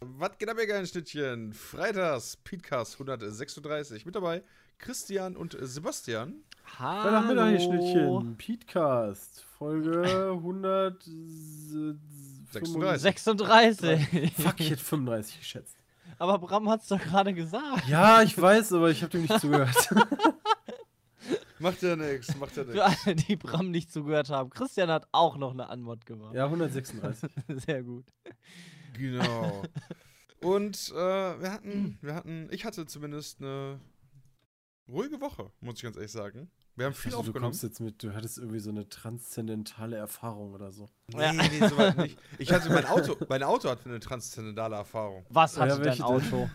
Was geht ab, ihr geilen Schnittchen? Freitags, Podcast 136. Mit dabei Christian und Sebastian. Freitagmittag, ihr Schnittchen. Petecast. Folge 136. 36. Fuck, ich hätte 35 geschätzt. Aber Bram hat's doch gerade gesagt. Ja, ich weiß, aber ich habe dem nicht zugehört. Macht ja nix, macht ja Für nix. alle, die Bram nicht zugehört haben. Christian hat auch noch eine Antwort gemacht. ja, 136. Sehr gut. Genau. Und äh, wir hatten, wir hatten, ich hatte zumindest eine ruhige Woche, muss ich ganz ehrlich sagen. Wir haben viel Also, du aufgenommen. kommst jetzt mit, du hattest irgendwie so eine transzendentale Erfahrung oder so. Nee, Ja. nee, soweit nicht. Ich hatte mein Auto, mein Auto hatte eine transzendentale Erfahrung. Was Ja, hatte dein welche denn? Auto?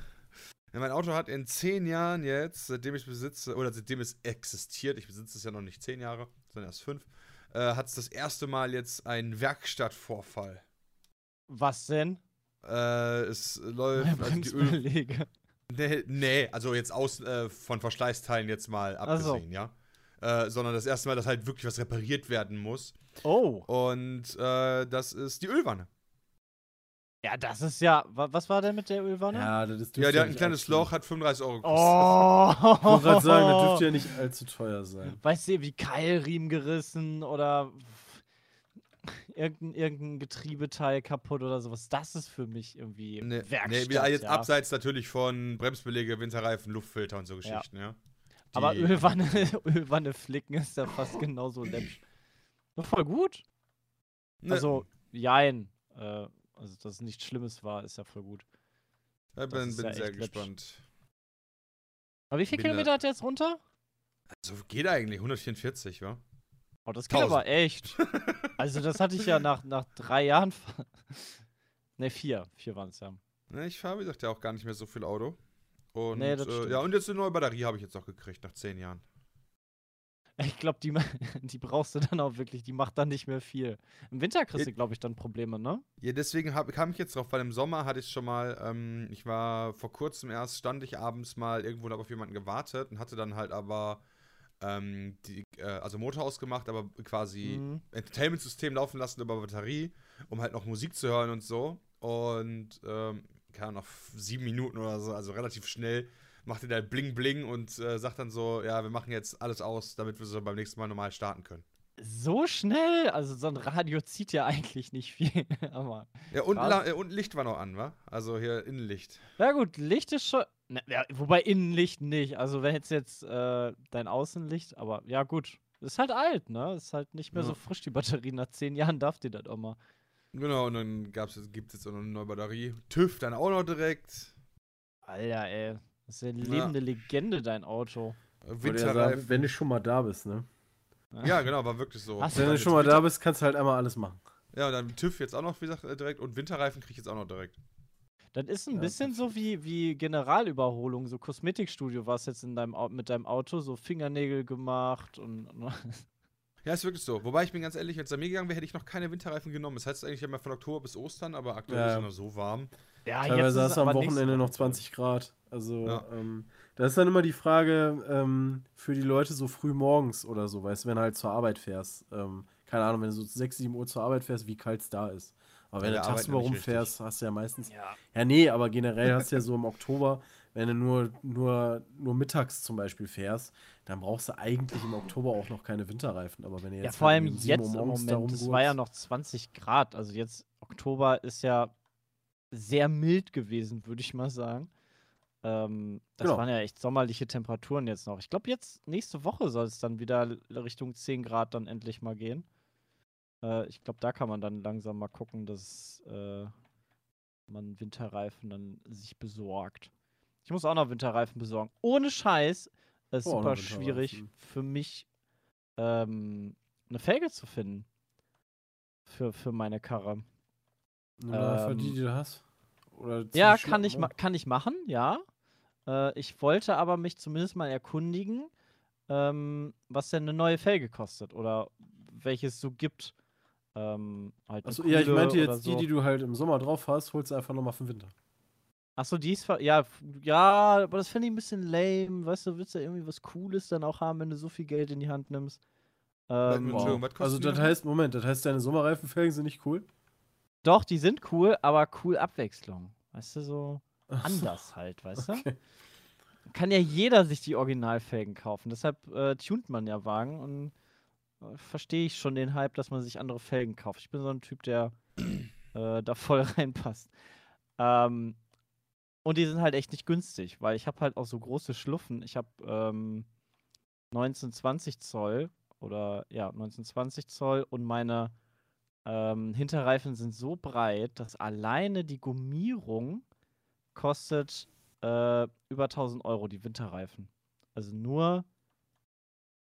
Ja, mein Auto hat in zehn Jahren jetzt, seitdem ich es besitze, oder seitdem es existiert, ich besitze es ja noch nicht zehn Jahre, sondern erst fünf, äh, hat es das erste Mal jetzt einen Werkstattvorfall. Was denn? Äh, es läuft. Also die Öl nee, nee, also jetzt aus äh, von Verschleißteilen jetzt mal Ach so. abgesehen, ja. Äh, sondern das erste Mal, dass halt wirklich was repariert werden muss. Oh. Und äh, das ist die Ölwanne. Ja, das ist ja. wa- Was war denn mit der Ölwanne? Ja, das Ja, die hat ein kleines Loch, hat 35 Euro gekostet. Oh. Ich wollte gerade sagen, das dürfte ja nicht allzu teuer sein. Weißt du, wie Keilriemen gerissen oder irgendein, irgendein Getriebeteil kaputt oder sowas. Das ist für mich irgendwie Nee, Werkstatt. nee, jetzt ja. abseits natürlich von Bremsbeläge, Winterreifen, Luftfilter und so Geschichten, ja. Aber Die- Ölwanne, Ölwanne flicken ist ja fast genauso läppisch. Voll gut. Ne, Also, jein. Äh, also, dass es nichts Schlimmes war, ist ja voll gut. ich bin, bin ja sehr gespannt. Aber wie viel Bin da- Kilometer hat der jetzt runter? Also geht eigentlich 144, wa? Oh, das geht 1000. aber echt. Also, das hatte ich ja nach, nach drei Jahren. Ne, vier. Vier waren es ja. Ne, ich fahre, wie gesagt, ja auch gar nicht mehr so viel Auto. Und, Nee, das äh, stimmt. ja, und jetzt eine neue Batterie habe ich jetzt auch gekriegt, nach zehn Jahren. Ich glaube, die, die brauchst du dann auch wirklich. Die macht dann nicht mehr viel. Im Winter kriegst du, glaube ich, dann Probleme, ne? Ja, deswegen hab, kam ich jetzt drauf, weil im Sommer hatte ich schon mal, ähm, ich war vor kurzem erst, stand ich abends mal irgendwo und habe auf jemanden gewartet und hatte dann halt aber ähm, die, äh, also Motor ausgemacht, aber quasi Mhm. Entertainment-System laufen lassen über Batterie, um halt noch Musik zu hören und so. Und ähm, keine Ahnung, nach sieben Minuten oder so, also relativ schnell, macht er da Bling Bling und äh, sagt dann so, ja, wir machen jetzt alles aus, damit wir so beim nächsten Mal normal starten können. So schnell? Also, so ein Radio zieht ja eigentlich nicht viel. aber. Ja, und, äh, und Licht war noch an, wa? Also hier Innenlicht. Ja, gut, Licht ist schon. Ne, ja, wobei Innenlicht nicht. Also, wenn jetzt jetzt äh, dein Außenlicht, aber ja, gut. Ist halt alt, ne? Ist halt nicht mehr Ja. so frisch, die Batterie. Nach zehn Jahren darf die das auch mal. Genau, und dann gab's, gibt es jetzt auch noch eine neue Batterie. TÜV dann auch noch direkt. Alter, ey. Das ist ja eine Ja. lebende Legende, dein Auto. Äh, ja Winterreifen. wenn du schon mal da bist, ne? Ja, genau, war wirklich so. Hast Wenn du schon mal Winter- da bist, kannst du halt einmal alles machen. Ja, und dann TÜV jetzt auch noch, wie gesagt, äh, direkt. Und Winterreifen krieg ich jetzt auch noch direkt. Das ist ein Ja, bisschen so wie, wie Generalüberholung, so Kosmetikstudio war es jetzt in deinem, mit deinem Auto, so Fingernägel gemacht und. Ja, ist wirklich so. Wobei ich bin ganz ehrlich, wenn es an mir gegangen wäre, hätte ich noch keine Winterreifen genommen. Das heißt eigentlich immer von Oktober bis Ostern, aber aktuell Ja. ist es noch so warm. ja, Teilweise ist hast es du am Wochenende noch Woche. 20 Grad. Also, Ja. ähm, da ist dann immer die Frage ähm, für die Leute so früh morgens oder so, weißt du, wenn du halt zur Arbeit fährst. Ähm, keine Ahnung, wenn du so 6, 7 Uhr zur Arbeit fährst, wie kalt es da ist. Aber wenn du tagsüber rumfährst, hast du ja meistens. Ja. Ja, nee, aber generell hast du ja so im Oktober, wenn du nur, nur, nur mittags zum Beispiel fährst, dann brauchst du eigentlich im Oktober auch noch keine Winterreifen. Aber wenn du jetzt Ja, vor halt allem um 7 Uhr jetzt im Moment, es war ja noch 20 Grad. Also jetzt, Oktober ist ja sehr mild gewesen, würde ich mal sagen. Ähm, das Genau. waren ja echt sommerliche Temperaturen jetzt noch. Ich glaube, jetzt nächste Woche soll es dann wieder Richtung 10 Grad dann endlich mal gehen. Äh, ich glaube, da kann man dann langsam mal gucken, dass äh, man Winterreifen dann sich besorgt. Ich muss auch noch Winterreifen besorgen. Ohne Scheiß. Ist Oh, super schwierig für mich, ähm, eine Felge zu finden. Für, für meine Karre. Nur einfach die, ähm, die du hast. Oder Ja, kann ich, kann ich machen, ja. Äh, ich wollte aber mich zumindest mal erkundigen, ähm, was denn eine neue Felge kostet oder welches es so gibt. Ähm, halt Achso, ja, ich meinte jetzt so. die, die du halt im Sommer drauf hast, holst du einfach nochmal für den Winter. Achso, die ist. ver- Ja, ja, aber das finde ich ein bisschen lame. Weißt du, willst du irgendwie was Cooles dann auch haben, wenn du so viel Geld in die Hand nimmst? Ähm, kostet Also das heißt, Moment, das heißt, deine Sommerreifenfelgen sind nicht cool? Doch, die sind cool, aber cool Abwechslung. Weißt du, so Ach so, anders halt, weißt du? Okay. Kann ja jeder sich die Originalfelgen kaufen. Deshalb äh, tunt man ja Wagen und verstehe ich schon den Hype, dass man sich andere Felgen kauft. Ich bin so ein Typ, der äh, da voll reinpasst. Ähm, und die sind halt echt nicht günstig, weil ich habe halt auch so große Schluffen. Ich habe ähm, 1920 Zoll oder ja, 1920 Zoll und meine ähm, Hinterreifen sind so breit, dass alleine die Gummierung kostet äh, über 1000 Euro, die Winterreifen. Also nur,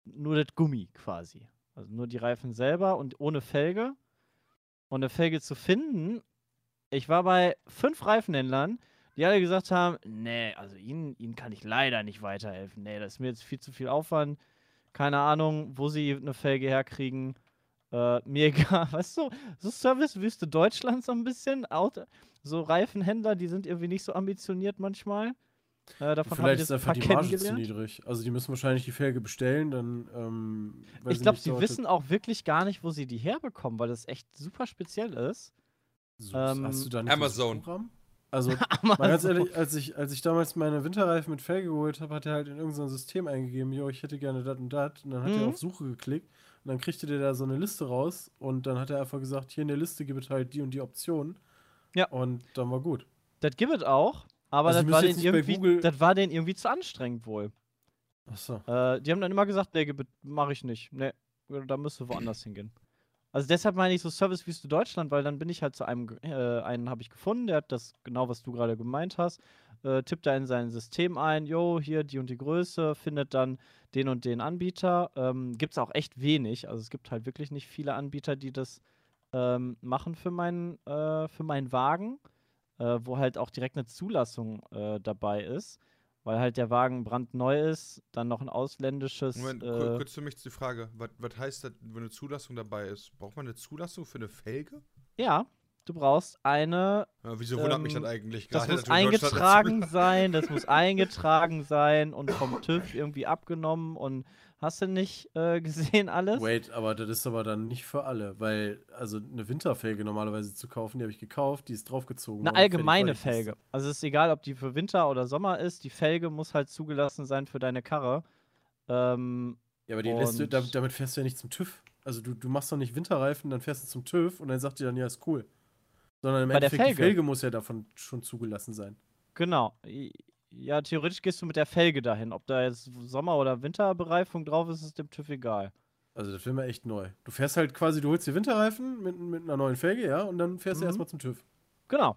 nur das Gummi quasi. Also nur die Reifen selber und ohne Felge. Und eine Felge zu finden, ich war bei fünf Reifenhändlern, die alle gesagt haben, nee, also ihnen, ihnen kann ich leider nicht weiterhelfen. Nee, das ist mir jetzt viel zu viel Aufwand. Keine Ahnung, wo sie eine Felge herkriegen. Äh, mir egal, weißt du, so Servicewüste Deutschland so ein bisschen. So Reifenhändler, die sind irgendwie nicht so ambitioniert manchmal. Äh, davon Vielleicht ist einfach die Marge zu niedrig. Also die müssen wahrscheinlich die Felge bestellen, dann ähm, Ich glaube, sie wissen auch wirklich gar nicht, wo sie die herbekommen, weil das echt super speziell ist. so, ähm, hast du da nicht Amazon. Programm? Also Mal ganz Amazon. ehrlich, als ich, als ich damals meine Winterreifen mit Felge geholt habe, hat er halt in irgendein System eingegeben, jo, ich hätte gerne das und das. Und dann hat er Mhm. auf Suche geklickt und dann kriegte der da so eine Liste raus und dann hat er einfach gesagt, hier in der Liste gibt es halt die und die Optionen. Ja. Und dann war gut. Das gibt es auch, aber Also, das, war denen irgendwie, Google- das war denen irgendwie zu anstrengend wohl. Achso. Äh, die haben dann immer gesagt, nee, mache ich nicht. Nee, da müsst ihr woanders hingehen. Also deshalb meine ich so Servicewüste Deutschland, weil dann bin ich halt zu einem, äh, einen habe ich gefunden, der hat das genau, was du gerade gemeint hast, äh, tippt da in sein System ein, jo, hier die und die Größe, findet dann den und den Anbieter. Ähm, gibt es auch echt wenig, also es gibt halt wirklich nicht viele Anbieter, die das ähm, machen für meinen, äh, für meinen Wagen, äh, wo halt auch direkt eine Zulassung äh, dabei ist, weil halt der Wagen brandneu ist, dann noch ein ausländisches. Moment, äh, kur- kurz für mich die Frage, was, was heißt das, wenn eine Zulassung dabei ist? Braucht man eine Zulassung für eine Felge? Ja, du brauchst eine. Ja, wieso wundert mich Ähm, das eigentlich? Das Gerade, muss in Deutschland eingetragen sein, das muss eingetragen sein und vom TÜV irgendwie abgenommen und hast du nicht äh, gesehen alles? Wait, aber das ist aber dann nicht für alle, weil, also eine Winterfelge normalerweise zu kaufen, die habe ich gekauft, die ist draufgezogen. Eine allgemeine die. Felge. Also es ist egal, ob die für Winter oder Sommer ist, die Felge muss halt zugelassen sein für deine Karre. Ähm, Ja, aber die lässt du, damit, damit fährst du ja nicht zum TÜV. Also du, du machst doch nicht Winterreifen, dann fährst du zum TÜV und dann sagt dir dann, ja, ist cool. Sondern im Bei der Endeffekt, die Felge. Felge muss ja davon schon zugelassen sein. genau. Ja, theoretisch gehst du mit der Felge dahin. Ob da jetzt Sommer- oder Winterbereifung drauf ist, ist dem TÜV egal. Also das wäre mir echt neu. Du fährst halt quasi, du holst dir Winterreifen mit, mit einer neuen Felge, ja, und dann fährst du Mhm. erstmal zum TÜV. Genau.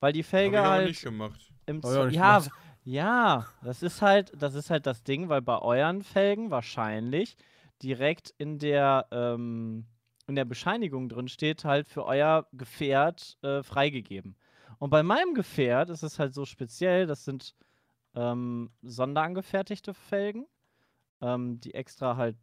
Weil die Hab ich Felge halt nicht gemacht. im Z- nicht ja, gemacht. ja, das ist halt, das ist halt das Ding, weil bei euren Felgen wahrscheinlich direkt in der ähm, in der Bescheinigung drin steht halt für euer Gefährt äh, freigegeben. Und bei meinem Gefährt ist es halt so speziell, das sind ähm, sonderangefertigte Felgen, ähm, die extra halt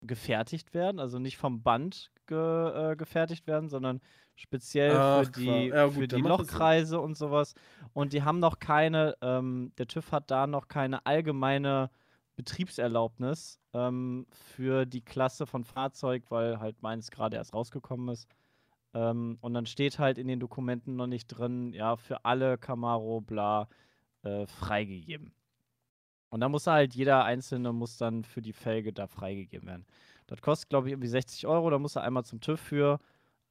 gefertigt werden, also nicht vom Band ge, äh, gefertigt werden, sondern speziell Ach, für die, ja, gut, für die. Lochkreise und sowas. Und die haben noch keine, ähm, der TÜV hat da noch keine allgemeine Betriebserlaubnis ähm, für die Klasse von Fahrzeug, weil halt meins gerade erst rausgekommen ist. Ähm, und dann steht halt in den Dokumenten noch nicht drin, ja, für alle Camaro, bla, äh, freigegeben. Und da muss halt jeder Einzelne muss dann für die Felge da freigegeben werden. Das kostet, glaube ich, irgendwie 60 Euro, da muss er einmal zum TÜV für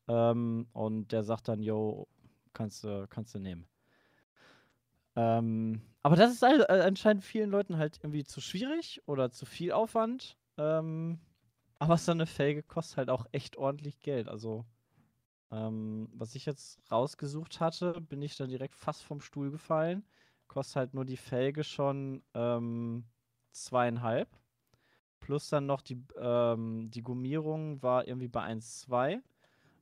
ähm, und der sagt dann, yo, kannst du kannst du nehmen. Ähm, aber das ist all, äh, anscheinend vielen Leuten halt irgendwie zu schwierig oder zu viel Aufwand. Ähm, aber so eine Felge kostet halt auch echt ordentlich Geld. Also, ähm, was ich jetzt rausgesucht hatte, bin ich dann direkt fast vom Stuhl gefallen. Kostet halt nur die Felge schon ähm, zweieinhalb. Plus dann noch die, ähm, die Gummierung war irgendwie bei 1,2.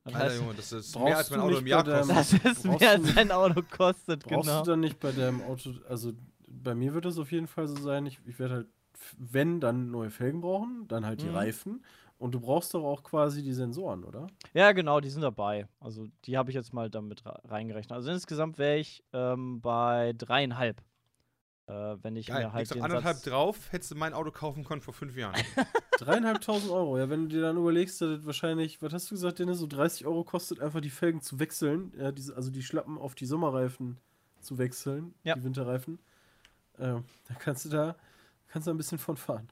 Das Alter heißt, Junge, das ist brauchst mehr als mein Auto im Jahr kostet. das ist brauchst mehr du als ein Auto kostet, Brauchst genau. du dann nicht bei deinem Auto, also bei mir wird es auf jeden Fall so sein, ich, ich werde halt, wenn, dann neue Felgen brauchen, dann halt die Mhm. Reifen. Und du brauchst doch auch quasi die Sensoren, oder? Ja, genau, die sind dabei. Also die habe ich jetzt mal damit reingerechnet. Also insgesamt wäre ich ähm, bei dreieinhalb. Äh, wenn ich Geil, mir halt den anderthalb Satz drauf, hättest du mein Auto kaufen können vor fünf Jahren. Dreieinhalbtausend Euro. Ja, wenn du dir dann überlegst, dass das wahrscheinlich, was hast du gesagt, Dennis, so 30 Euro kostet einfach die Felgen zu wechseln. Ja, diese, also die Schlappen auf die Sommerreifen zu wechseln, Ja. die Winterreifen. Ähm, da kannst du da, kannst du ein bisschen von fahren.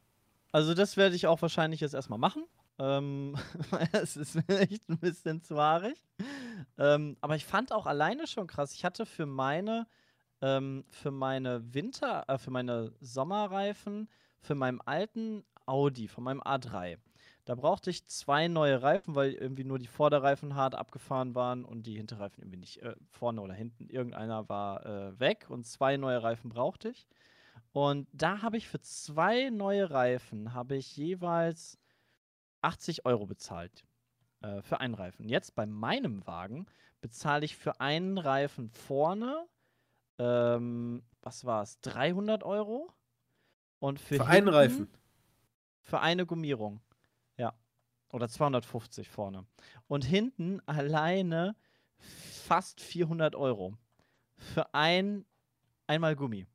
Also das werde ich auch wahrscheinlich jetzt erstmal machen. Ähm, es ist echt ein bisschen zu haarig. Ähm, aber ich fand auch alleine schon krass. Ich hatte für meine, ähm, für meine Winter, äh, für meine Sommerreifen, für meinen alten Audi, von meinem A3, da brauchte ich zwei neue Reifen, weil irgendwie nur die Vorderreifen hart abgefahren waren und die Hinterreifen irgendwie nicht äh, vorne oder hinten. Irgendeiner war äh, weg und zwei neue Reifen brauchte ich. Und da habe ich für zwei neue Reifen habe ich jeweils 80 Euro bezahlt äh, für einen Reifen. Jetzt bei meinem Wagen bezahle ich für einen Reifen vorne, ähm, was war es, 300 Euro? Und für, Für einen Reifen. Für eine Gummierung. Ja. Oder 250 vorne. Und hinten alleine fast 400 Euro. Für ein einmal Gummi.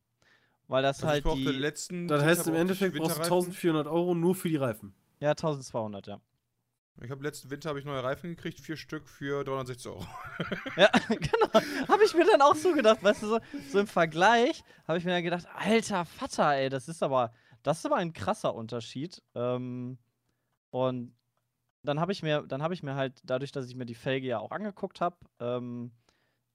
Weil das, halt auch der die. letzten Das heißt, im Endeffekt brauchst du Winterreifen. 1400 Euro nur für die Reifen. Ja, 1200, ja. Ich habe letzten Winter habe ich neue Reifen gekriegt, vier Stück für 360 Euro. Ja, genau. Habe ich mir dann auch so gedacht, weißt du, so, so im Vergleich habe ich mir dann gedacht, alter Vater, ey, das ist aber, das ist aber ein krasser Unterschied. Ähm, und dann habe ich mir, dann habe ich mir halt, dadurch, dass ich mir die Felge ja auch angeguckt habe, ähm,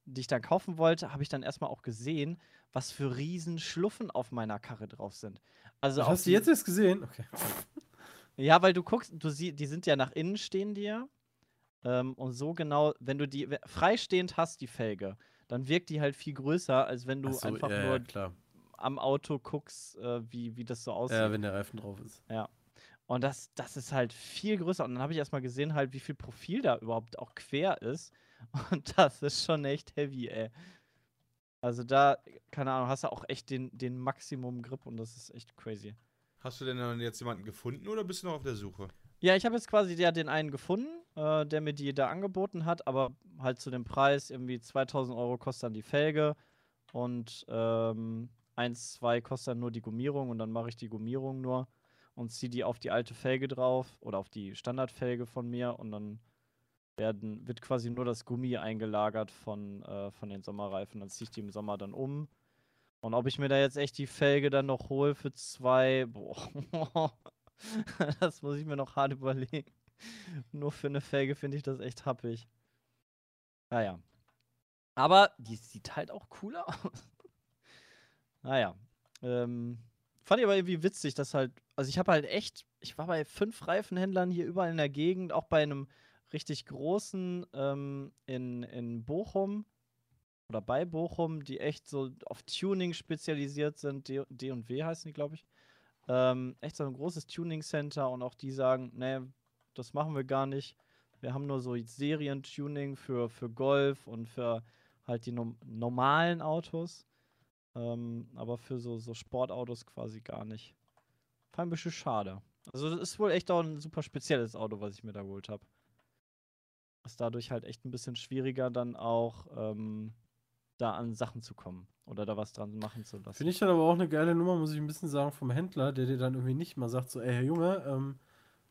die ich dann kaufen wollte, habe ich dann erstmal auch gesehen, was für riesen Schluffen auf meiner Karre drauf sind. Also hast du die- jetzt erst gesehen? Okay. Ja, weil du guckst, du siehst, die sind ja nach innen stehen die ja. Ähm, und so genau, wenn du die freistehend hast, die Felge, dann wirkt die halt viel größer, als wenn du so, einfach ja, nur ja, am Auto guckst, äh, wie, wie das so aussieht. Ja, wenn der Reifen drauf ist. und das, das ist halt viel größer. Und dann habe ich erstmal gesehen, halt, wie viel Profil da überhaupt auch quer ist. Und das ist schon echt heavy, ey. Also da, keine Ahnung, hast du auch echt den, den Maximum-Grip und das ist echt crazy. Hast du denn dann jetzt jemanden gefunden oder bist du noch auf der Suche? Ja, ich habe jetzt quasi ja den einen gefunden, äh, der mir die da angeboten hat, aber halt zu dem Preis, irgendwie 2000 Euro kostet dann die Felge und ähm, 1, 2 kostet dann nur die Gummierung und dann mache ich die Gummierung nur und ziehe die auf die alte Felge drauf oder auf die Standardfelge von mir und dann werden, wird quasi nur das Gummi eingelagert von, äh, von den Sommerreifen. Dann ziehe ich die im Sommer dann um. Und ob ich mir da jetzt echt die Felge dann noch hole für zwei, boah, das muss ich mir noch hart überlegen. Nur für eine Felge finde ich das echt happig. Naja. Aber die sieht halt auch cooler aus. naja. Ähm, fand ich aber irgendwie witzig, dass halt, also ich habe halt echt, ich war bei fünf Reifenhändlern hier überall in der Gegend, auch bei einem richtig großen ähm, in, in Bochum oder bei Bochum, die echt so auf Tuning spezialisiert sind, D- D&W heißen die, glaube ich. Ähm, echt so ein großes Tuning-Center und auch die sagen, nee, das machen wir gar nicht. Wir haben nur so Serientuning für, für Golf und für halt die nom normalen Autos. Ähm, aber für so, so Sportautos quasi gar nicht. Fand ein bisschen schade. Also das ist wohl echt auch ein super spezielles Auto, was ich mir da geholt habe. Ist dadurch halt echt ein bisschen schwieriger, dann auch ähm, da an Sachen zu kommen oder da was dran machen zu lassen. Finde ich dann aber auch eine geile Nummer, muss ich ein bisschen sagen, vom Händler, der dir dann irgendwie nicht mal sagt, so, ey, Herr Junge, ähm,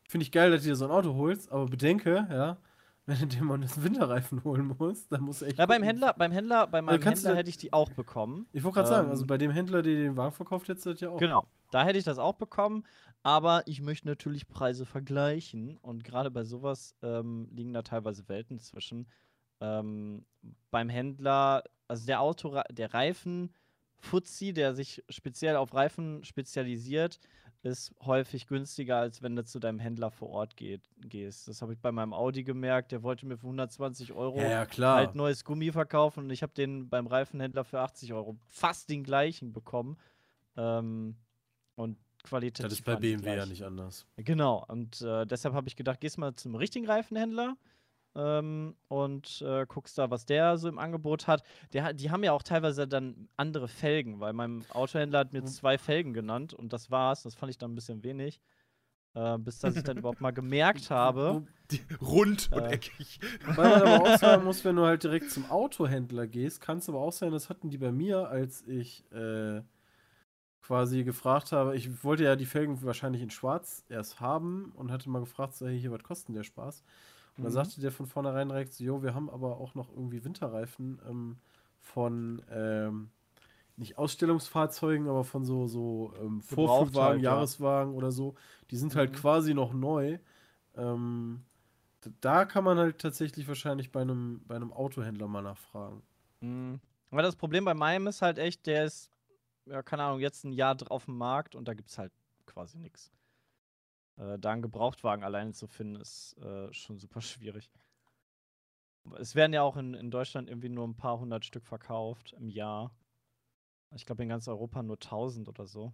finde ich geil, dass du dir so ein Auto holst, aber bedenke, ja, wenn du dir mal einen Winterreifen holen musst, dann musst du echt. Ja, beim. Händler, beim Händler, bei meinem kannst du Händler hätte ich die auch bekommen. Ich wollte gerade sagen, ähm, also bei dem Händler, der dir den Wagen verkauft, hättest du das ja auch. Genau, da hätte ich das auch bekommen, aber ich möchte natürlich Preise vergleichen und gerade bei sowas ähm, liegen da teilweise Welten zwischen. Ähm, beim Händler, also der Auto, der Reifen-Fuzzi, der sich speziell auf Reifen spezialisiert, ist häufig günstiger, als wenn du zu deinem Händler vor Ort geht, gehst. Das habe ich bei meinem Audi gemerkt, der wollte mir für 120 Euro Ja, ja, halt neues Gummi verkaufen und ich habe den beim Reifenhändler für 80 Euro fast den gleichen bekommen. Ähm, und qualitativ. das ist bei BMW ja nicht anders. Genau, und äh, deshalb habe ich gedacht, gehst mal zum richtigen Reifenhändler. Ähm, und äh, guckst da, was der so im Angebot hat. Der, die haben ja auch teilweise dann andere Felgen, weil mein Autohändler hat mir Mhm. zwei Felgen genannt und das war's. Das fand ich dann ein bisschen wenig. Äh, bis dass ich dann überhaupt mal gemerkt habe. Rund und Äh. eckig. Weil man aber auch sagen muss, wenn du halt direkt zum Autohändler gehst, kann es aber auch sein, das hatten die bei mir, als ich äh, quasi gefragt habe, ich wollte ja die Felgen wahrscheinlich in schwarz erst haben und hatte mal gefragt, so, hey, hier, was kostet denn der Spaß? Und dann Mhm. sagte der von vornherein direkt so, jo, wir haben aber auch noch irgendwie Winterreifen ähm, von, ähm, nicht Ausstellungsfahrzeugen, aber von so, so ähm, Gebraucht Vorführwagen, halt, ja. Jahreswagen oder so. Die sind halt Mhm. quasi noch neu. Ähm, da kann man halt tatsächlich wahrscheinlich bei einem, bei einem Autohändler mal nachfragen. Mhm. Aber das Problem bei meinem ist halt echt, der ist, ja, keine Ahnung, jetzt ein Jahr dr- auf dem Markt und da gibt's halt quasi nichts. Äh, da einen Gebrauchtwagen alleine zu finden, ist äh, schon super schwierig. Es werden ja auch in, in Deutschland irgendwie nur ein paar hundert Stück verkauft im Jahr. Ich glaube in ganz Europa nur 1000 oder so.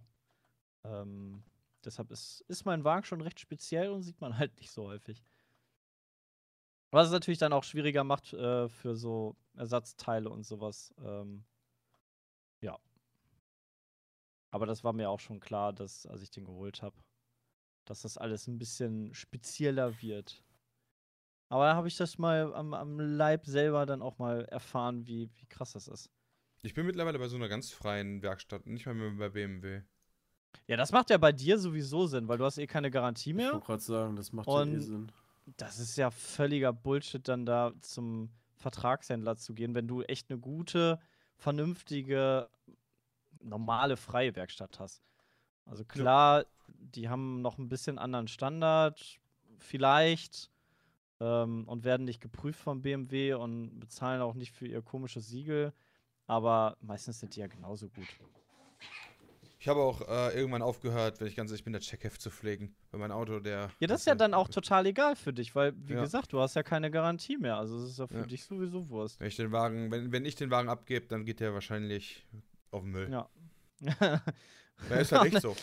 Ähm, deshalb ist, ist mein Wagen schon recht speziell und sieht man halt nicht so häufig. Was es natürlich dann auch schwieriger macht äh, für so Ersatzteile und sowas. Ähm, ja. Aber das war mir auch schon klar, dass, als ich den geholt habe, dass das alles ein bisschen spezieller wird. Aber da habe ich das mal am, am Leib selber dann auch mal erfahren, wie, wie krass das ist. Ich bin mittlerweile bei so einer ganz freien Werkstatt, nicht mal mehr bei BMW. Ja, das macht ja bei dir sowieso Sinn, weil du hast eh keine Garantie Ich mehr. wollte gerade sagen, das macht ja eh Und- Sinn. Das ist ja völliger Bullshit, dann da zum Vertragshändler zu gehen, wenn du echt eine gute, vernünftige, normale freie Werkstatt hast. Also klar, die haben noch ein bisschen anderen Standard, vielleicht, ähm, und werden nicht geprüft vom BMW und bezahlen auch nicht für ihr komisches Siegel, aber meistens sind die ja genauso gut. Ich habe auch äh, irgendwann aufgehört, wenn ich ganz ehrlich bin, das Checkheft zu pflegen. Weil mein Auto, der. Ja, das ist ja dann auch total egal für dich, weil, wie Ja. gesagt, du hast ja keine Garantie mehr. Also es ist ja für Ja. dich sowieso Wurst. Wenn ich den Wagen, wenn, wenn ich den Wagen abgebe, dann geht der wahrscheinlich auf den Müll. Ja. Ja, ist halt echt so.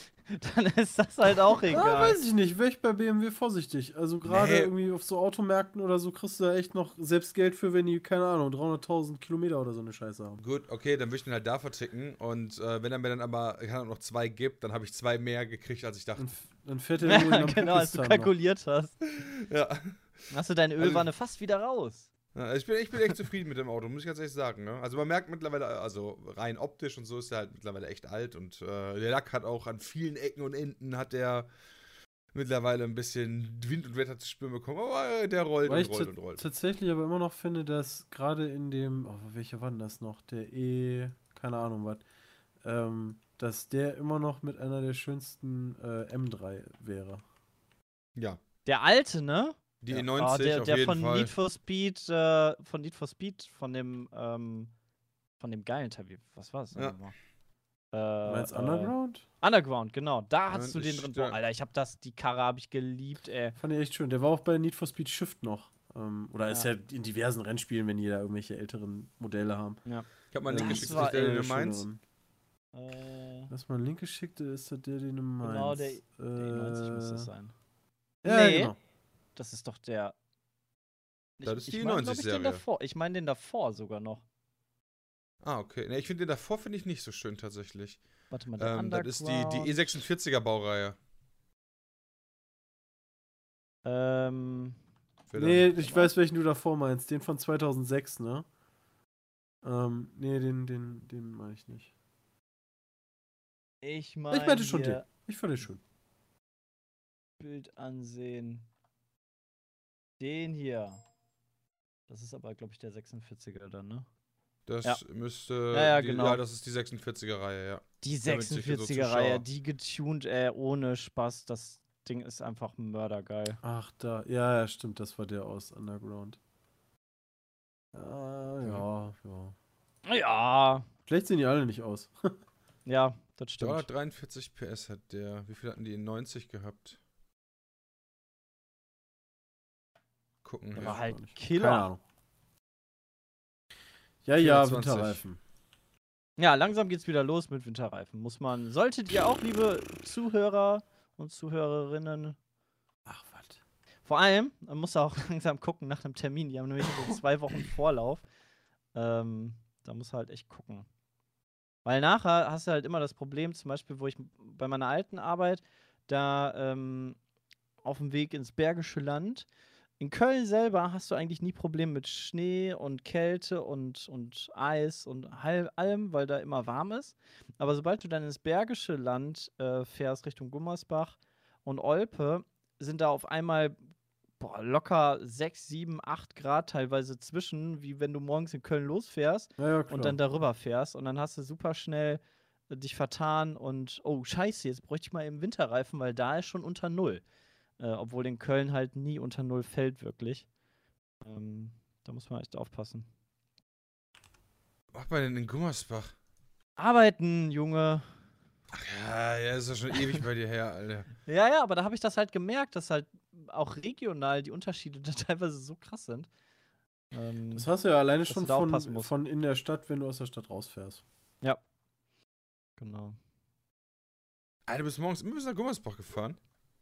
dann ist das halt auch Ja, egal. weiß ich nicht, wäre ich bei BMW vorsichtig. Also gerade Nee. irgendwie auf so Automärkten oder so kriegst du da echt noch selbst Geld für, wenn die, keine Ahnung, 300.000 Kilometer oder so eine Scheiße haben. Gut, okay, dann würde ich den halt da verticken. Und äh, wenn er mir dann aber noch zwei gibt, dann habe ich zwei mehr gekriegt, als ich dachte. Dann, f- dann fährt er Ja, genau, als du Pakistan noch. kalkuliert hast. Ja. Hast du deine Also- Ölwanne fast wieder raus. Also ich, bin, ich bin echt zufrieden mit dem Auto, muss ich ganz ehrlich sagen. Ne? Also man merkt mittlerweile, also rein optisch und so ist er halt mittlerweile echt alt und äh, der Lack hat auch an vielen Ecken und Enden hat der mittlerweile ein bisschen Wind und Wetter zu spüren bekommen, aber äh, der rollt Weil und rollt und rollt. tatsächlich aber immer noch finde, dass gerade in dem, oh, welcher war denn das noch? Der E, keine Ahnung was, ähm, dass der immer noch mit einer der schönsten äh, M3 wäre. Ja, Der alte, ne? Die Ja. E90 Ah, der auf der jeden von Fall. Need for Speed, äh, von Need for Speed, von dem, ähm, von dem geilen Teil. Wie- Was war das denn Ja. nochmal? Äh, Meinst äh, Underground? Underground, genau. Da hattest du Und den drin. Boah, Alter, ich hab das, die Karre habe ich geliebt, ey. Fand ich echt schön. Der war auch bei Need for Speed Shift noch. Ähm, oder ist Ja. ja in diversen Rennspielen, wenn die da irgendwelche älteren Modelle haben. Ich habe mal einen Link Das geschickt, war dass der den du Äh, meinst. Äh, Lass mal einen Link geschickt, ist das der, den du meinst? Genau, der- der E90 muss das Äh, sein. Ja, Nee. genau. Das ist doch der. Das ist die ich mein, glaub ich, den 90-Serie. davor. Ich meine den davor sogar noch. Ah, okay. Ne, ich finde den davor finde ich nicht so schön tatsächlich. Warte mal, der Ähm, das ist die, die Underground. E46er Baureihe. Ähm, Nee, ich weiß, welchen du davor meinst. Den von 2006, ne? Ähm, nee, den, den, den meine ich nicht. ich meine. ich meinte schon den. Ich fand den schön. Bild ansehen. Den hier. Das ist aber, glaube ich, der 46er dann, ne? Das Ja. müsste. Ja, ja, die, genau. Ja, das ist die 46er-Reihe, ja. Die Damit sich so 46er-Reihe, Zuschauer- die getuned, ey, ohne Spaß. Das Ding ist einfach mördergeil. Ach, da. Ja, ja, stimmt. Das war der aus Underground. Ah, ja, ja. Ja, Vielleicht sehen die alle nicht aus. ja, das stimmt. 343 PS hat der. Wie viel hatten die in 90 gehabt? Gucken. Der hier. war halt. Killer. Keine Ahnung. Ja, ja, 24. Winterreifen. Ja, langsam geht's wieder los mit Winterreifen. Muss man. Solltet ihr auch, liebe Zuhörer und Zuhörerinnen, Ach, was. Vor allem, man muss auch langsam gucken nach einem Termin. Die haben nämlich so zwei Wochen Vorlauf. Ähm, da muss halt echt gucken. Weil nachher hast du halt immer das Problem, zum Beispiel, wo ich bei meiner alten Arbeit da ähm, auf dem Weg ins Bergische Land. In Köln selber hast du eigentlich nie Probleme mit Schnee und Kälte und, und Eis und allem, weil da immer warm ist. Aber sobald du dann ins Bergische Land äh, fährst, Richtung Gummersbach und Olpe, sind da auf einmal boah, locker 6, 7, 8 Grad teilweise zwischen, wie wenn du morgens in Köln losfährst Ja, ja, und dann darüber fährst. Und dann hast du super schnell äh, dich vertan und, oh, scheiße, jetzt bräuchte ich mal eben Winterreifen, weil da ist schon unter Null. Äh, obwohl in Köln halt nie unter Null fällt, wirklich. Ähm, da muss man echt aufpassen. Was macht man denn in Gummersbach? Arbeiten, Junge. Ach ja, ja, ist ja schon ewig bei dir her, Alter. Ja, ja, aber da habe ich das halt gemerkt, dass halt auch regional die Unterschiede da teilweise so krass sind. Ähm, Das hast du ja alleine schon von, von in der Stadt, wenn du aus der Stadt rausfährst. genau. Alter, du bist morgens immer bis nach Gummersbach gefahren.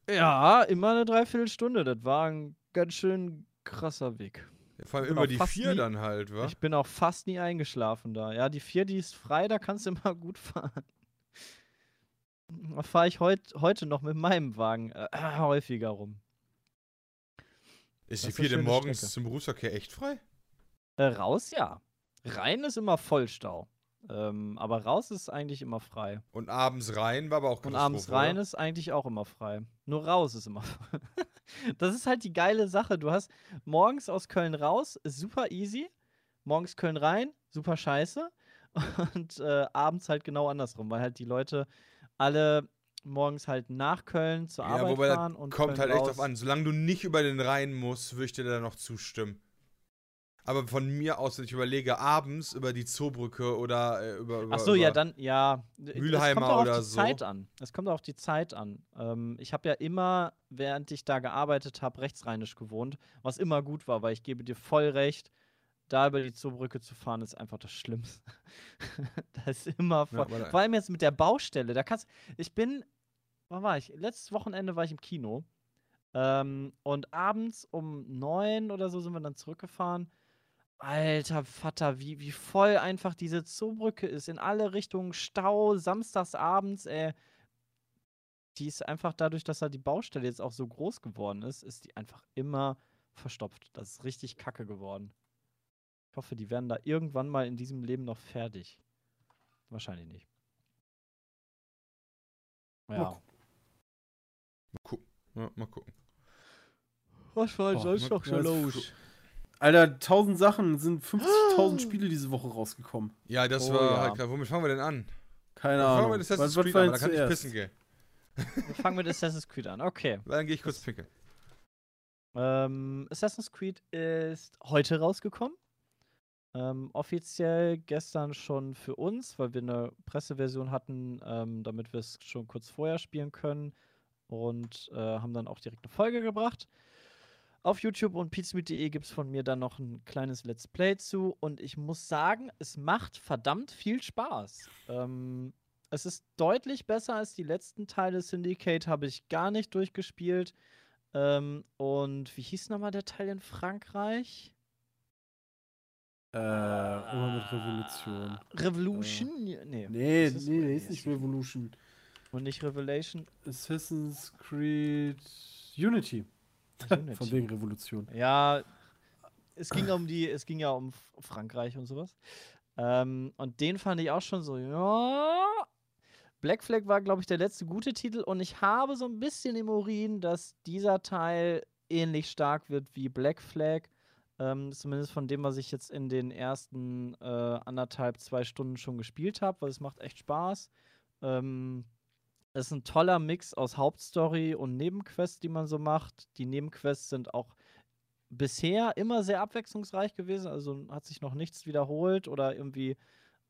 Ja, immer eine Dreiviertelstunde. Das war ein ganz schön krasser Weg. Ja, vor allem immer die vier nie- dann halt, wa? Ich bin auch fast nie eingeschlafen da. Ja, die vier, die ist frei, da kannst du immer gut fahren. Da fahre ich heut, heute noch mit meinem Wagen äh, häufiger rum. Ist das die vier denn morgens Strecke. zum Berufsverkehr echt frei? Äh, raus, ja. Rein ist immer Vollstau. Ähm, aber raus ist eigentlich immer frei. Und abends rein war aber auch Und abends rein oder? ist eigentlich auch immer frei. Nur raus ist immer frei. das ist halt die geile Sache. Du hast morgens aus Köln raus, ist super easy. Morgens Köln rein, super scheiße. Und äh, abends halt genau andersrum, weil halt die Leute alle morgens halt nach Köln zur Ja, Arbeit wobei fahren das und kommt Köln halt echt raus. drauf an. Solange du nicht über den Rhein musst, würde ich dir da noch zustimmen. Aber von mir aus, wenn ich überlege, abends über die Zoobrücke oder äh, über, über. Ach so, ja, über- dann, ja. Es Mülheimer kommt auch oder auf die so. Zeit an. Es kommt auch auf die Zeit an. Ähm, ich habe ja immer, während ich da gearbeitet habe, rechtsrheinisch gewohnt, was immer gut war, weil ich gebe dir voll recht, da über die Zoobrücke zu fahren, ist einfach das Schlimmste. das ist immer voll. da- Vor allem jetzt mit der Baustelle. Da kannst ich bin, wann war ich? Letztes Wochenende war ich im Kino. Ähm, und abends um neun oder so sind wir dann zurückgefahren. Alter Vater, wie, wie voll einfach diese Zoobrücke ist. In alle Richtungen Stau, samstags abends, ey. Die ist einfach dadurch, dass da die Baustelle jetzt auch so groß geworden ist, ist die einfach immer verstopft. Das ist richtig kacke geworden. Ich hoffe, die werden da irgendwann mal in diesem Leben noch fertig. Wahrscheinlich nicht. Mal Ja. gucken. Mal gucken. Ja, mal gucken. Was war Boah, sonst ma- noch so ja, ist los? Alter, 1000 Sachen, sind 50.000 Spiele diese Woche rausgekommen. Ja, das Oh, war ja. halt klar. Womit fangen wir denn an? Keine Fangen wir Ahnung. mit Assassin's was Creed an, dann kann ich pissen gehen. Wir fangen mit Assassin's Creed an. Okay. Dann gehe ich kurz pinkeln. Ähm, Assassin's Creed ist heute rausgekommen. Ähm, offiziell gestern schon für uns, weil wir eine Presseversion hatten, ähm, damit wir es schon kurz vorher spielen können. Und äh, haben dann auch direkt eine Folge gebracht. Auf YouTube und pizmeet.de gibt es von mir dann noch ein kleines Let's Play zu. Und ich muss sagen, es macht verdammt viel Spaß. Ähm, es ist deutlich besser als die letzten Teile. Syndicate habe ich gar nicht durchgespielt. Ähm, und wie hieß nochmal der Teil in Frankreich? Äh, immer mit Revolution. Revolution? Nee. Nee, das ist- nee, nee, ist nicht Revolution. Und nicht Revelation. Assassin's Creed Unity. Von wegen Revolution. Ja, es ging um die, es ging ja um Frankreich und sowas. Ähm, und den fand ich auch schon so, ja. Black Flag war, glaube ich, der letzte gute Titel und ich habe so ein bisschen im Urin, dass dieser Teil ähnlich stark wird wie Black Flag. Ähm, zumindest von dem, was ich jetzt in den ersten äh, anderthalb, zwei Stunden schon gespielt habe, weil es macht echt Spaß. Ähm, ist ein toller Mix aus Hauptstory und Nebenquests, die man so macht. Die Nebenquests sind auch bisher immer sehr abwechslungsreich gewesen, also hat sich noch nichts wiederholt oder irgendwie,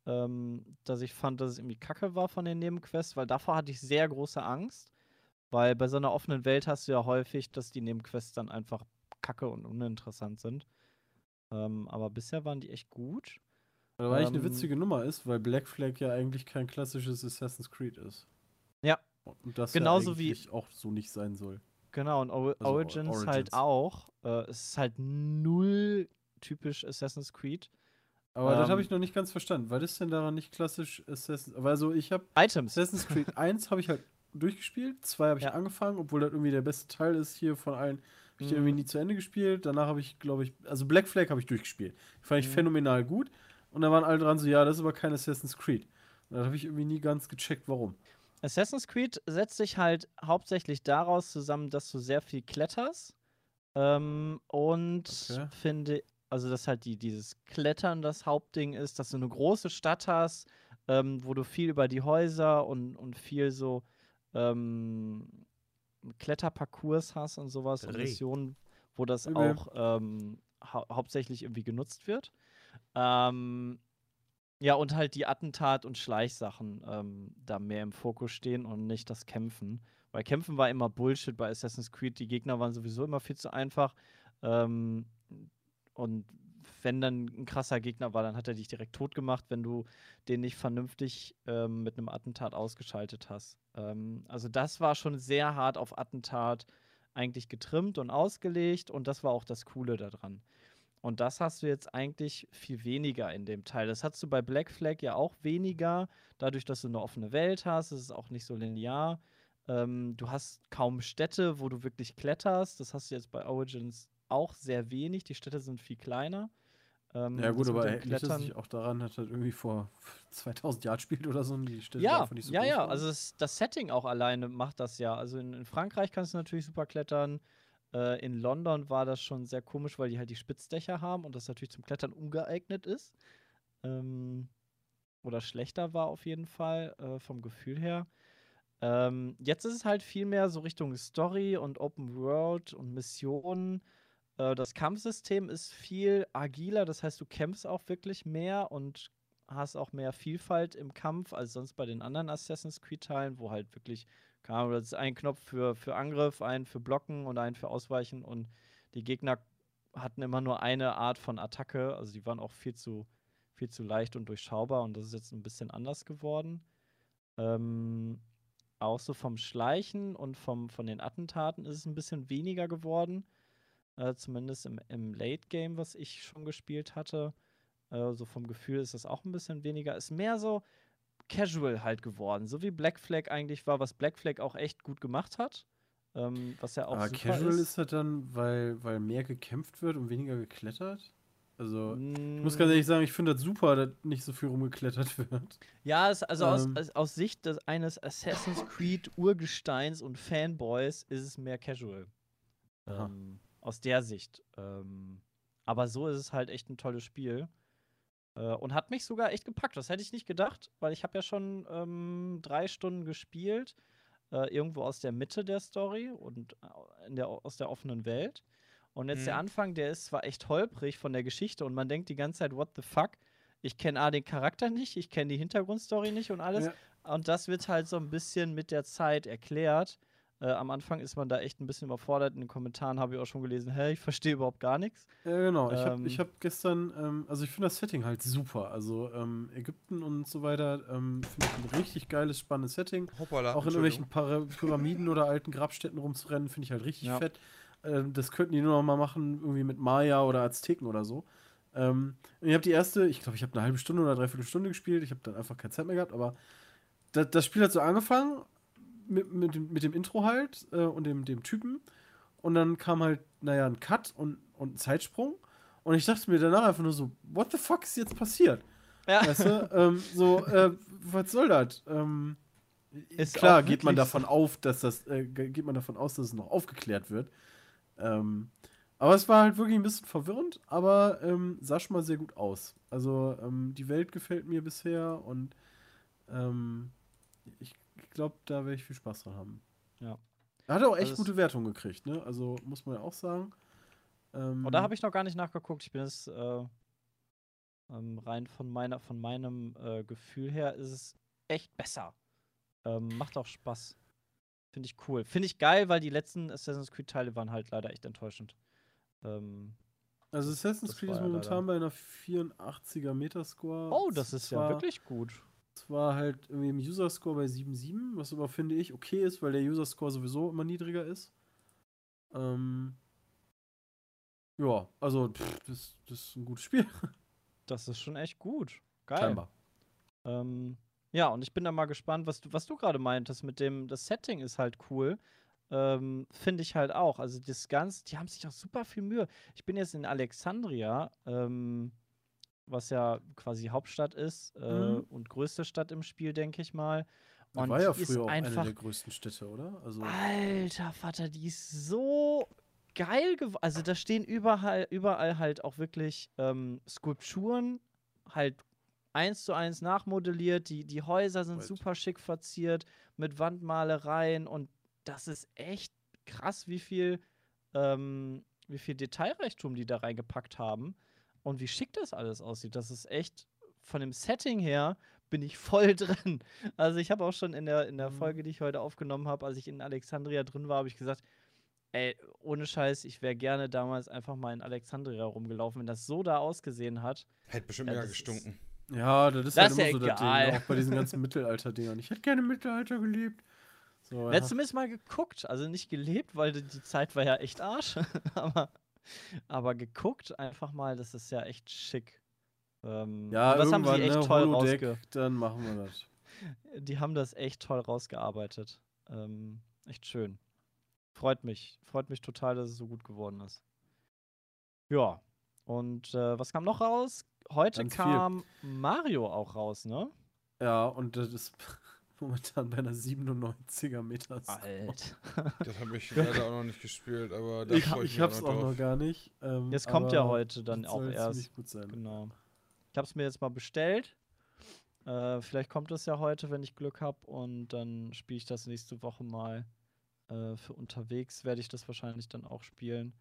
ähm, dass ich fand, dass es irgendwie kacke war von den Nebenquests, weil davor hatte ich sehr große Angst, weil bei so einer offenen Welt hast du ja häufig, dass die Nebenquests dann einfach kacke und uninteressant sind. Ähm, aber bisher waren die echt gut. Weil eigentlich eine Ähm, witzige Nummer ist, weil Black Flag ja eigentlich kein klassisches Assassin's Creed ist. Und das Genauso ja wie- auch so nicht sein soll. Genau, und o Also Origins, Origins. halt auch. Äh, es ist halt null typisch Assassin's Creed. Aber das habe Ähm. ich noch nicht ganz verstanden. Was ist denn daran nicht klassisch Assassin's Creed? Also ich habe Items. Assassin's Creed 1 habe ich halt durchgespielt, 2 habe ich Ja. angefangen, obwohl das irgendwie der beste Teil ist hier von allen. Habe ich Mhm. irgendwie nie zu Ende gespielt. Danach habe ich, glaube ich, also Black Flag habe ich durchgespielt. Fand ich Mhm. phänomenal gut. Und da waren alle dran so, ja, das ist aber kein Assassin's Creed. Und dann habe ich irgendwie nie ganz gecheckt, warum. Assassin's Creed setzt sich halt hauptsächlich daraus zusammen, dass du sehr viel kletterst. Ähm, und Okay. finde, also dass halt die, dieses Klettern das Hauptding ist, dass du eine große Stadt hast, ähm, wo du viel über die Häuser und, und viel so ähm, Kletterparcours hast und sowas und. Missionen, wo das auch ähm, hau hauptsächlich irgendwie genutzt wird. Ähm, ja, und halt die Attentat- und Schleichsachen ähm, da mehr im Fokus stehen und nicht das Kämpfen. Weil Kämpfen war immer Bullshit bei Assassin's Creed. Die Gegner waren sowieso immer viel zu einfach. Ähm, und wenn dann ein krasser Gegner war, dann hat er dich direkt tot gemacht, wenn du den nicht vernünftig ähm, mit einem Attentat ausgeschaltet hast. Ähm, also das war schon sehr hart auf Attentat eigentlich getrimmt und ausgelegt und das war auch das Coole daran. Und das hast du jetzt eigentlich viel weniger in dem Teil. Das hast du bei Black Flag ja auch weniger, dadurch, dass du eine offene Welt hast. Es ist auch nicht so linear. Ähm, du hast kaum Städte, wo du wirklich kletterst. Das hast du jetzt bei Origins auch sehr wenig. Die Städte sind viel kleiner. Ähm, Ja, gut, das aber liegt das nicht auch daran, dass das irgendwie vor 2000 Jahren spielt oder so und die Städte Ja, nicht so ja, ja. waren? Also es, das Setting auch alleine macht das ja. Also in, in Frankreich kannst du natürlich super klettern. Äh, in London war das schon sehr komisch, weil die halt die Spitzdächer haben und das natürlich zum Klettern ungeeignet ist. Ähm, oder schlechter war auf jeden Fall äh, vom Gefühl her. Ähm, jetzt ist es halt viel mehr so Richtung Story und Open World und Missionen. Äh, das Kampfsystem ist viel agiler, das heißt, du kämpfst auch wirklich mehr und hast auch mehr Vielfalt im Kampf als sonst bei den anderen Assassin's Creed-Teilen, wo halt wirklich, keine das ist ein Knopf für, für Angriff, ein für Blocken und ein für Ausweichen und die Gegner hatten immer nur eine Art von Attacke, also die waren auch viel zu, viel zu leicht und durchschaubar und das ist jetzt ein bisschen anders geworden. Ähm, auch so vom Schleichen und vom, von den Attentaten ist es ein bisschen weniger geworden. Äh, zumindest im, im Late Game, was ich schon gespielt hatte. Äh, so vom Gefühl ist das auch ein bisschen weniger. Ist mehr so casual halt geworden. So wie Black Flag eigentlich war, was Black Flag auch echt gut gemacht hat. Ähm, was ja auch aber Casual ist. ist das dann, weil, weil mehr gekämpft wird und weniger geklettert? Also, ich Mm, muss ganz ehrlich sagen, ich finde das super, dass nicht so viel rumgeklettert wird. Ja, es, also aus, Ähm. aus, aus Sicht des, eines Assassin's Creed Urgesteins und Fanboys ist es mehr casual. Ähm, aus der Sicht. Ähm, aber so ist es halt echt ein tolles Spiel. Äh, und hat mich sogar echt gepackt. Das hätte ich nicht gedacht, weil ich habe ja schon ähm, drei Stunden gespielt. Äh, irgendwo aus der Mitte der Story und äh, in der, aus der offenen Welt. Und jetzt der Mhm. Anfang, der ist zwar echt holprig von der Geschichte und man denkt die ganze Zeit, what the fuck? Ich kenne A den Charakter nicht, ich kenne die Hintergrundstory nicht und alles. Ja. Und das wird halt so ein bisschen mit der Zeit erklärt. Äh, am Anfang ist man da echt ein bisschen überfordert. In den Kommentaren habe ich auch schon gelesen, hey, ich verstehe überhaupt gar nichts. Ja, genau. Ich habe Ähm. ich hab gestern, ähm, also ich finde das Setting halt super. Also ähm, Ägypten und so weiter, ähm, finde ich ein richtig geiles, spannendes Setting. Hoppala. Auch in irgendwelchen Pyramiden oder alten Grabstätten rumzurennen, finde ich halt richtig Ja. fett. Ähm, das könnten die nur noch mal machen, irgendwie mit Maya oder Azteken oder so. Ähm, und ich habe die erste, ich glaube, ich habe eine halbe Stunde oder dreiviertel Stunde gespielt. Ich habe dann einfach keine Zeit mehr gehabt, aber das, das Spiel hat so angefangen mit, mit, dem, mit dem Intro halt äh, und dem, dem Typen. Und dann kam halt, naja, ein Cut und, und ein Zeitsprung. Und ich dachte mir danach einfach nur so, what the fuck ist jetzt passiert? Ja. Weißt du? ähm, so, äh, was soll das? Ähm, Ist klar, geht man davon auf, dass das, äh, ge- geht man davon aus, dass es noch aufgeklärt wird. Ähm, aber es war halt wirklich ein bisschen verwirrend, aber ähm, sah schon mal sehr gut aus. Also ähm, die Welt gefällt mir bisher und ähm, ich glaube, da werde ich viel Spaß dran haben. Ja. Er hat auch echt Also es- gute Wertungen gekriegt, ne? Also muss man ja auch sagen. Ähm, Und da habe ich noch gar nicht nachgeguckt. Ich bin jetzt äh, ähm, rein von meiner, von meinem äh, Gefühl her ist es echt besser. Ähm, macht auch Spaß. Finde ich cool. Finde ich geil, weil die letzten Assassin's Creed Teile waren halt leider echt enttäuschend. Ähm, Also Assassin's Creed ist momentan bei einer 84er Metascore. oh, das ist ja wirklich gut. Zwar halt irgendwie im User-Score bei 7,7, was aber finde ich okay ist, weil der User-Score sowieso immer niedriger ist. Ähm, ja, also pff, das, das ist ein gutes Spiel. Das ist schon echt gut. Geil. Scheinbar. Ähm, ja, und ich bin da mal gespannt, was du, was du gerade meintest mit dem, das Setting ist halt cool. Ähm, Finde ich halt auch. Also das Ganze, die haben sich auch super viel Mühe. Ich bin jetzt in Alexandria, ähm, was ja quasi Hauptstadt ist äh, Mhm. und größte Stadt im Spiel, denke ich mal. Und war ja früher auch eine der größten Städte, oder? Also, Alter Vater, die ist so geil geworden. Also da stehen überall, überall halt auch wirklich ähm, Skulpturen, halt eins zu eins nachmodelliert. Die, die Häuser sind Right. super schick verziert mit Wandmalereien und das ist echt krass, wie viel, ähm, wie viel Detailreichtum die da reingepackt haben und wie schick das alles aussieht. Das ist echt von dem Setting her bin ich voll drin. Also ich habe auch schon in der, in der Mhm. Folge, die ich heute aufgenommen habe, als ich in Alexandria drin war, habe ich gesagt, ey, ohne Scheiß, ich wäre gerne damals einfach mal in Alexandria rumgelaufen, wenn das so da ausgesehen hat. Hätte bestimmt Ja, ist- gestunken. ja, das ist Das halt ist immer ja so das Ding, egal. auch bei diesen ganzen Mittelalter-Dingern. Ich hätte gerne im Mittelalter gelebt. So, Ja. zumindest mal geguckt, also nicht gelebt, weil die, die Zeit war ja echt Arsch, aber, aber geguckt einfach mal, das ist ja echt schick. Ähm, ja, das haben sie echt ne, toll Holodeck, rausge dann machen wir das. die haben das echt toll rausgearbeitet. Ähm, echt schön. Freut mich. Freut mich total, dass es so gut geworden ist. Ja. Und äh, was kam noch raus? Heute Ganz viel. kam Mario auch raus, ne? Ja, und das ist momentan bei einer 97er Metascore. Alt. Das habe ich leider auch noch nicht gespielt, aber da Ich, ich mich hab's auch noch gar nicht. Ähm, Jetzt kommt ja heute dann das auch erst. ziemlich gut sein. Genau. Ich habe es mir jetzt mal bestellt. Äh, vielleicht kommt es ja heute, wenn ich Glück habe. Und dann spiele ich das nächste Woche mal. Äh, für unterwegs werde ich das wahrscheinlich dann auch spielen.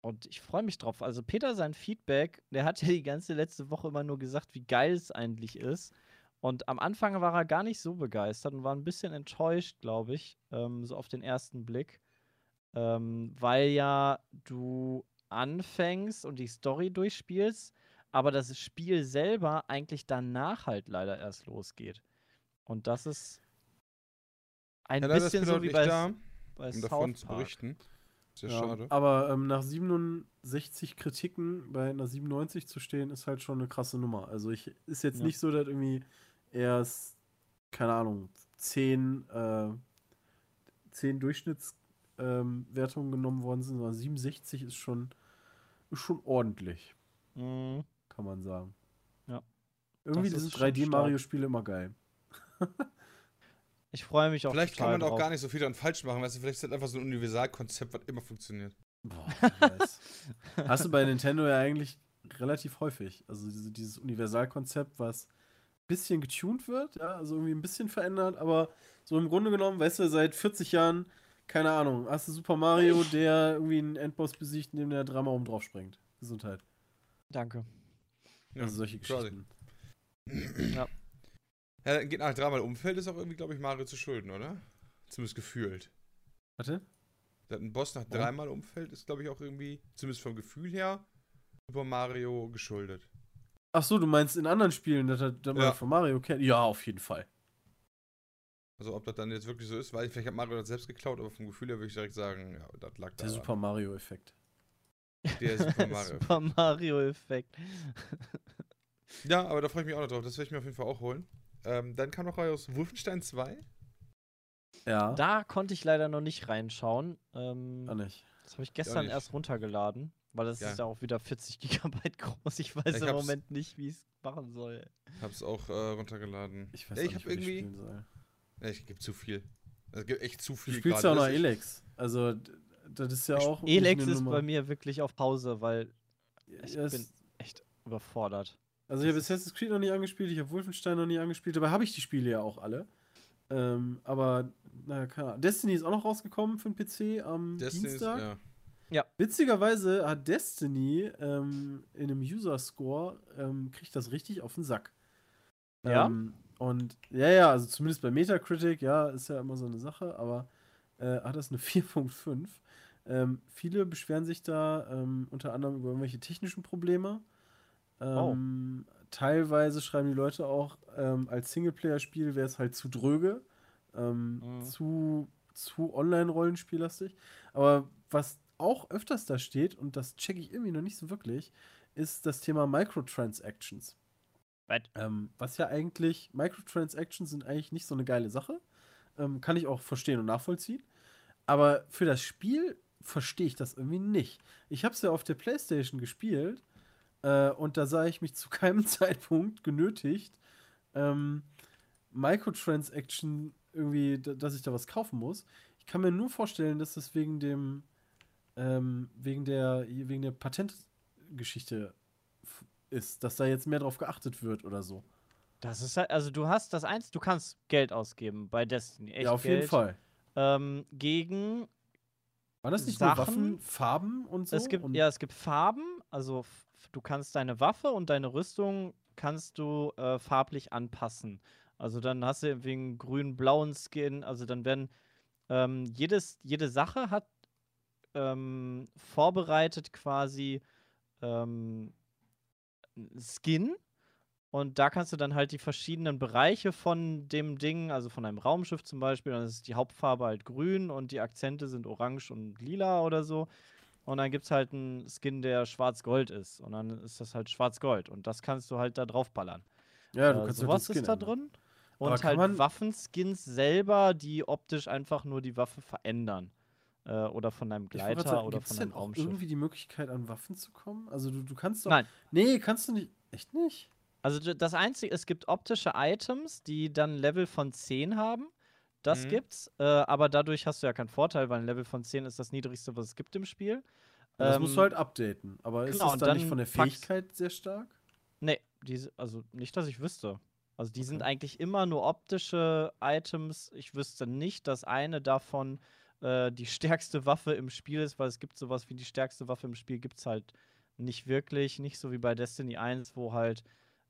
Und ich freue mich drauf. Also Peter, sein Feedback, der hat ja die ganze letzte Woche immer nur gesagt, wie geil es eigentlich ist. Und am Anfang war er gar nicht so begeistert und war ein bisschen enttäuscht, glaube ich, ähm, so auf den ersten Blick. Ähm, weil ja du anfängst und die Story durchspielst, aber das Spiel selber eigentlich danach halt leider erst losgeht. Und das ist ein Ja, bisschen so wie nicht bei, da, bei um davon zu berichten. Sehr Ja, schade. Aber ähm, nach 67 Kritiken bei einer 97 zu stehen, ist halt schon eine krasse Nummer. Also ich ist jetzt Ja. nicht so, dass irgendwie erst, keine Ahnung, 10, äh, 10 Durchschnittswertungen ähm, genommen worden sind, sondern 67 ist schon, ist schon ordentlich, Mhm. kann man sagen. Ja. Irgendwie Das ist sind schon 3D-Mario-Spiele immer geil. Ich freue mich auch Vielleicht kann man auch drauf. gar nicht so viel dran falsch machen, weißt du, vielleicht ist das einfach so ein Universalkonzept, was immer funktioniert. Boah, weiß. Hast du bei Nintendo ja eigentlich relativ häufig. Also diese, dieses Universalkonzept, was bisschen getuned wird, ja, also irgendwie ein bisschen verändert, aber so im Grunde genommen, weißt du, seit 40 Jahren, keine Ahnung, hast du Super Mario, der irgendwie einen Endboss besiegt, indem der dreimal oben drauf springt. Gesundheit. Danke. Ja, also solche quasi. Geschichten. Ja. Ja, geht nach dreimal Umfeld, ist auch irgendwie, glaube ich, Mario zu schulden, oder? Zumindest gefühlt. Warte? Dass ein Boss nach Ja. dreimal Umfeld ist, glaube ich, auch irgendwie, zumindest vom Gefühl her, Super Mario geschuldet. Ach so, du meinst in anderen Spielen, dass, er- dass man Ja. von Mario kennt? Ja, auf jeden Fall. Also ob das dann jetzt wirklich so ist, weil vielleicht hat Mario das selbst geklaut, aber vom Gefühl her würde ich direkt sagen, ja, das lag da. Der Super Mario-Effekt. Der Super Mario. Super Mario-Effekt. ja, aber da freue ich mich auch noch drauf. Das werde ich mir auf jeden Fall auch holen. Ähm, dann kam noch raus Wolfenstein 2. Ja. Da konnte ich leider noch nicht reinschauen. Ähm, Auch nicht. das habe ich gestern erst runtergeladen, weil das Ja. ist ja auch wieder 40 Gigabyte groß. Ich weiß Ich im Moment nicht, wie ich es machen soll. Hab's auch äh, runtergeladen. Ich weiß ja, auch ich nicht, habe was ich irgendwie. spielen soll. Ja, ich gibt zu viel. Es gibt echt zu Du viel. spielst gerade. ja auch noch Elex. Also, das ist ja Ich- auch. Elex ist Nummer. bei mir wirklich auf Pause, weil ich Ja, bin echt überfordert. Also ich habe Assassin's Creed noch nicht angespielt, ich habe Wolfenstein noch nicht angespielt, dabei habe ich die Spiele ja auch alle. Ähm, aber, naja, keine Ahnung. Destiny ist auch noch rausgekommen für den PC am Destiny ist, Dienstag. Ja. Witzigerweise hat Destiny ähm, in einem User-Score, ähm, kriegt das richtig auf den Sack. Ja? Ähm, und ja, ja, also zumindest bei Metacritic, ja, ist ja immer so eine Sache, aber äh, hat das eine 4.5. Ähm, viele beschweren sich da ähm, unter anderem über irgendwelche technischen Probleme. Oh. Ähm, Teilweise schreiben die Leute auch, ähm, als Singleplayer-Spiel wäre es halt zu dröge, ähm, Mhm. zu zu Online-Rollenspiellastig. Aber was auch öfters da steht, und das checke ich irgendwie noch nicht so wirklich, ist das Thema Microtransactions. Was? Ähm, was ja eigentlich, Microtransactions sind eigentlich nicht so eine geile Sache. Ähm, kann ich auch verstehen und nachvollziehen. Aber für das Spiel verstehe ich das irgendwie nicht. Ich habe es ja auf der PlayStation gespielt äh, und da sah ich mich zu keinem Zeitpunkt genötigt, ähm, Microtransaction irgendwie, da- dass ich da was kaufen muss. Ich kann mir nur vorstellen, dass das wegen dem, ähm, wegen der, wegen der Patentgeschichte ist, dass da jetzt mehr drauf geachtet wird oder so. Das ist halt, also du hast das eins, du kannst Geld ausgeben bei Destiny. Echt ja, auf Geld, jeden Fall. Ähm, gegen Waren das nicht Sachen- nur Waffen, Farben und so? Es gibt, und ja, es gibt Farben, also du kannst deine Waffe und deine Rüstung kannst du äh, farblich anpassen. Also dann hast du einen grün-blauen Skin, also dann werden ähm, jedes, jede Sache hat ähm, vorbereitet quasi ähm, Skin und da kannst du dann halt die verschiedenen Bereiche von dem Ding, also von einem Raumschiff zum Beispiel, dann ist die Hauptfarbe halt grün und die Akzente sind orange und lila oder so. Und dann gibt es halt einen Skin, der schwarz-gold ist. Und dann ist das halt schwarz-gold. Und das kannst du halt da draufballern. ja, du Äh, kannst sowas ist da drin. Und halt Waffenskins selber, die optisch einfach nur die Waffe verändern. Äh, oder von einem Gleiter sagen, oder von denn einem auch Raumschiff. irgendwie die Möglichkeit, an Waffen zu kommen? Also du, du kannst doch. Nein. Nee, kannst du nicht. Echt nicht? Also das Einzige, es gibt optische Items, die dann Level von 10 haben. Das Mhm. gibt's, äh, aber dadurch hast du ja keinen Vorteil, weil ein Level von 10 ist das niedrigste, was es gibt im Spiel. Das musst du Ähm, halt updaten. Aber ist genau, das und dann nicht dann von der packst- Fähigkeit sehr stark? Nee, diese, also nicht, dass ich wüsste. Also die sind Okay. eigentlich immer nur optische Items. Ich wüsste nicht, dass eine davon äh, die stärkste Waffe im Spiel ist, weil es gibt sowas wie die stärkste Waffe im Spiel gibt es halt nicht wirklich. Nicht so wie bei Destiny 1, wo halt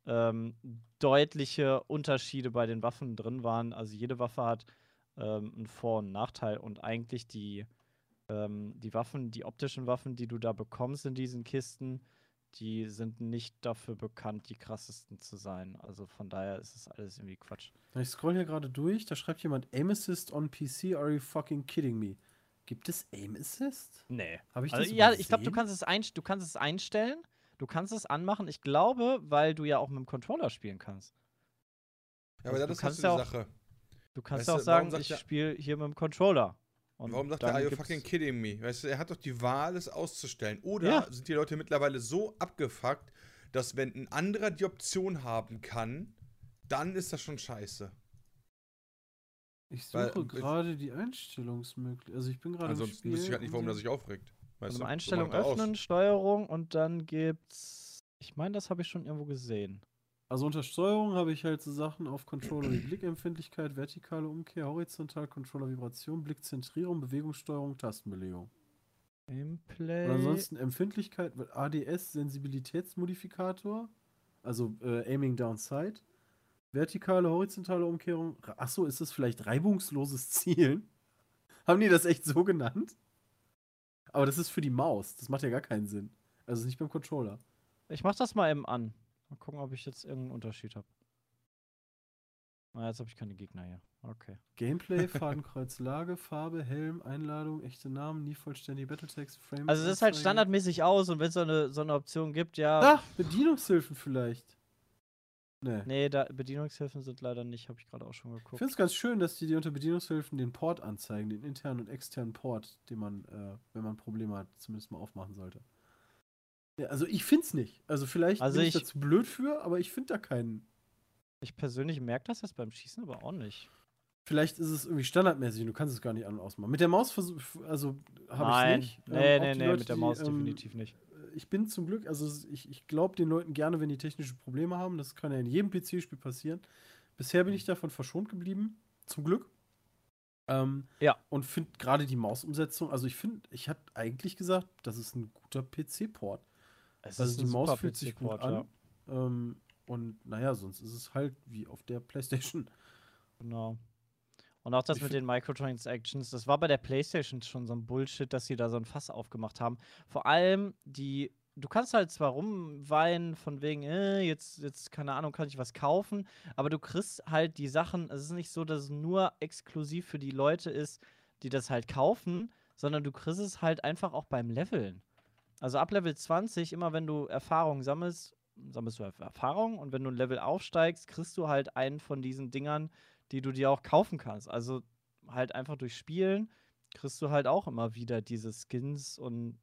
ähm, deutliche Unterschiede bei den Waffen drin waren. Also jede Waffe hat ähm, einen Vor- und Nachteil und eigentlich die, ähm, die Waffen, die optischen Waffen, die du da bekommst in diesen Kisten, die sind nicht dafür bekannt, die krassesten zu sein. Also von daher ist es alles irgendwie Quatsch. Ich scroll hier gerade durch, da schreibt jemand Aim Assist on PC, are you fucking kidding me? Gibt es Aim Assist? Nee. Habe ich Also, das ja, ich glaube, du kannst es einst du kannst es einstellen, du kannst es anmachen. Ich glaube, weil du ja auch mit dem Controller spielen kannst. Ja, aber Also, das du ist kannst ja die auch- Sache. Du kannst Weißt ja auch du, sagen, ich spiele hier mit dem Controller. Und Warum sagt der, are you fucking kidding me? Weißt du, er hat doch die Wahl, es auszustellen. Oder Ja. sind die Leute mittlerweile so abgefuckt, dass wenn ein anderer die Option haben kann, dann ist das schon scheiße. Ich suche gerade die Einstellungsmöglichkeit. Also ich bin gerade im Ansonsten Spiel. wüsste ich halt nicht, warum er so- sich aufregt. Weißt Also du? So Einstellung macht er aus. öffnen, Steuerung und dann gibt's. Ich meine, das habe ich schon irgendwo gesehen. Also unter Steuerung habe ich halt so Sachen auf Controller wie Blickempfindlichkeit, vertikale Umkehr, horizontal Controller Vibration, Blickzentrierung, Bewegungssteuerung, Tastenbelegung. Gameplay. Und ansonsten Empfindlichkeit, ADS, Sensibilitätsmodifikator, also äh, Aiming Down Sight, vertikale, horizontale Umkehrung. Achso, ist das vielleicht reibungsloses Zielen? Haben die das echt so genannt? Aber das ist für die Maus. Das macht ja gar keinen Sinn. Also nicht beim Controller. Ich mach das mal eben an. Mal gucken, ob ich jetzt irgendeinen Unterschied habe. Ah, jetzt habe ich keine Gegner hier. Okay. Gameplay, Fadenkreuz, Lage, Farbe, Helm, Einladung, echte Namen, nie vollständige Battletext, Frames. Also das ist halt standardmäßig aus und wenn es so eine, so eine Option gibt, ja. Ah, Bedienungshilfen vielleicht. Nee. Nee, da, Bedienungshilfen sind leider nicht, habe ich gerade auch schon Ich geguckt. finde es ganz schön, dass die dir unter Bedienungshilfen den Port anzeigen, den internen und externen Port, den man, äh, wenn man Probleme hat, zumindest mal aufmachen sollte. Ja, also ich finde es nicht. Also vielleicht Also bin ich, ich- dazu blöd für, aber ich finde da keinen. Ich persönlich merke das jetzt beim Schießen aber auch nicht. Vielleicht ist es irgendwie standardmäßig und du kannst es gar nicht an- und ausmachen. Mit der Maus also habe ich Nein, nicht. nee, Ähm, nee, die nee, Leute, mit der die, Maus ähm, definitiv nicht. ich bin zum Glück, also ich, ich glaube den Leuten gerne, wenn die technische Probleme haben. Das kann ja in jedem PC-Spiel passieren. Bisher bin ich davon verschont geblieben. Zum Glück. Ähm, Ja. Und finde gerade die Mausumsetzung, also ich finde, ich hatte eigentlich gesagt, das ist ein guter PC-Port. Es Also ist die Maus fühlt sich gut PC-Port, an. Ähm, und naja, sonst ist es halt wie auf der PlayStation. Genau. Und auch das Ich mit den Microtransactions, das war bei der PlayStation schon so ein Bullshit, dass sie da so ein Fass aufgemacht haben. Vor allem die, du kannst halt zwar rumweinen von wegen, äh, jetzt, jetzt, keine Ahnung, kann ich was kaufen, aber du kriegst halt die Sachen, es ist nicht so, dass es nur exklusiv für die Leute ist, die das halt kaufen, sondern du kriegst es halt einfach auch beim Leveln. Also ab Level 20, immer wenn du Erfahrung sammelst, sammelst du Erfahrung und wenn du ein Level aufsteigst, kriegst du halt einen von diesen Dingern, die du dir auch kaufen kannst. Also halt einfach durch Spielen kriegst du halt auch immer wieder diese Skins und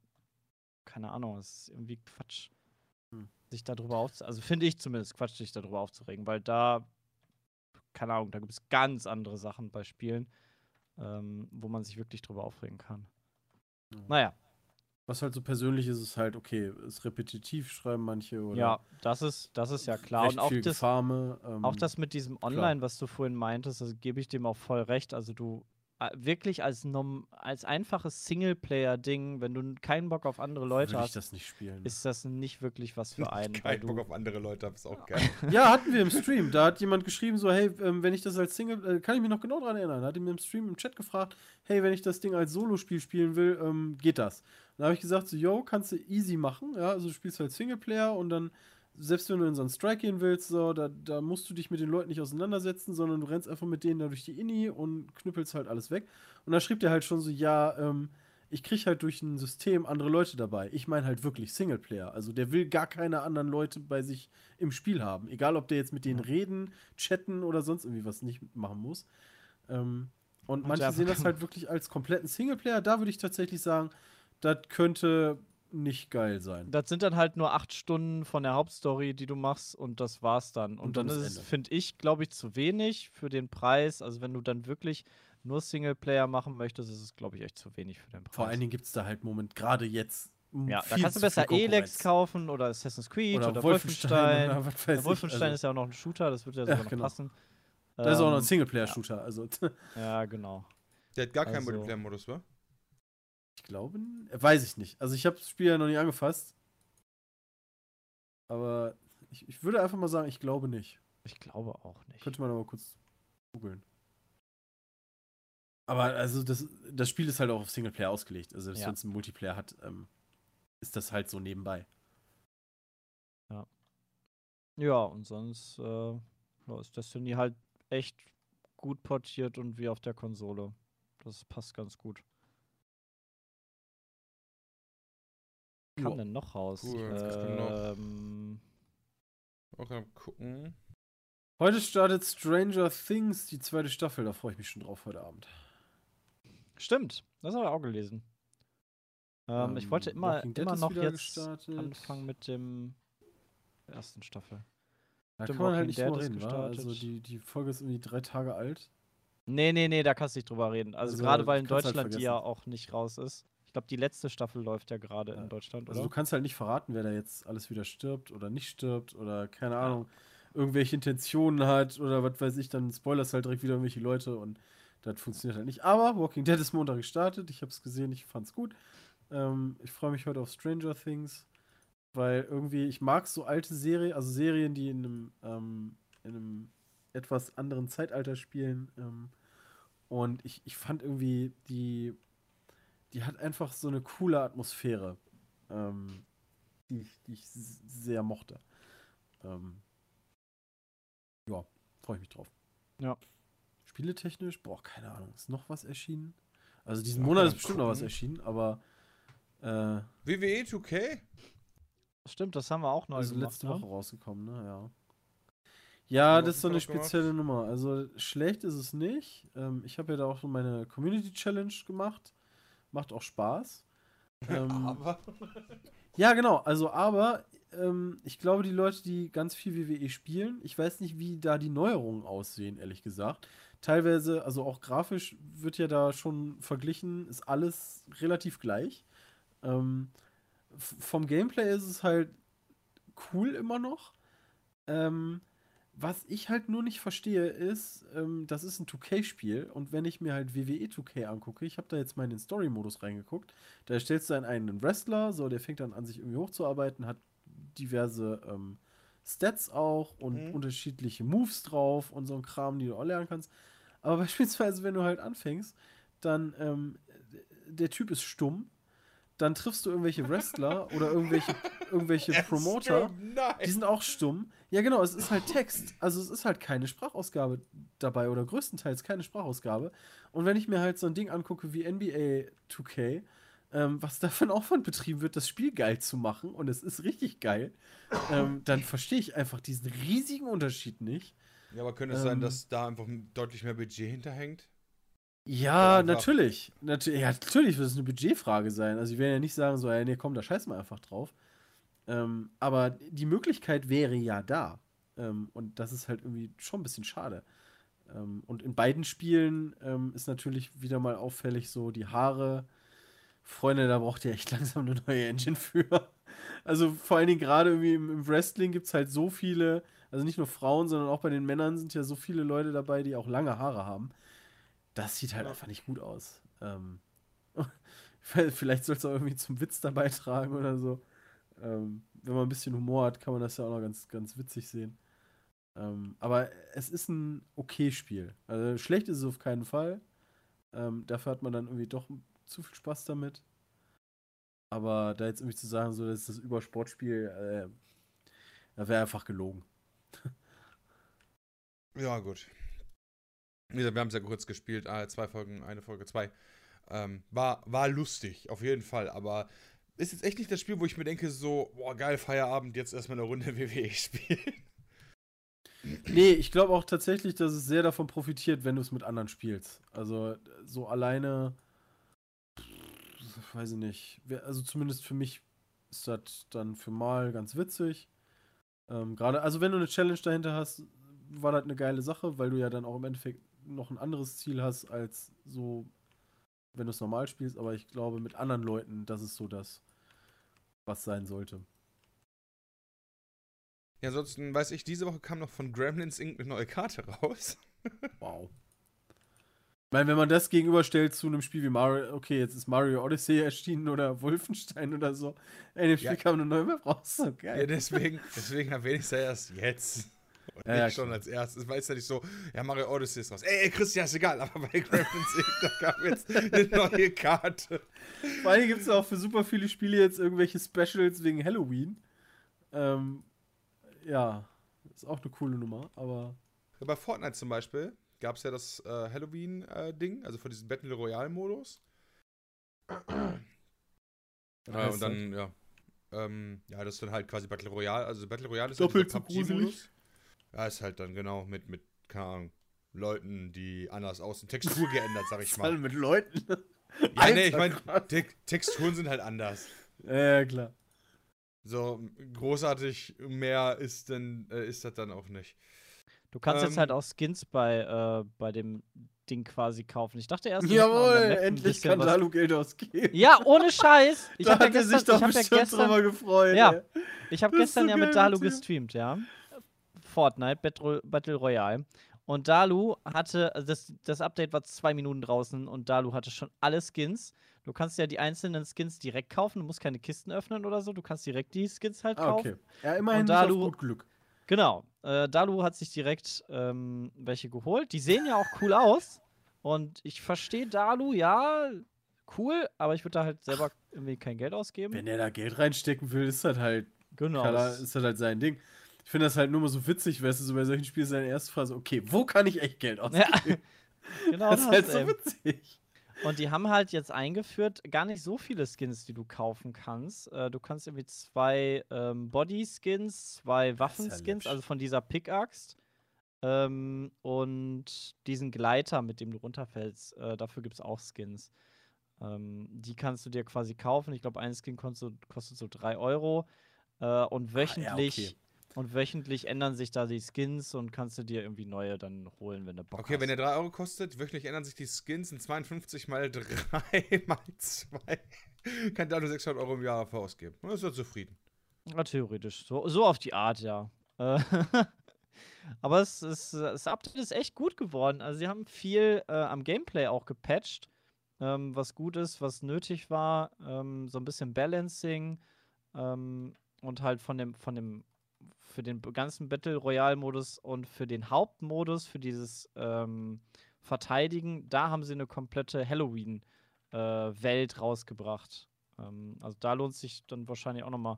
keine Ahnung, das ist irgendwie Quatsch. Hm. Sich darüber aufzuregen. Also finde ich zumindest Quatsch, sich darüber aufzuregen, weil da, keine Ahnung, da gibt es ganz andere Sachen bei Spielen, ähm, wo man sich wirklich drüber aufregen kann. Ja. Naja, Was halt so persönlich ist, ist halt, okay, ist repetitiv, schreiben manche oder ja, das ist, das ist ja klar. Und auch das, Gefarme. Ähm, Auch das mit diesem Online, was du vorhin meintest, das gebe ich dem auch voll recht. Also du wirklich als, norm als einfaches Singleplayer-Ding, wenn du keinen Bock auf andere Leute würde ich hast, das nicht spielen. ist das nicht wirklich was für einen. weil Kein Bock auf andere Leute, hab's auch geil. Ja, hatten wir im Stream. Da hat jemand geschrieben, so, hey, ähm, wenn ich das als Single, äh, kann ich mich noch genau dran erinnern, da hat ihn mir im Stream im Chat gefragt, hey, wenn ich das Ding als Solospiel spielen will, ähm, geht das? Dann habe ich gesagt, so, yo, kannst du easy machen, ja, also du spielst halt Singleplayer und dann, selbst wenn du in so einen Strike gehen willst, so, da, da musst du dich mit den Leuten nicht auseinandersetzen, sondern du rennst einfach mit denen da durch die Inni und knüppelst halt alles weg. Und da schrieb der halt schon so, ja, ähm, ich krieg halt durch ein System andere Leute dabei. Ich meine halt wirklich Singleplayer. Also der will gar keine anderen Leute bei sich im Spiel haben. Egal, ob der jetzt mit denen reden, chatten oder sonst irgendwie was nicht machen muss. Ähm, und manche sehen das halt wirklich als kompletten Singleplayer. Da würde ich tatsächlich sagen, das könnte nicht geil sein. das sind dann halt nur acht Stunden von der Hauptstory, die du machst und das war's dann. Und, Und dann dann ist es, finde ich, glaube ich, zu wenig für den Preis. Also wenn du dann wirklich nur Singleplayer machen möchtest, ist es, glaube ich, echt zu wenig für den Preis. Vor allen Dingen gibt es da halt Moment, gerade jetzt. ja, da kannst du besser Elex kaufen oder Assassin's Creed oder, Oder Wolfenstein. Wolfenstein oder Ja. Wolfenstein Also, ist ja auch noch ein Shooter, das wird ja Ja, sogar noch genau. passen. Da ist auch noch ein Ähm, Singleplayer-Shooter. Also, Ja, genau. Der hat gar keinen Also- Multiplayer-Modus, wa? Ich glaube, weiß ich nicht. Also, ich habe das Spiel ja noch nie angefasst. Aber ich, ich würde einfach mal sagen, ich glaube nicht. Ich glaube auch nicht. Könnte man aber kurz googeln. Aber also das, das Spiel ist halt auch auf Singleplayer ausgelegt. Also selbst Ja. wenn es einen Multiplayer hat, ähm, ist das halt so nebenbei. Ja, und sonst äh, ja, ist Destiny halt echt gut portiert und wie auf der Konsole. Das passt ganz gut. Kam Ja. denn noch raus? Cool, kam noch? ähm, Auch am gucken. Heute startet Stranger Things, die zweite Staffel. Da freue ich mich schon drauf heute Abend. Stimmt, das habe ich auch gelesen. Ähm, ich wollte Ähm, immer, immer noch jetzt gestartet. anfangen mit dem der ersten Staffel. Da Stimmt, kann man halt nicht drüber reden. Also die, die Folge ist irgendwie drei Tage alt. Nee, nee, nee, da kannst du nicht drüber reden. Also, Also, gerade weil in kannst halt Deutschland die ja auch nicht raus ist. Ich glaube, die letzte Staffel läuft ja gerade Ja. in Deutschland, Also oder? du kannst halt nicht verraten, wer da jetzt alles wieder stirbt oder nicht stirbt oder keine Ahnung, irgendwelche Intentionen hat oder was weiß ich, dann spoilerst halt direkt wieder irgendwelche Leute und das funktioniert halt nicht. Aber Walking Dead ist Montag gestartet, ich habe es gesehen, ich fand's gut. Ähm, ich freue mich heute auf Stranger Things, weil irgendwie, ich mag so alte Serien, also Serien, die in einem, ähm, in einem etwas anderen Zeitalter spielen. Ähm, und ich, ich fand irgendwie, die, die hat einfach so eine coole Atmosphäre, ähm, die, ich, die ich sehr mochte. Ähm, ja, freue ich mich drauf. Ja. Spieletechnisch, boah, keine Ahnung, ist noch was erschienen? Also diesen Monat ist bestimmt noch was gucken. erschienen, aber äh, WWE 2K? Stimmt, das haben wir auch neu also gemacht. letzte ne? Woche rausgekommen, ne? Ja. Ja, das ist so eine spezielle Nummer. Also schlecht ist es nicht. Ähm, ich habe ja da auch so meine Community Challenge gemacht. Macht auch Spaß. Ähm, Aber. Ja, genau. Also, aber ähm, ich glaube, die Leute, die ganz viel WWE spielen, ich weiß nicht, wie da die Neuerungen aussehen, ehrlich gesagt. Teilweise, also auch grafisch wird ja da schon verglichen, ist alles relativ gleich. Ähm, vom Gameplay ist es halt cool immer noch. Ähm, was ich halt nur nicht verstehe, ist, ähm, das ist ein 2K-Spiel und wenn ich mir halt WWE 2K angucke, ich habe da jetzt mal in den Story-Modus reingeguckt, da stellst du einen eigenen Wrestler, so der fängt dann an, sich irgendwie hochzuarbeiten, hat diverse ähm, Stats auch und Mhm. unterschiedliche Moves drauf und so ein Kram, die du auch lernen kannst. Aber beispielsweise, wenn du halt anfängst, dann ähm, der Typ ist stumm, dann triffst du irgendwelche Wrestler oder irgendwelche, irgendwelche Promoter. Die sind auch stumm. Ja, genau, es ist halt Text. Also es ist halt keine Sprachausgabe dabei oder größtenteils keine Sprachausgabe. Und wenn ich mir halt so ein Ding angucke wie NBA 2K, ähm, was da für ein Aufwand betrieben wird, das Spiel geil zu machen, und es ist richtig geil, ähm, dann verstehe ich einfach diesen riesigen Unterschied nicht. Ja, aber könnte es Ähm. sein, dass da einfach deutlich mehr Budget hinterhängt? Ja, natürlich. Natu ja, natürlich wird es eine Budgetfrage sein. Also, ich werde ja nicht sagen, so, ja, nee, komm, da scheißen wir einfach drauf. Ähm, aber die Möglichkeit wäre ja da. Ähm, und das ist halt irgendwie schon ein bisschen schade. Ähm, und in beiden Spielen ähm, ist natürlich wieder mal auffällig so die Haare. Freunde, da braucht ihr echt langsam eine neue Engine für. Also vor allen Dingen gerade irgendwie im, im Wrestling gibt es halt so viele, also nicht nur Frauen, sondern auch bei den Männern sind ja so viele Leute dabei, die auch lange Haare haben. Das sieht halt Ja. einfach nicht gut aus. Ähm, vielleicht soll es auch irgendwie zum Witz dabei tragen oder so. Ähm, wenn man ein bisschen Humor hat, kann man das ja auch noch ganz, ganz witzig sehen. Ähm, aber es ist ein okay Spiel. Also schlecht ist es auf keinen Fall. Ähm, dafür hat man dann irgendwie doch zu viel Spaß damit. Aber da jetzt irgendwie zu sagen, so, das ist das Übersportspiel, äh, da wäre einfach gelogen. Ja, gut. Wie gesagt, wir haben es ja kurz gespielt, äh, zwei Folgen, eine Folge, zwei. Ähm, war, war lustig, auf jeden Fall, aber ist jetzt echt nicht das Spiel, wo ich mir denke, so, boah, geil, Feierabend, jetzt erstmal eine Runde WWE spielen. Nee, ich glaube auch tatsächlich, dass es sehr davon profitiert, wenn du es mit anderen spielst. Also so alleine, weiß ich nicht. Also zumindest für mich ist das dann für mal ganz witzig. Ähm, Gerade, also wenn du eine Challenge dahinter hast, war das eine geile Sache, weil du ja dann auch im Endeffekt noch ein anderes Ziel hast als so, wenn du es normal spielst. Aber ich glaube, mit anderen Leuten, das ist so das, was sein sollte. Ja, ansonsten weiß ich, diese Woche kam noch von Gremlins Inc. eine neue Karte raus. Wow. Ich meine, wenn man das gegenüberstellt zu einem Spiel wie Mario, okay, jetzt ist Mario Odyssey erschienen oder Wolfenstein oder so. In dem Spiel Ja. kam eine neue Map raus. So Ja, geil. deswegen, deswegen erwähne ich es ja erst jetzt. Und Ja, nicht ja, schon als erstes, weil es ja nicht so, ja, Mario Odyssey ist raus. Ey, ey, Christian, ist egal, aber bei Gremlins Inc. da kam jetzt eine neue Karte. Vor allem gibt es auch für super viele Spiele jetzt irgendwelche Specials wegen Halloween. Ähm, ja, ist auch eine coole Nummer, aber. Bei Fortnite zum Beispiel gab es ja das äh, Halloween-Ding, also von diesem Battle Royale-Modus. was Äh, und dann, ja. Ähm, ja, das ist dann halt quasi Battle Royale. Also Battle Royale ist Doppelt halt so gruselig. Ja, ist halt dann genau mit, mit, keine Ahnung, Leuten, die anders aussehen. Textur geändert, sag ich mal. mit Leuten. Ja, nee, ich meine. Te Texturen sind halt anders. Ja, ja, klar. So großartig mehr ist denn äh, ist das dann auch nicht. Du kannst jetzt Ähm, halt auch Skins bei, äh, bei dem Ding quasi kaufen. Ich dachte erst, Jawohl, endlich kann Dalu Geld ausgeben. Ja, ohne Scheiß. Ich da habe ja hat er gestern, sich doch ich hab ja bestimmt gestern, drüber gefreut. Ja. ey. Ich habe gestern so ja mit Dalu gestreamt, ja. Fortnite, Battle, Battle Royale. Und Dalu hatte, also das, das Update war zwei Minuten draußen und Dalu hatte schon alle Skins. Du kannst ja die einzelnen Skins direkt kaufen, du musst keine Kisten öffnen oder so, du kannst direkt die Skins halt Ah, kaufen. okay. Ja, immerhin Und Dalu- gut Glück. Genau. Äh, Dalu hat sich direkt ähm, welche geholt. Die sehen ja auch cool aus. Und ich verstehe Dalu, ja, cool, aber ich würde da halt selber irgendwie kein Geld ausgeben. Wenn er da Geld reinstecken will, ist das halt genau. Er, ist das halt sein Ding. Ich finde das halt nur mal so witzig, weißt du, so bei solchen Spielen ist deine erste Phase, okay, wo kann ich echt Geld ausgeben? ja, genau das ist halt so ey. witzig. Und die haben halt jetzt eingeführt, gar nicht so viele Skins, die du kaufen kannst. Äh, du kannst irgendwie zwei ähm, Body-Skins, zwei Waffen-Skins, läppsch. also von dieser Pickaxe. Ähm, und diesen Gleiter, mit dem du runterfällst, äh, dafür gibt es auch Skins. Ähm, die kannst du dir quasi kaufen. Ich glaube, ein Skin kostet, kostet so 3 Euro. Äh, und wöchentlich. okay. Und wöchentlich ändern sich da die Skins und kannst du dir irgendwie neue dann holen, wenn du Bock Okay, hast. wenn der 3 Euro kostet, wöchentlich ändern sich die Skins in 52 mal 3 mal 2. Kann da nur 600 Euro im Jahr dafür ausgeben. Und ist er zufrieden. Ja, theoretisch. So, so auf die Art, ja. Äh, Aber es ist, das Update ist echt gut geworden. Also sie haben viel äh, am Gameplay auch gepatcht, ähm, was gut ist, was nötig war. Ähm, so ein bisschen Balancing ähm, und halt von dem, von dem, für den ganzen Battle Royale-Modus und für den Hauptmodus, für dieses ähm, Verteidigen, da haben sie eine komplette Halloween-Welt rausgebracht. Ähm, also da lohnt sich dann wahrscheinlich auch nochmal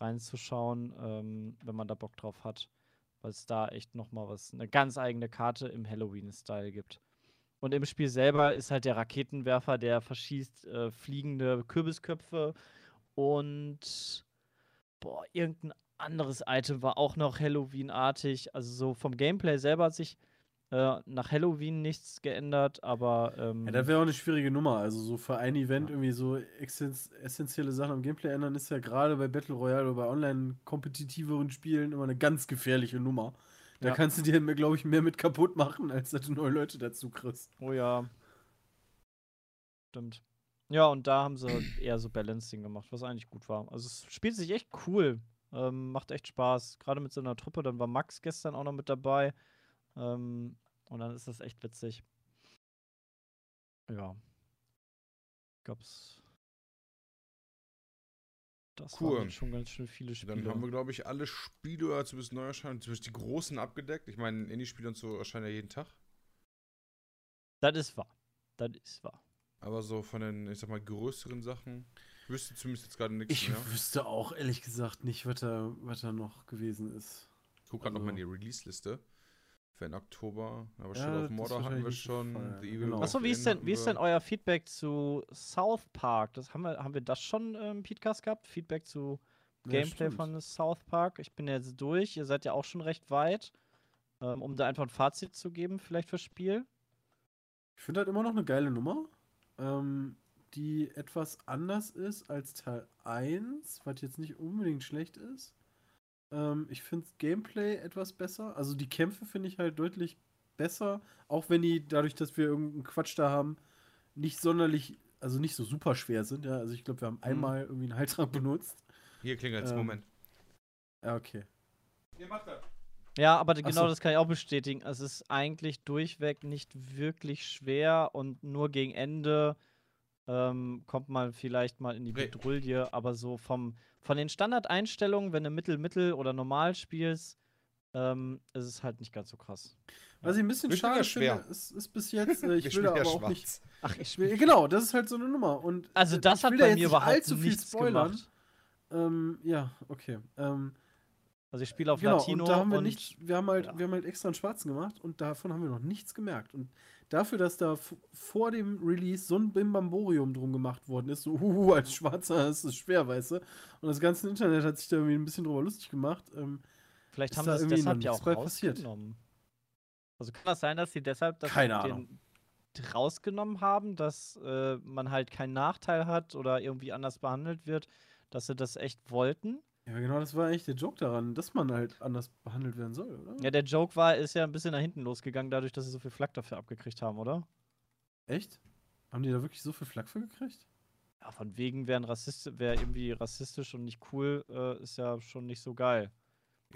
reinzuschauen, ähm, wenn man da Bock drauf hat. Weil es da echt nochmal was, eine ganz eigene Karte im Halloween-Style gibt. Und im Spiel selber ist halt der Raketenwerfer, der verschießt äh, fliegende Kürbisköpfe und boah, irgendein anderes Item war auch noch Halloween-artig. Also so vom Gameplay selber hat sich äh, nach Halloween nichts geändert, aber. Ähm, Ja, das wäre auch eine schwierige Nummer. Also so für ein Event irgendwie so essentielle Sachen am Gameplay ändern, ist ja gerade bei Battle Royale oder bei online-kompetitiveren Spielen immer eine ganz gefährliche Nummer. Da Ja. kannst du dir, glaube ich, mehr mit kaputt machen, als dass du neue Leute dazu kriegst. Oh ja. Stimmt. Ja, und da haben sie eher so Balancing gemacht, was eigentlich gut war. Also es spielt sich echt cool. Ähm, macht echt Spaß. Gerade mit so einer Truppe. Dann war Max gestern auch noch mit dabei. Ähm, und dann ist das echt witzig. Ja. Gab's. Das Cool. waren schon ganz schön viele Spiele. Dann haben wir, glaube ich, alle Spiele oder zumindest Neuerscheinungen, zumindest die großen abgedeckt. Ich meine, Indie-Spiele und so erscheinen ja jeden Tag. das ist wahr. Das ist wahr. Aber so von den, ich sag mal, größeren Sachen wüsste zumindest jetzt gerade nichts Ich mehr. wüsste auch ehrlich gesagt nicht, was da, was da noch gewesen ist. Ich guck gerade also- nochmal in die Release-Liste. Für den Oktober. Aber Ja, Shadow of das Mordor hatten wir schon. Fall. The Evil Genau. Achso, wie ist denn, wie ist denn euer Feedback zu South Park? Das haben wir, haben wir das schon im Podcast gehabt? Feedback zu Ja, Gameplay stimmt. von South Park? Ich bin jetzt durch, ihr seid ja auch schon recht weit. Ähm, um da einfach ein Fazit zu geben, vielleicht fürs Spiel. Ich finde halt immer noch eine geile Nummer, ähm, die etwas anders ist als Teil 1, was jetzt nicht unbedingt schlecht ist. Ähm, ich finde Gameplay etwas besser. Also die Kämpfe finde ich halt deutlich besser, auch wenn die dadurch, dass wir irgendeinen Quatsch da haben, nicht sonderlich, also nicht so super schwer sind. Ja, also ich glaube, wir haben einmal irgendwie einen Heiltrank benutzt. Hier klingelt Ähm, Moment. Ja, okay. Ihr macht das. Ja, aber genau so. das kann ich auch bestätigen. Es ist eigentlich durchweg nicht wirklich schwer und nur gegen Ende ähm, kommt man vielleicht mal in die. Bedrulle, aber so vom, von den Standardeinstellungen, wenn du Mittel, Mittel oder Normal spielst, ähm, ist es halt nicht ganz so krass. Was ich ein bisschen schade schwer. finde, ist, ist bis jetzt, äh, ich will da aber ja auch nicht. schwarz. Ach, ich will, genau, das ist halt so eine Nummer. Und Also äh, das hat bei mir überhaupt allzu viel nichts spoilern. gemacht. Ähm, ja, okay. Ähm, Also ich spiele auf genau, Latino und da haben wir und nicht, wir haben halt, ja. wir haben halt extra einen schwarzen gemacht und davon haben wir noch nichts gemerkt. Und dafür, dass da vor dem Release so ein Bimbamborium drum gemacht worden ist, so, huhu, als Schwarzer ist es schwer, weißt du. Und das ganze Internet hat sich da irgendwie ein bisschen drüber lustig gemacht. Ähm, vielleicht haben da sie es irgendwie deshalb ja auch bei passiert. rausgenommen. Also kann das sein, dass sie deshalb das Keine den Ahnung. rausgenommen haben, dass äh, man halt keinen Nachteil hat oder irgendwie anders behandelt wird, dass sie das echt wollten? Ja, genau, das war eigentlich der Joke daran, dass man halt anders behandelt werden soll, oder? Ja, der Joke war, ist ja ein bisschen nach hinten losgegangen, dadurch, dass sie so viel Flack dafür abgekriegt haben, oder? Echt? Haben die da wirklich so viel Flack für gekriegt? Ja, von wegen wären Rassist wär irgendwie rassistisch und nicht cool, äh, ist ja schon nicht so geil.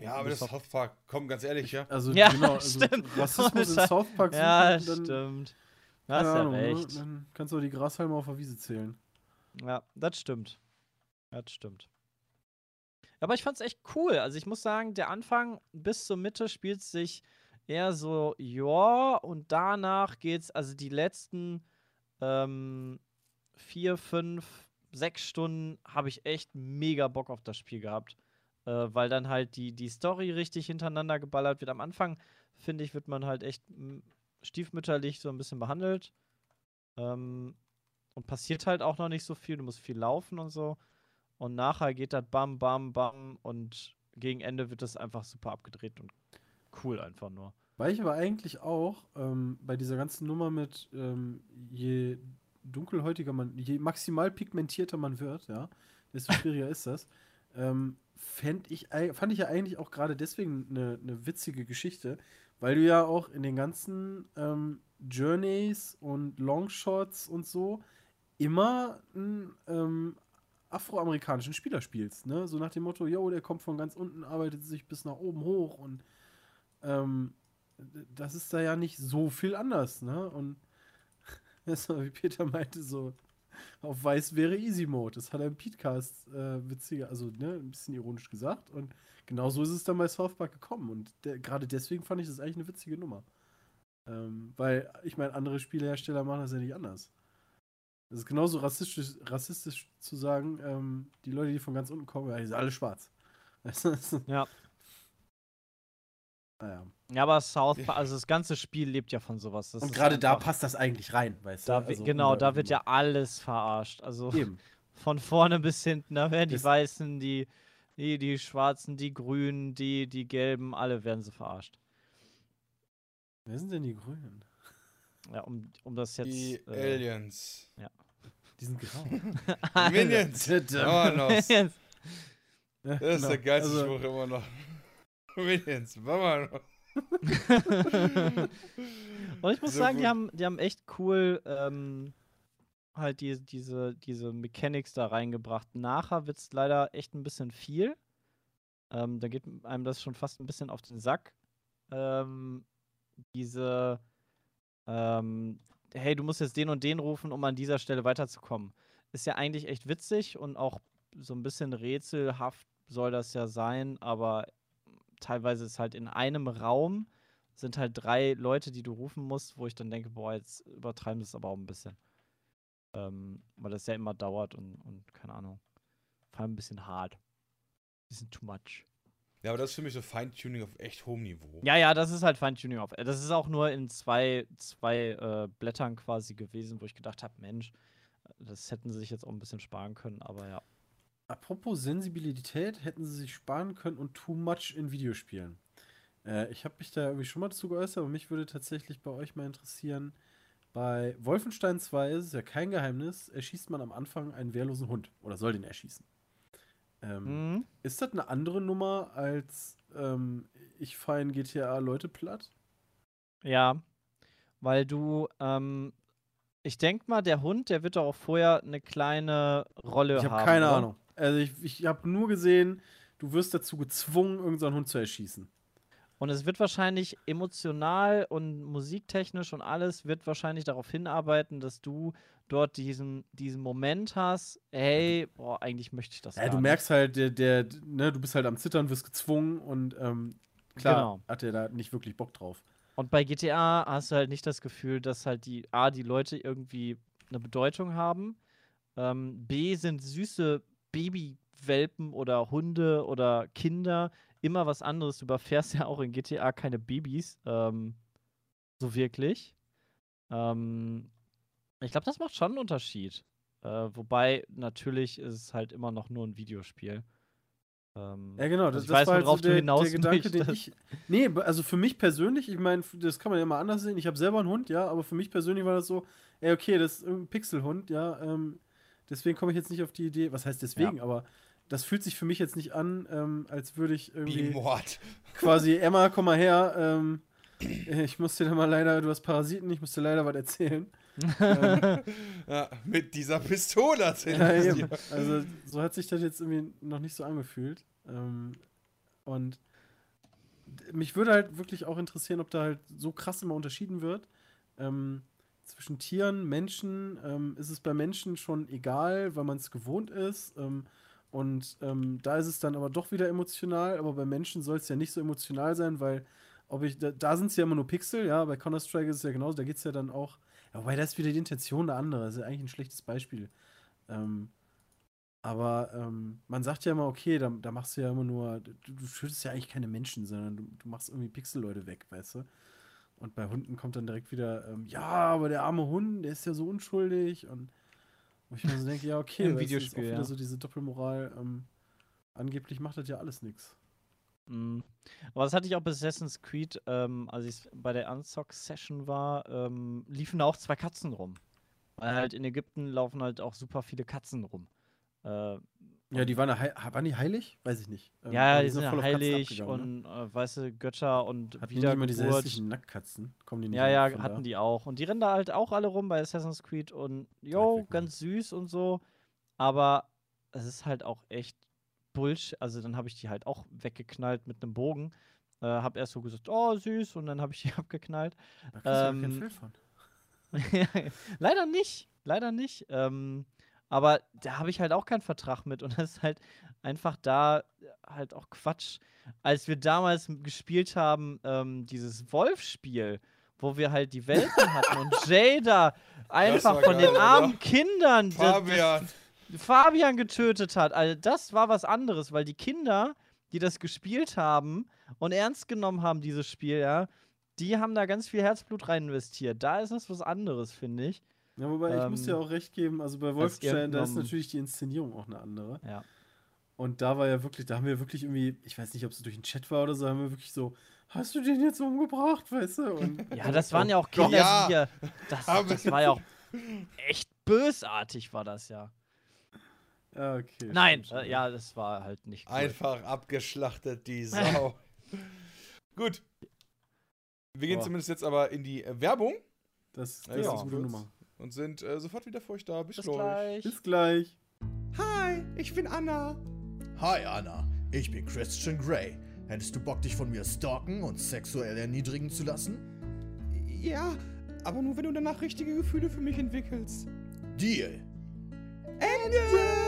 Ja, aber das Das ist South Park. Komm, ganz ehrlich, ja. Also, Ja, genau, also stimmt. Rassismus in South Park Ja, suchen, dann, stimmt. keine Hast ja Ahnung, ne? recht. Dann kannst du auch die Grashalme auf der Wiese zählen. Ja, das stimmt. Das stimmt. Aber ich fand's echt cool. Also ich muss sagen, der Anfang bis zur Mitte spielt sich eher so, ja, und danach geht's, also die letzten ähm, vier, fünf, sechs Stunden habe ich echt mega Bock auf das Spiel gehabt. Äh, weil dann halt die, die Story richtig hintereinander geballert wird. Am Anfang, finde ich, wird man halt echt mm, stiefmütterlich so ein bisschen behandelt. Ähm, und passiert halt auch noch nicht so viel. Du musst viel laufen und so. Und nachher geht das bam, bam, bam. Und gegen Ende wird das einfach super abgedreht und cool einfach nur. Weil ich aber eigentlich auch ähm, bei dieser ganzen Nummer mit ähm, je dunkelhäutiger man, je maximal pigmentierter man wird, ja, desto schwieriger ist das. Ähm, fänd ich, fand ich ja eigentlich auch gerade deswegen eine ne witzige Geschichte, weil du ja auch in den ganzen ähm, Journeys und Longshots und so immer einen ähm, afroamerikanischen Spieler spielst, ne? So nach dem Motto, yo, der kommt von ganz unten, arbeitet sich bis nach oben hoch und ähm, das ist da ja nicht so viel anders, ne? Und wie Peter meinte, so auf weiß wäre Easy Mode. Das hat er im Petecast äh, witziger, also ne, ein bisschen ironisch gesagt. Und genau so ist es dann bei South Park gekommen. Und gerade deswegen fand ich das eigentlich eine witzige Nummer. Ähm, weil, ich meine, andere Spielehersteller machen das ja nicht anders. Das ist genauso rassistisch, rassistisch zu sagen, ähm, die Leute, die von ganz unten kommen, ja, die sind alle schwarz. Ja. naja. Ja, aber South Park, also das ganze Spiel lebt ja von sowas. Das Und gerade da passt das eigentlich rein, weißt du? Also, genau, da wird ja alles verarscht. Also Eben. von vorne bis hinten, da werden die Das- Weißen, die, die, die Schwarzen, die Grünen, die, die Gelben, alle werden sie verarscht. Wer sind denn die Grünen? Ja, um, um das jetzt. Die äh, Aliens. Die sind grau. Die Minions. Vamanos. Yes. Das ist der geilste also, Spruch immer noch. Minions. Vamanos. Und ich muss So sagen, die haben, die haben echt cool ähm, halt die, diese, diese Mechanics da reingebracht. Nachher wird es leider echt ein bisschen viel. Ähm, da geht einem das schon fast ein bisschen auf den Sack. Ähm, diese, ähm, hey, du musst jetzt den und den rufen, um an dieser Stelle weiterzukommen. Ist ja eigentlich echt witzig und auch so ein bisschen rätselhaft soll das ja sein, aber teilweise ist halt in einem Raum sind halt drei Leute, die du rufen musst, wo ich dann denke, boah, jetzt übertreiben sie es aber auch ein bisschen. Ähm, weil das ja immer dauert und, und keine Ahnung. Vor allem ein bisschen hart. Bisschen too much. Ja, aber das ist für mich so Feintuning auf echt hohem Niveau. Ja, ja, das ist halt Feintuning auf. Das ist auch nur in zwei, zwei äh, Blättern quasi gewesen, wo ich gedacht habe, Mensch, das hätten sie sich jetzt auch ein bisschen sparen können, aber ja. Apropos Sensibilität, hätten sie sich sparen können und too much in Videospielen. Äh, ich habe mich da irgendwie schon mal dazu geäußert, aber mich würde tatsächlich bei euch mal interessieren. Bei Wolfenstein 2 ist es ja kein Geheimnis, erschießt man am Anfang einen wehrlosen Hund oder soll den erschießen. Ähm, Mhm. Ist das eine andere Nummer als ähm, ich fahre in GTA Leute platt? Ja, weil du, ähm, ich denke mal, der Hund, der wird doch auch vorher eine kleine Rolle Ich haben. habe keine oder? Ahnung. Also ich, ich habe nur gesehen, du wirst dazu gezwungen, irgendeinen Hund zu erschießen. Und es wird wahrscheinlich emotional und musiktechnisch und alles wird wahrscheinlich darauf hinarbeiten, dass du dort diesen, diesen Moment hast, hey, boah, eigentlich möchte ich das Ja, du merkst halt, der, der, ne, du bist halt am Zittern, wirst gezwungen und ähm, klar Genau. hat er da nicht wirklich Bock drauf. Und bei GTA hast du halt nicht das Gefühl, dass halt die A, die Leute irgendwie eine Bedeutung haben, ähm, B, sind süße Babywelpen oder Hunde oder Kinder immer was anderes. Du überfährst ja auch in GTA keine Babys, ähm, so wirklich. Ähm, ich glaube, das macht schon einen Unterschied. Äh, wobei, natürlich ist es halt immer noch nur ein Videospiel. Ähm, Ja, genau, also das, ich das weiß, war halt worauf so du der, hinaus der Gedanke, den ich. Nee, also für mich persönlich, ich meine, das kann man ja immer anders sehen. Ich habe selber einen Hund, ja, aber für mich persönlich war das so, ey, okay, das ist irgendein Pixelhund, ja, ähm, deswegen komme ich jetzt nicht auf die Idee, was heißt deswegen, aber das fühlt sich für mich jetzt nicht an, ähm, als würde ich Wie irgendwie Mord. quasi, Emma, komm mal her, ähm, ich muss dir da mal leider, du hast Parasiten, ich muss dir leider was erzählen. ähm, Ja, mit dieser Pistole erzählt ja. Also so hat sich das jetzt irgendwie noch nicht so angefühlt. Ähm, und mich würde halt wirklich auch interessieren, ob da halt so krass immer unterschieden wird. Ähm, zwischen Tieren, Menschen, ähm, ist es bei Menschen schon egal, weil man es gewohnt ist. Ähm, und ähm, da ist es dann aber doch wieder emotional, aber bei Menschen soll es ja nicht so emotional sein, weil ob ich, da, da sind es ja immer nur Pixel, ja, bei Counter-Strike ist es ja genauso, da geht es ja dann auch, ja, wobei da ist wieder die Intention eine andere, das ist ja eigentlich ein schlechtes Beispiel. Ähm, aber ähm, man sagt ja immer, okay, da, da machst du ja immer nur, du, du schüttest ja eigentlich keine Menschen, sondern du, du machst irgendwie Pixelleute weg, weißt du? Und bei Hunden kommt dann direkt wieder, ähm, ja, aber der arme Hund, der ist ja so unschuldig und wo ich mir so denke, ja, okay, Im das ist Videospiel, auch wieder so diese Doppelmoral, ähm, angeblich macht das ja alles nichts. Mm. Aber das hatte ich auch bei Assassin's Creed, ähm, als ich bei der Unzock-Session war, ähm, liefen da auch zwei Katzen rum. Weil halt in Ägypten laufen halt auch super viele Katzen rum. Äh, Ja, die waren, waren die heilig? Weiß ich nicht. Ähm, ja, die sind ja heilig ne? und äh, weiße Götter und Hatten die immer diese hässlichen Nacktkatzen? Kommen die nicht Ja, auch ja, hatten da? die auch. Und die rennen da halt auch alle rum bei Assassin's Creed und jo, Mann. ganz süß und so. Aber es ist halt auch echt Bullshit. Also dann habe ich die halt auch weggeknallt mit einem Bogen. Äh, hab erst so gesagt, oh süß, und dann habe ich die abgeknallt. Da kriegst du ja ähm, kein Fell von. leider nicht, leider nicht. Ähm, aber da habe ich halt auch keinen Vertrag mit und das ist halt einfach da halt auch Quatsch. Als wir damals gespielt haben, ähm, dieses Wolf-Spiel, wo wir halt die Welten hatten und Jada einfach von geil, den armen oder? Kindern das- Fabian. das, Fabian getötet hat. Also das war was anderes, weil die Kinder, die das gespielt haben und ernst genommen haben, dieses Spiel, ja, die haben da ganz viel Herzblut rein investiert. Da ist es was anderes, finde ich. Ja, wobei ich Ähm, muss ja auch recht geben, also bei Wolfenstein, da ist natürlich die Inszenierung auch eine andere. Ja. Und da war ja wirklich, da haben wir wirklich irgendwie, ich weiß nicht, ob es durch den Chat war oder so, haben wir wirklich so, hast du den jetzt umgebracht, weißt du? Und Ja, das waren ja auch. Kinder, Ja. die ja. Das, das war ja auch echt bösartig, war das ja. ja, okay. Nein, äh, ja, das war halt nicht cool. Einfach abgeschlachtet, die Sau. Gut. Wir gehen Boah. zumindest jetzt aber in die Werbung Das, das Ja, ist eine gute Nummer. Und sind äh, sofort wieder für euch da. Bis, Bis gleich. gleich. Bis gleich. Hi, ich bin Anna. Hi Anna, ich bin Christian Grey. Hättest du Bock, dich von mir stalken und sexuell erniedrigen zu lassen? Ja, aber nur wenn du danach richtige Gefühle für mich entwickelst. Deal. Ende!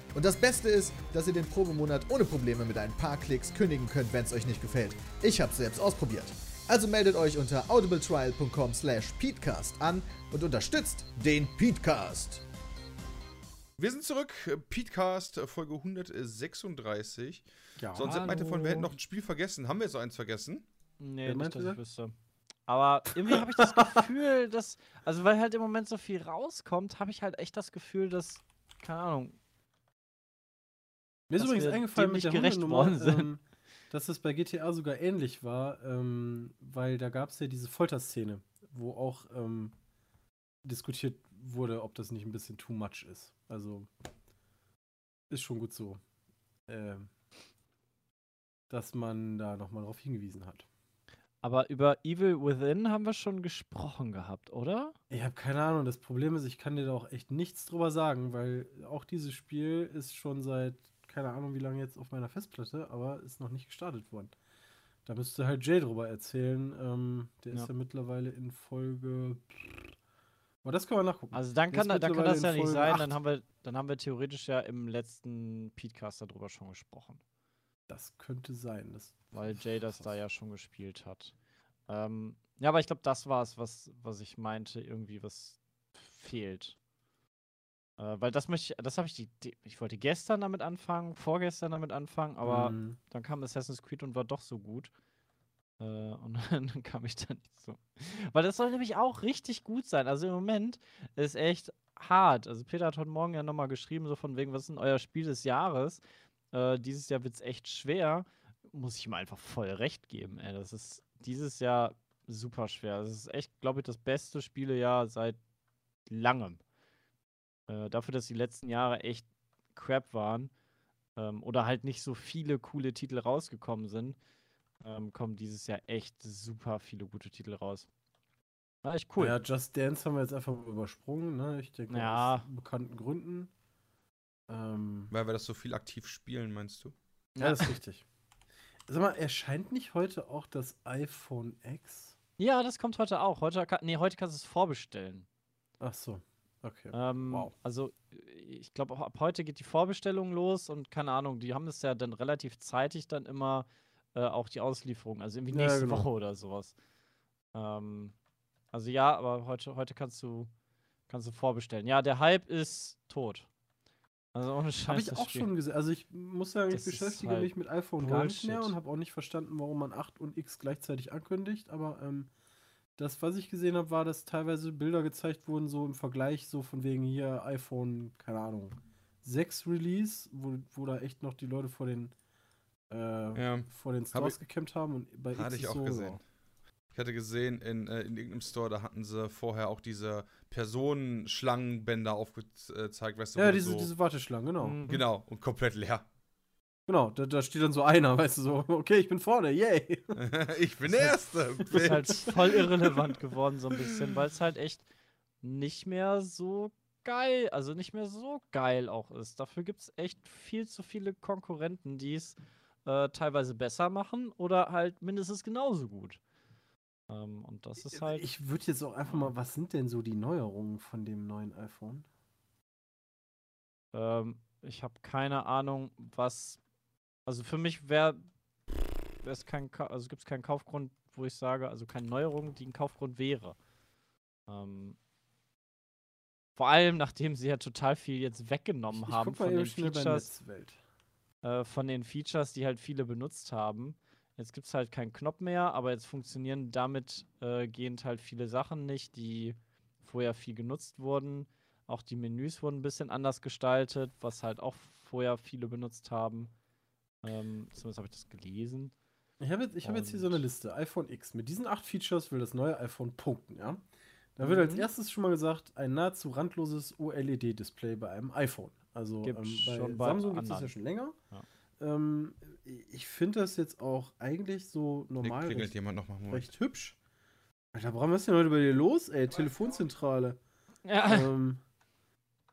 Und das Beste ist, dass ihr den Probemonat ohne Probleme mit ein paar Klicks kündigen könnt, wenn es euch nicht gefällt. Ich habe selbst ausprobiert. Also meldet euch unter audibletrial.com slash peatcast an und unterstützt den Peatcast. Wir sind zurück. Petecast, äh, Folge 136. Ja. Sonst meinte von, wir hätten noch ein Spiel vergessen. Haben wir jetzt so eins vergessen? Nee, Wer nicht, dass ich wüsste. Aber irgendwie habe ich das Gefühl, dass, also weil halt im Moment so viel rauskommt, habe ich halt echt das Gefühl, dass, keine Ahnung, Mir ist übrigens eingefallen mit der gerecht worden sind. ähm, dass es bei GTA sogar ähnlich war, ähm, weil da gab es ja diese Folterszene, wo auch ähm, diskutiert wurde, ob das nicht ein bisschen too much ist. Also ist schon gut so, ähm, dass man da nochmal drauf hingewiesen hat. aber über Evil Within haben wir schon gesprochen gehabt, oder? Ich habe keine Ahnung. Das Problem ist, ich kann dir da auch echt nichts drüber sagen, weil auch dieses Spiel ist schon seit keine Ahnung wie lange jetzt auf meiner Festplatte, aber ist noch nicht gestartet worden. Da müsste halt Jay drüber erzählen. Ähm, der Ja. ist ja mittlerweile in Folge. Aber das können wir nachgucken. Also dann kann, da- dann kann das ja nicht Folge sein, dann haben, wir, dann haben wir theoretisch ja im letzten Peatcast darüber schon gesprochen. Das könnte sein. Das, Weil Jay das da ja schon gespielt hat. Ähm, ja, aber ich glaube, das war es, was, was ich meinte, irgendwie was fehlt. Äh, weil das möchte ich, das habe ich die, die, ich wollte gestern damit anfangen, vorgestern damit anfangen, aber Mhm. dann kam Assassin's Creed und war doch so gut. Äh, und dann kam ich da nicht so. Weil das soll nämlich auch richtig gut sein. Also im Moment ist echt hart. Also Peter hat heute Morgen ja nochmal geschrieben, so von wegen, was ist denn euer Spiel des Jahres? Äh, dieses Jahr wird es echt schwer. Muss ich ihm einfach voll recht geben, ey. Das ist dieses Jahr super schwer. Das ist echt, glaube ich, das beste Spielejahr seit langem. Äh, dafür, dass die letzten Jahre echt crap waren ähm, oder halt nicht so viele coole Titel rausgekommen sind, ähm, kommen dieses Jahr echt super viele gute Titel raus. War echt cool. Ja, Just Dance haben wir jetzt einfach übersprungen, ne? Ich denke, Ja. aus bekannten Gründen. Ähm, Weil wir das so viel aktiv spielen, meinst du? ja, das ist richtig. Sag mal, erscheint nicht heute auch das iPhone X? Ja, das kommt heute auch. Heute, kann, nee, heute kannst du es vorbestellen. Ach so, okay. Ähm, Wow. Also, ich glaube, ab heute geht die Vorbestellung los und keine Ahnung, die haben das ja dann relativ zeitig dann immer äh, auch die Auslieferung. Also irgendwie Ja, nächste genau. Woche oder sowas. Ähm, also ja, aber heute, heute kannst du kannst du vorbestellen. Ja, der Hype ist tot. Also ohne Scheiß. Habe ich auch Spiel. schon gesehen. Also ich muss sagen, ich Das ist beschäftige halt mich mit iPhone gar nicht mehr Bullshit. und habe auch nicht verstanden, warum man 8 und X gleichzeitig ankündigt. Aber ähm, das, was ich gesehen habe, war, dass teilweise Bilder gezeigt wurden, so im Vergleich, so von wegen hier iPhone, keine Ahnung, 6 Release, wo, wo da echt noch die Leute vor den, äh, Ja. vor den Stores gekämpft haben. Und bei Hatte X ich auch so, gesehen. Ich hatte gesehen, in, äh, in irgendeinem Store, da hatten sie vorher auch diese Personenschlangenbänder aufgezeigt, weißt du, Ja, diese, so, diese Warteschlangen, genau. Mhm. Genau, und komplett leer. Genau, da, da steht dann so einer, weißt du, so, okay, ich bin vorne, yay. ich bin der Erste. Das ist halt voll irrelevant geworden, so ein bisschen, weil es halt echt nicht mehr so geil, also nicht mehr so geil auch ist. Dafür gibt es echt viel zu viele Konkurrenten, die es äh, teilweise besser machen oder halt mindestens genauso gut. Ähm, und das ist halt. Ich würde jetzt auch einfach mal, was sind denn so die Neuerungen von dem neuen iPhone? Ähm, ich habe keine Ahnung, was. Also für mich wäre es kein, also gibt es keinen Kaufgrund, wo ich sage, also keine Neuerung, die ein Kaufgrund wäre. Ähm, vor allem, nachdem sie ja total viel jetzt weggenommen ich haben von den Features, äh, von den Features, die halt viele benutzt haben. Jetzt gibt es halt keinen Knopf mehr, aber jetzt funktionieren damit äh, gehend halt viele Sachen nicht, die vorher viel genutzt wurden. Auch die Menüs wurden ein bisschen anders gestaltet, was halt auch vorher viele benutzt haben. Ähm, zumindest habe ich das gelesen. Ich habe jetzt, ich hab jetzt hier so eine Liste. iPhone X. Mit diesen acht Features will das neue iPhone punkten, ja? Da wird als Mhm. erstes schon mal gesagt, ein nahezu randloses OLED-Display bei einem iPhone. Also Gibt's ähm, bei Samsung gibt es das ja schon länger. Ja. Ähm, ich finde das jetzt auch eigentlich so normal klingelt recht, jemand nochmal. Moment. recht hübsch. Alter, Bram, was ist denn heute bei dir los, ey? Telefonzentrale. Ja, ähm,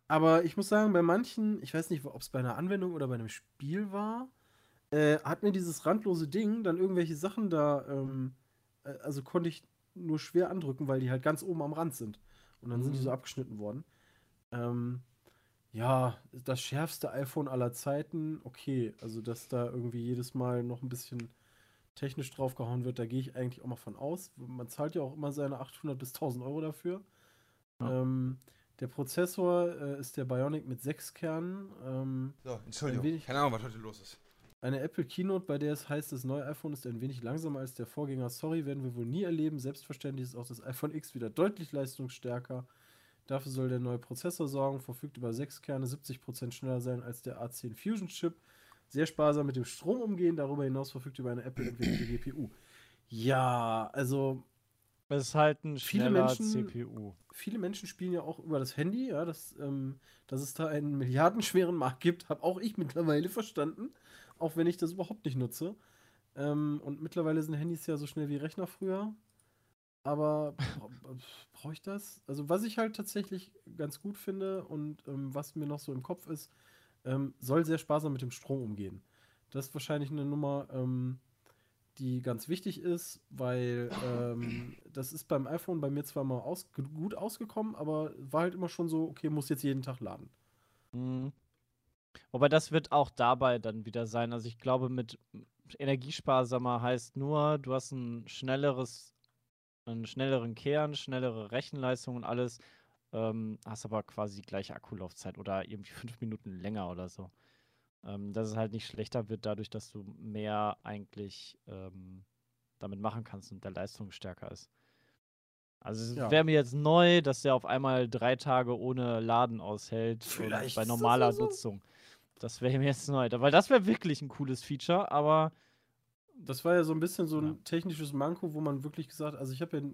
aber ich muss sagen, bei manchen, ich weiß nicht, ob es bei einer Anwendung oder bei einem Spiel war, äh, hat mir dieses randlose Ding dann irgendwelche Sachen da, ähm, äh, also konnte ich nur schwer andrücken, weil die halt ganz oben am Rand sind. Und dann sind die Mhm. so abgeschnitten worden. Ähm, ja, das schärfste iPhone aller Zeiten, okay. Also, dass da irgendwie jedes Mal noch ein bisschen technisch draufgehauen wird, da gehe ich eigentlich auch mal von aus. Man zahlt ja auch immer seine 800 bis 1000 Euro dafür. Ja. Ähm, der Prozessor äh, ist der Bionic mit 6 Kernen. Ähm, So, Entschuldigung. Keine Ahnung, was heute los ist. Eine Apple Keynote, bei der es heißt, das neue iPhone ist ein wenig langsamer als der Vorgänger. Sorry, werden wir wohl nie erleben. Selbstverständlich ist auch das iPhone X wieder deutlich leistungsstärker. Dafür soll der neue Prozessor sorgen, verfügt über 6 Kerne, 70% schneller sein als der A10 Fusion Chip. Sehr sparsam mit dem Strom umgehen, darüber hinaus verfügt über eine Apple-entwickelte GPU. Ja, also es ist halt ein Viele Menschen- CPU. viele Menschen spielen ja auch über das Handy, ja, dass, ähm, dass es da einen milliardenschweren Markt gibt, habe auch ich mittlerweile verstanden, auch wenn ich das überhaupt nicht nutze. Ähm, und mittlerweile sind Handys ja so schnell wie Rechner früher. Aber brauche ich das? Also, was ich halt tatsächlich ganz gut finde und ähm, was mir noch so im Kopf ist, ähm, soll sehr sparsam mit dem Strom umgehen. Das ist wahrscheinlich eine Nummer, ähm, die ganz wichtig ist, weil ähm, das ist beim iPhone bei mir zwar mal aus, gut ausgekommen, aber war halt immer schon so, okay, muss jetzt jeden Tag laden. Mhm. Wobei das wird auch dabei dann wieder sein. Also ich glaube, mit energiesparsamer heißt nur, du hast ein schnelleres, einen schnelleren Kern, schnellere Rechenleistung und alles, ähm, hast aber quasi die gleiche Akkulaufzeit oder irgendwie fünf Minuten länger oder so. Ähm, dass es halt nicht schlechter wird dadurch, dass du mehr eigentlich ähm, damit machen kannst und der Leistung stärker ist. Also es Ja. wäre mir jetzt neu, dass der auf einmal drei Tage ohne Laden aushält bei normaler ja so. Nutzung. Das wäre mir jetzt neu. Weil das wäre wirklich ein cooles Feature, aber Das war ja so ein bisschen so ein Ja. technisches Manko, wo man wirklich gesagt, also ich habe ja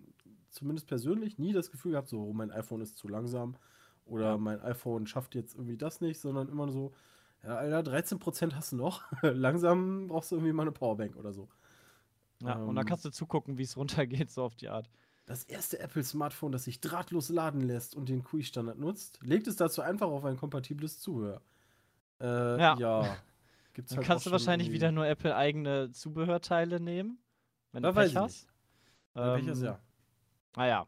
zumindest persönlich nie das Gefühl gehabt, so oh, mein iPhone ist zu langsam oder Ja. mein iPhone schafft jetzt irgendwie das nicht, sondern immer so, ja, Alter, 13% hast du noch. Langsam brauchst du irgendwie mal eine Powerbank oder so. ja, und dann Ähm. kannst du zugucken, wie es runtergeht, so auf die Art. Das erste Apple-Smartphone, das sich drahtlos laden lässt und den QI-Standard nutzt, legt es dazu einfach auf ein kompatibles Zubehör. Äh, Ja. ja. Gibt's Dann halt kannst du wahrscheinlich schon wieder nur Apple eigene Zubehörteile nehmen, wenn Da du weiß Pech ich hast. Bei welches Ähm, ja. Naja.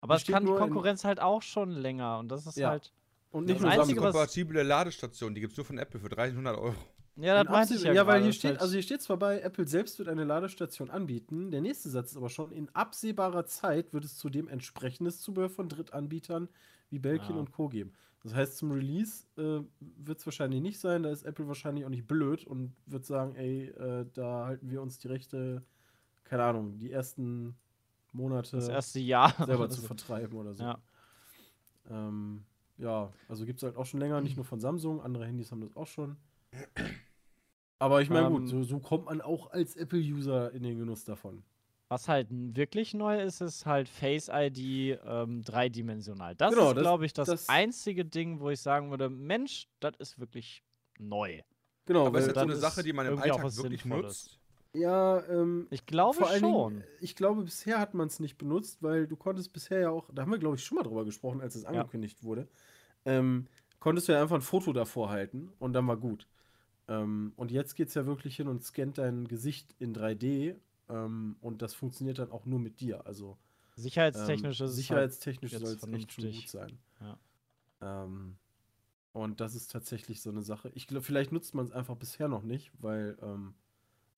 Aber Die es steht kann die in- Konkurrenz halt auch schon länger und das ist Ja. halt. Und Nicht das nur Einzige, Samsung. was- kompatible Ladestation, die gibt es nur von Apple für 1300 Euro. Ja, das In meinte ich ja. ja, weil hier steht, halt- also hier steht zwar bei, Apple selbst wird eine Ladestation anbieten. Der nächste Satz ist aber schon, in absehbarer Zeit wird es zudem entsprechendes Zubehör von Drittanbietern wie Belkin Ja. und Co. geben. Das heißt, zum Release äh, wird es wahrscheinlich nicht sein. Da ist Apple wahrscheinlich auch nicht blöd und wird sagen, ey, äh, da halten wir uns die Rechte, keine Ahnung, die ersten Monate das erste Jahr. selber zu vertreiben oder so. Ja. Ähm, ja, also gibt es halt auch schon länger, nicht nur von Samsung, andere Handys haben das auch schon. Aber ich meine, Ähm, gut, so, so kommt man auch als Apple-User in den Genuss davon. Was halt wirklich neu ist, ist halt Face ID ähm, dreidimensional. Das Genau, ist, glaube ich, das, das- einzige Ding, wo ich sagen würde, Mensch, das ist wirklich neu. Genau, Aber ist weil, das so eine ist Sache, die man im Alltag wirklich Sinnvolles. nutzt? ja, ähm, Ich glaube vor allen schon. Dingen, ich glaube, bisher hat man es nicht benutzt, weil du konntest bisher ja auch, da haben wir, glaube ich, schon mal drüber gesprochen, als es angekündigt wurde. ähm, konntest du ja einfach ein Foto davor halten und dann war gut. Ähm, und jetzt geht es ja wirklich hin und scannt dein Gesicht in 3D ähm, und das funktioniert dann auch nur mit dir. Also Sicherheitstechnisch ähm, ist es sicherheitstechnisch halt soll es echt schon gut sein. Ja. Ähm, und das ist tatsächlich so eine Sache. Ich glaube, vielleicht nutzt man es einfach bisher noch nicht, weil, ähm,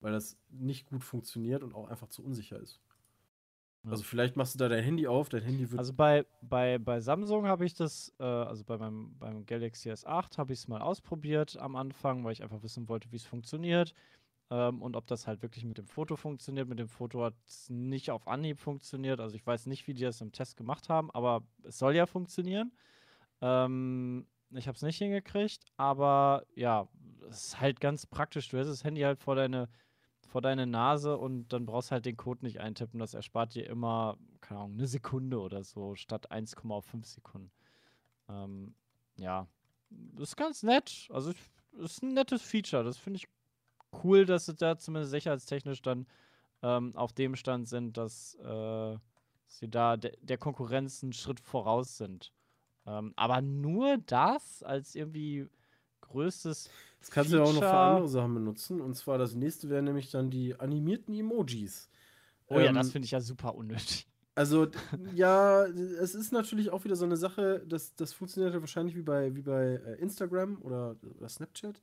weil das nicht gut funktioniert und auch einfach zu unsicher ist. Ja. Also vielleicht machst du da dein Handy auf, dein Handy wird. Also bei, bei, bei Samsung habe ich das, äh, also bei meinem beim Galaxy S8 habe ich es mal ausprobiert am Anfang, weil ich einfach wissen wollte, wie es funktioniert ähm, und ob das halt wirklich mit dem Foto funktioniert. Mit dem Foto hat es nicht auf Anhieb funktioniert. Also ich weiß nicht, wie die das im Test gemacht haben, aber es soll ja funktionieren. Ähm, ich habe es nicht hingekriegt, aber ja, es ist halt ganz praktisch. Du hast das Handy halt vor deine, vor deine Nase und dann brauchst halt den Code nicht eintippen. Das erspart dir immer, keine Ahnung, eine Sekunde oder so, statt 1,5 Sekunden. Ähm, ja, ist ganz nett. Also, ist ein nettes Feature. Das finde ich cool, dass sie da zumindest sicherheitstechnisch dann ähm, auf dem Stand sind, dass äh, sie da de der Konkurrenz einen Schritt voraus sind. Ähm, aber nur das als irgendwie größtes Das kannst du ja auch noch für Feature- andere Sachen benutzen. Und zwar das nächste wären nämlich dann die animierten Emojis. Oh ja, Ähm, das finde ich ja super unnötig. Also, ja, es ist natürlich auch wieder so eine Sache, das, das funktioniert ja wahrscheinlich wie bei, wie bei äh, Instagram oder, oder Snapchat,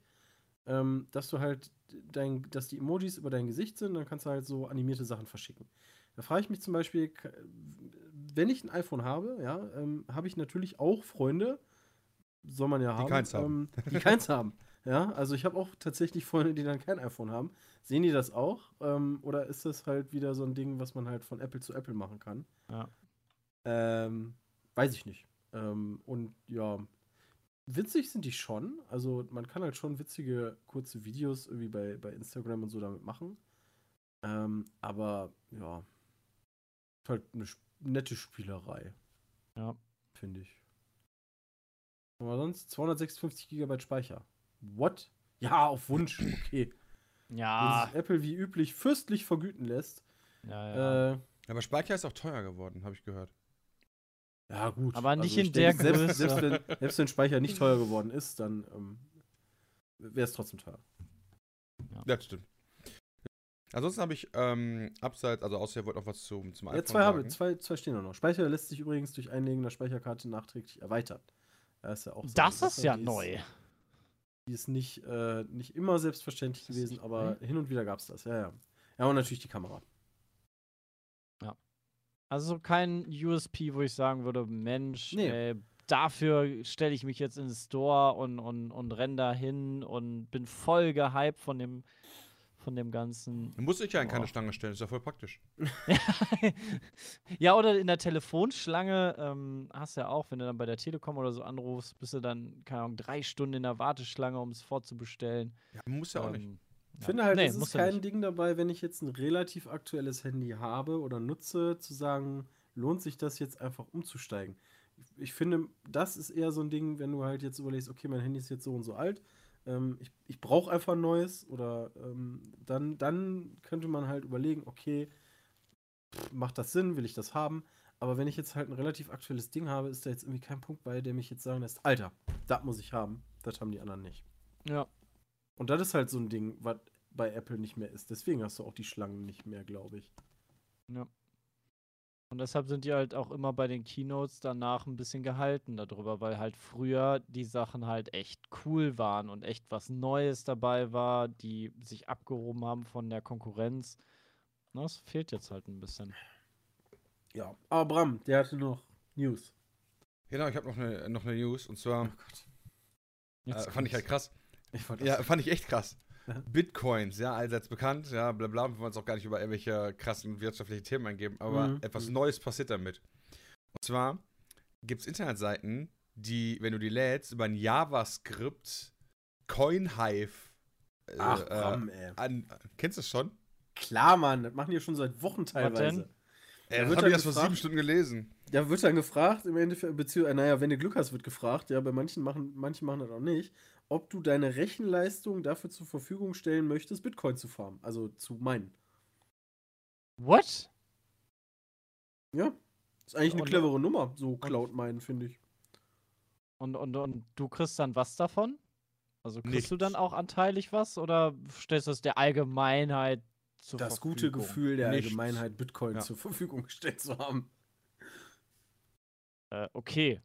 ähm, dass du halt dein, dass die Emojis über dein Gesicht sind, dann kannst du halt so animierte Sachen verschicken. Da frage ich mich zum Beispiel, wenn ich ein iPhone habe, ja, ähm, habe ich natürlich auch Freunde, soll man ja haben, keins haben. Ähm, die keins haben. Ja, also ich habe auch tatsächlich Freunde, die dann kein iPhone haben. Sehen die das auch? Ähm, oder ist das halt wieder so ein Ding, was man halt von Apple zu Apple machen kann? Ja. Ähm, weiß ich nicht. Ähm, und ja, witzig sind die schon. Also man kann halt schon witzige, kurze Videos irgendwie bei, bei Instagram und so damit machen. Ähm, aber ja, ist halt eine sp- nette Spielerei. Ja. Finde ich. Aber sonst 256 GB Speicher. What? Ja, auf Wunsch. Okay. Wenn Ja, sich Apple wie üblich fürstlich vergüten lässt. ja, ja. Äh, Aber Speicher ist auch teuer geworden, habe ich gehört. Ja, gut. Also Aber nicht ich in der denke, selbst, Größe. selbst, wenn, selbst wenn Speicher nicht teuer geworden ist, dann ähm, wäre es trotzdem teuer. Das stimmt. Ansonsten habe ich ähm, abseits, also außer ihr wollt noch was zum, zum Ja, iPhone zwei, habe, sagen. zwei, zwei stehen noch. Speicher lässt sich übrigens durch Einlegen der Speicherkarte nachträglich erweitern. Das ist ja auch so das ist ja die neu. die ist nicht, äh, nicht immer selbstverständlich ist gewesen, aber hin und wieder gab es das. Ja, ja. Ja, und natürlich die Kamera. Also kein USP, wo ich sagen würde, Mensch, Nee. ey, dafür stelle ich mich jetzt in den Store und, und, und renn da hin und bin voll gehypt von dem, von dem Ganzen. Du musst dich ja in keine Boah. Stange stellen, ist ja voll praktisch. ja, oder in der Telefonschlange ähm, hast du ja auch, wenn du dann bei der Telekom oder so anrufst, bist du dann, keine Ahnung, drei Stunden in der Warteschlange, um es vorzubestellen. Ja, muss ja auch nicht. Ich ja. finde halt, Nee, es ist kein. Ding dabei, wenn ich jetzt ein relativ aktuelles Handy habe oder nutze, zu sagen, lohnt sich das jetzt einfach umzusteigen. Ich, ich finde, das ist eher so ein Ding, wenn du halt jetzt überlegst, okay, mein Handy ist jetzt so und so alt, ähm, ich, ich brauche einfach ein neues oder ähm, dann, dann könnte man halt überlegen, okay, pff, macht das Sinn, will ich das haben? Aber wenn ich jetzt halt ein relativ aktuelles Ding habe, ist da jetzt irgendwie kein Punkt bei, der mich jetzt sagen lässt, Alter, das muss ich haben, das haben die anderen nicht. Ja. Und das ist halt so ein Ding, was bei Apple nicht mehr ist. Deswegen hast du auch die Schlangen nicht mehr, glaube ich. Ja. Und deshalb sind die halt auch immer bei den Keynotes danach ein bisschen gehalten darüber, weil halt früher die Sachen halt echt cool waren und echt was Neues dabei war, die sich abgehoben haben von der Konkurrenz. Das fehlt jetzt halt ein bisschen. Ja. Aber Bram, der hatte noch News. Genau, ich habe noch eine, noch eine News und zwar Jetzt äh, fand ich halt krass. Ich wollte Ja, fand ich echt krass. Bitcoins, ja, allseits bekannt, ja, bla bla, wir wollen uns auch gar nicht über irgendwelche krassen wirtschaftlichen Themen eingeben, aber Mhm. etwas Mhm. Neues passiert damit. Und zwar gibt es Internetseiten, die, wenn du die lädst, über ein JavaScript CoinHive äh, Ach, äh, Bram, ey. an, kennst du das schon? Klar, Mann, das machen die schon seit Wochen teilweise. Äh, Da das wird habe ich dann erst vor gefragt- sieben Stunden gelesen. Da wird dann gefragt, im Endeffekt, beziehungsweise, naja, wenn du Glück hast, wird gefragt, ja, bei manchen machen, manche machen das auch nicht, ob du deine Rechenleistung dafür zur Verfügung stellen möchtest, Bitcoin zu farmen, also zu meinen. What? Ja. Ist eigentlich eine Und- clevere Nummer, so Cloud meinen, finde ich. Und, und, und du kriegst dann was davon? Also kriegst du Nichts. dann auch anteilig was oder stellst du es der Allgemeinheit zur Das Verfügung? gute Gefühl der Nichts. Allgemeinheit, Bitcoin Ja. zur Verfügung gestellt zu haben. Äh, okay.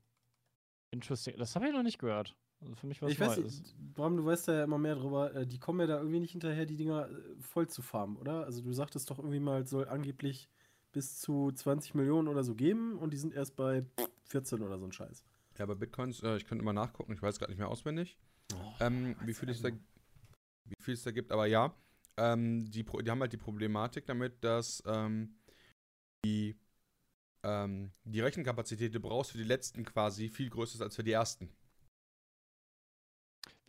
Interesting. Das habe ich noch nicht gehört. Also für mich was ich weiß nicht, Bram, du weißt da ja immer mehr drüber. äh, Die kommen ja da irgendwie nicht hinterher, die Dinger äh, voll zu farmen, oder? Also du sagtest doch irgendwie mal, es soll angeblich bis zu 20 Millionen oder so geben und die sind erst bei 14 oder so ein Scheiß. Ja, bei Bitcoins, äh, ich könnte mal nachgucken, ich weiß gerade nicht mehr auswendig, Oh, ähm, wie, viel es da, wie viel es da gibt, aber ja, ähm, die, die haben halt die Problematik damit, dass ähm, die, ähm, die Rechenkapazität, die du brauchst für die letzten quasi, viel größer ist als für die ersten.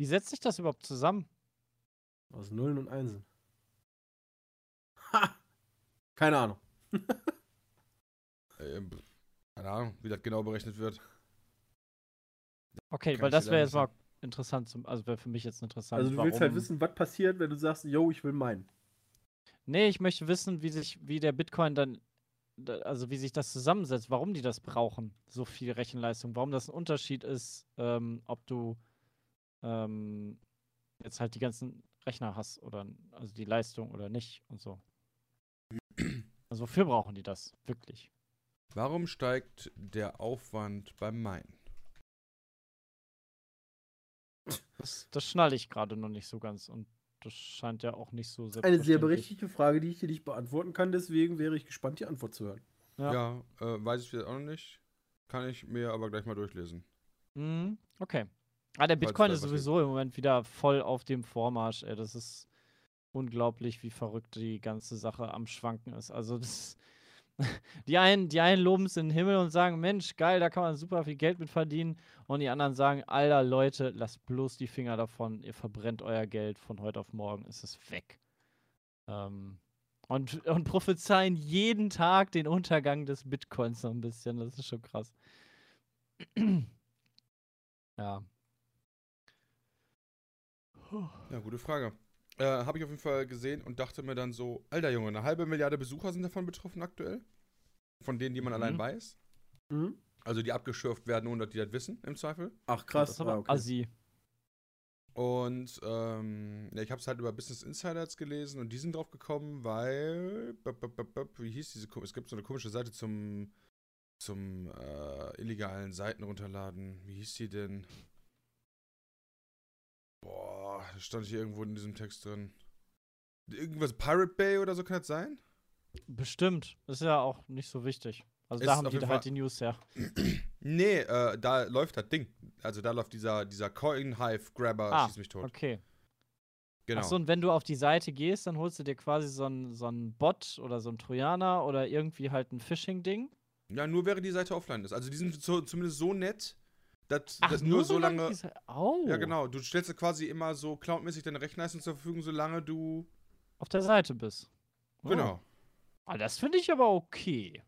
Wie setzt sich das überhaupt zusammen? Aus Nullen und Einsen. Ha! Keine Ahnung. Ähm, pff, keine Ahnung, wie das genau berechnet wird. Okay, Kann weil das wäre jetzt mal interessant zum, also wäre für mich jetzt interessant. Also du willst halt warum- wissen, was passiert, wenn du sagst, yo, ich will meinen. Nee, ich möchte wissen, wie sich, wie der Bitcoin dann, da- also wie sich das zusammensetzt, warum die das brauchen, so viel Rechenleistung, warum das ein Unterschied ist, ähm, ob du ähm, jetzt halt die ganzen Rechner hast oder also die Leistung oder nicht und so. Also wofür brauchen die das? Wirklich? Warum steigt der Aufwand beim Meinen? Das, das schnall ich gerade noch nicht so ganz und das scheint ja auch nicht so Eine sehr berechtigte Frage, die ich dir nicht beantworten kann, deswegen wäre ich gespannt, die Antwort zu hören. Ja. Ja, äh, weiß ich jetzt auch noch nicht. Kann ich mir aber gleich mal durchlesen. Mhm, okay. Ah, der Bitcoin ist sowieso im Moment wieder voll auf dem Vormarsch. Ey. Das ist unglaublich, wie verrückt die ganze Sache am Schwanken ist. Also das, die einen, die einen loben es in den Himmel und sagen, Mensch, geil, da kann man super viel Geld mit verdienen. Und die anderen sagen, alter Leute, lasst bloß die Finger davon, ihr verbrennt euer Geld von heute auf morgen, ist es weg. Ähm, und, und prophezeien jeden Tag den Untergang des Bitcoins so ein bisschen. Das ist schon krass. ja. Ja, gute Frage. Äh, Habe ich auf jeden Fall gesehen und dachte mir dann so, alter Junge, eine halbe Milliarde Besucher sind davon betroffen aktuell. Von denen, die man Mhm. allein weiß. Mhm. Also die abgeschürft werden, ohne dass die das wissen, im Zweifel. Ach krass, Das aber ah, okay. assi. Und ähm, ja, ich habe es halt über Business Insiders gelesen und die sind drauf gekommen, weil, wie hieß diese, es gibt so eine komische Seite zum, zum äh, illegalen Seiten runterladen. Wie hieß die denn? Das stand hier irgendwo in diesem Text drin. Irgendwas Pirate Bay oder so kann das sein? Bestimmt. Ist ja auch nicht so wichtig. Also Ist da haben die halt die News her. Nee, äh, da läuft das Ding. Also da läuft dieser, dieser Coin Hive Grabber, Ah, schieß mich tot. Okay. Genau. Achso, und wenn du auf die Seite gehst, dann holst du dir quasi so einen so einen Bot oder so einen Trojaner oder irgendwie halt ein Phishing-Ding. Ja, nur wäre die Seite offline ist. Also die sind so, zumindest so nett, dass, Ach, dass nur so lange. die Se- Oh, Ja, genau. Du stellst dir quasi immer so cloudmäßig deine Rechenleistung zur Verfügung, solange du. auf der Seite bist. Oh. Genau. Ah, das finde ich aber okay.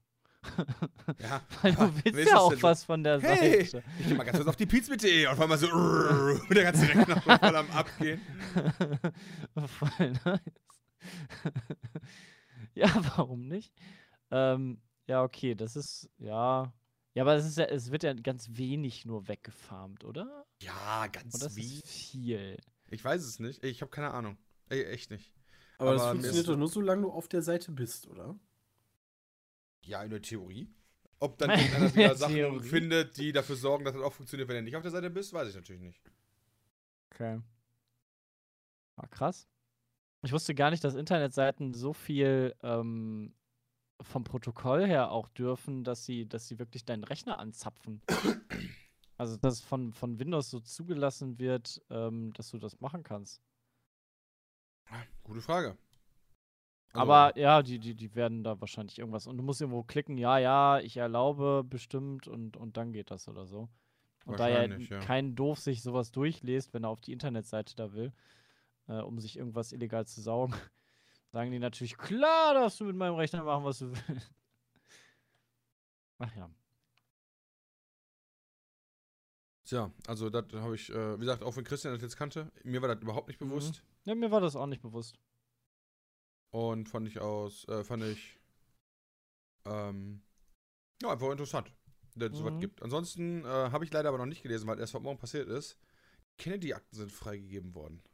Ja. Weil du willst ja das auch was von der Hey, Seite. ich geh mal ganz kurz auf die pizza.de und auf einmal so. und der ganze Rechner voll am Abgehen. Voll nice. ja, warum nicht? Ähm, ja, okay, das ist, ja. Ja, aber es ist ja, es wird ja ganz wenig nur weggefarmt, oder? Ja, ganz das wie. ist viel. Ich weiß es nicht. Ich habe keine Ahnung. Ey, echt nicht. Aber, das aber mir funktioniert doch nur, solange du auf der Seite bist, oder? Ja, in der Theorie. Ob dann In irgendeiner der wieder Sachen Theorie. findet, die dafür sorgen, dass das auch funktioniert, wenn du nicht auf der Seite bist, weiß ich natürlich nicht. Okay. Ah, krass. Ich wusste gar nicht, dass Internetseiten so viel ähm, vom Protokoll her auch dürfen, dass sie, dass sie wirklich deinen Rechner anzapfen. also, dass von, von Windows so zugelassen wird, ähm, dass du das machen kannst. Gute Frage. Also, Aber ja, die, die, die werden da wahrscheinlich irgendwas. Und du musst irgendwo klicken, ja, ja, ich erlaube bestimmt und, und dann geht das oder so. Und da ja, kein Doof sich sowas durchliest, wenn er auf die Internetseite da will, äh, um sich irgendwas illegal zu saugen, sagen die natürlich, klar darfst du mit meinem Rechner machen, was du willst. Ach ja. Tja, also das habe ich, äh, wie gesagt, auch wenn Christian das jetzt kannte, mir war das überhaupt nicht Mhm. bewusst. ja. Mir war das auch nicht bewusst. Und fand ich aus, äh, fand ich, ähm, ja, einfach interessant. dass es sowas Mhm. gibt. Ansonsten äh, habe ich leider aber noch nicht gelesen, weil erst heute Morgen passiert ist. Kennedy-Akten sind freigegeben worden.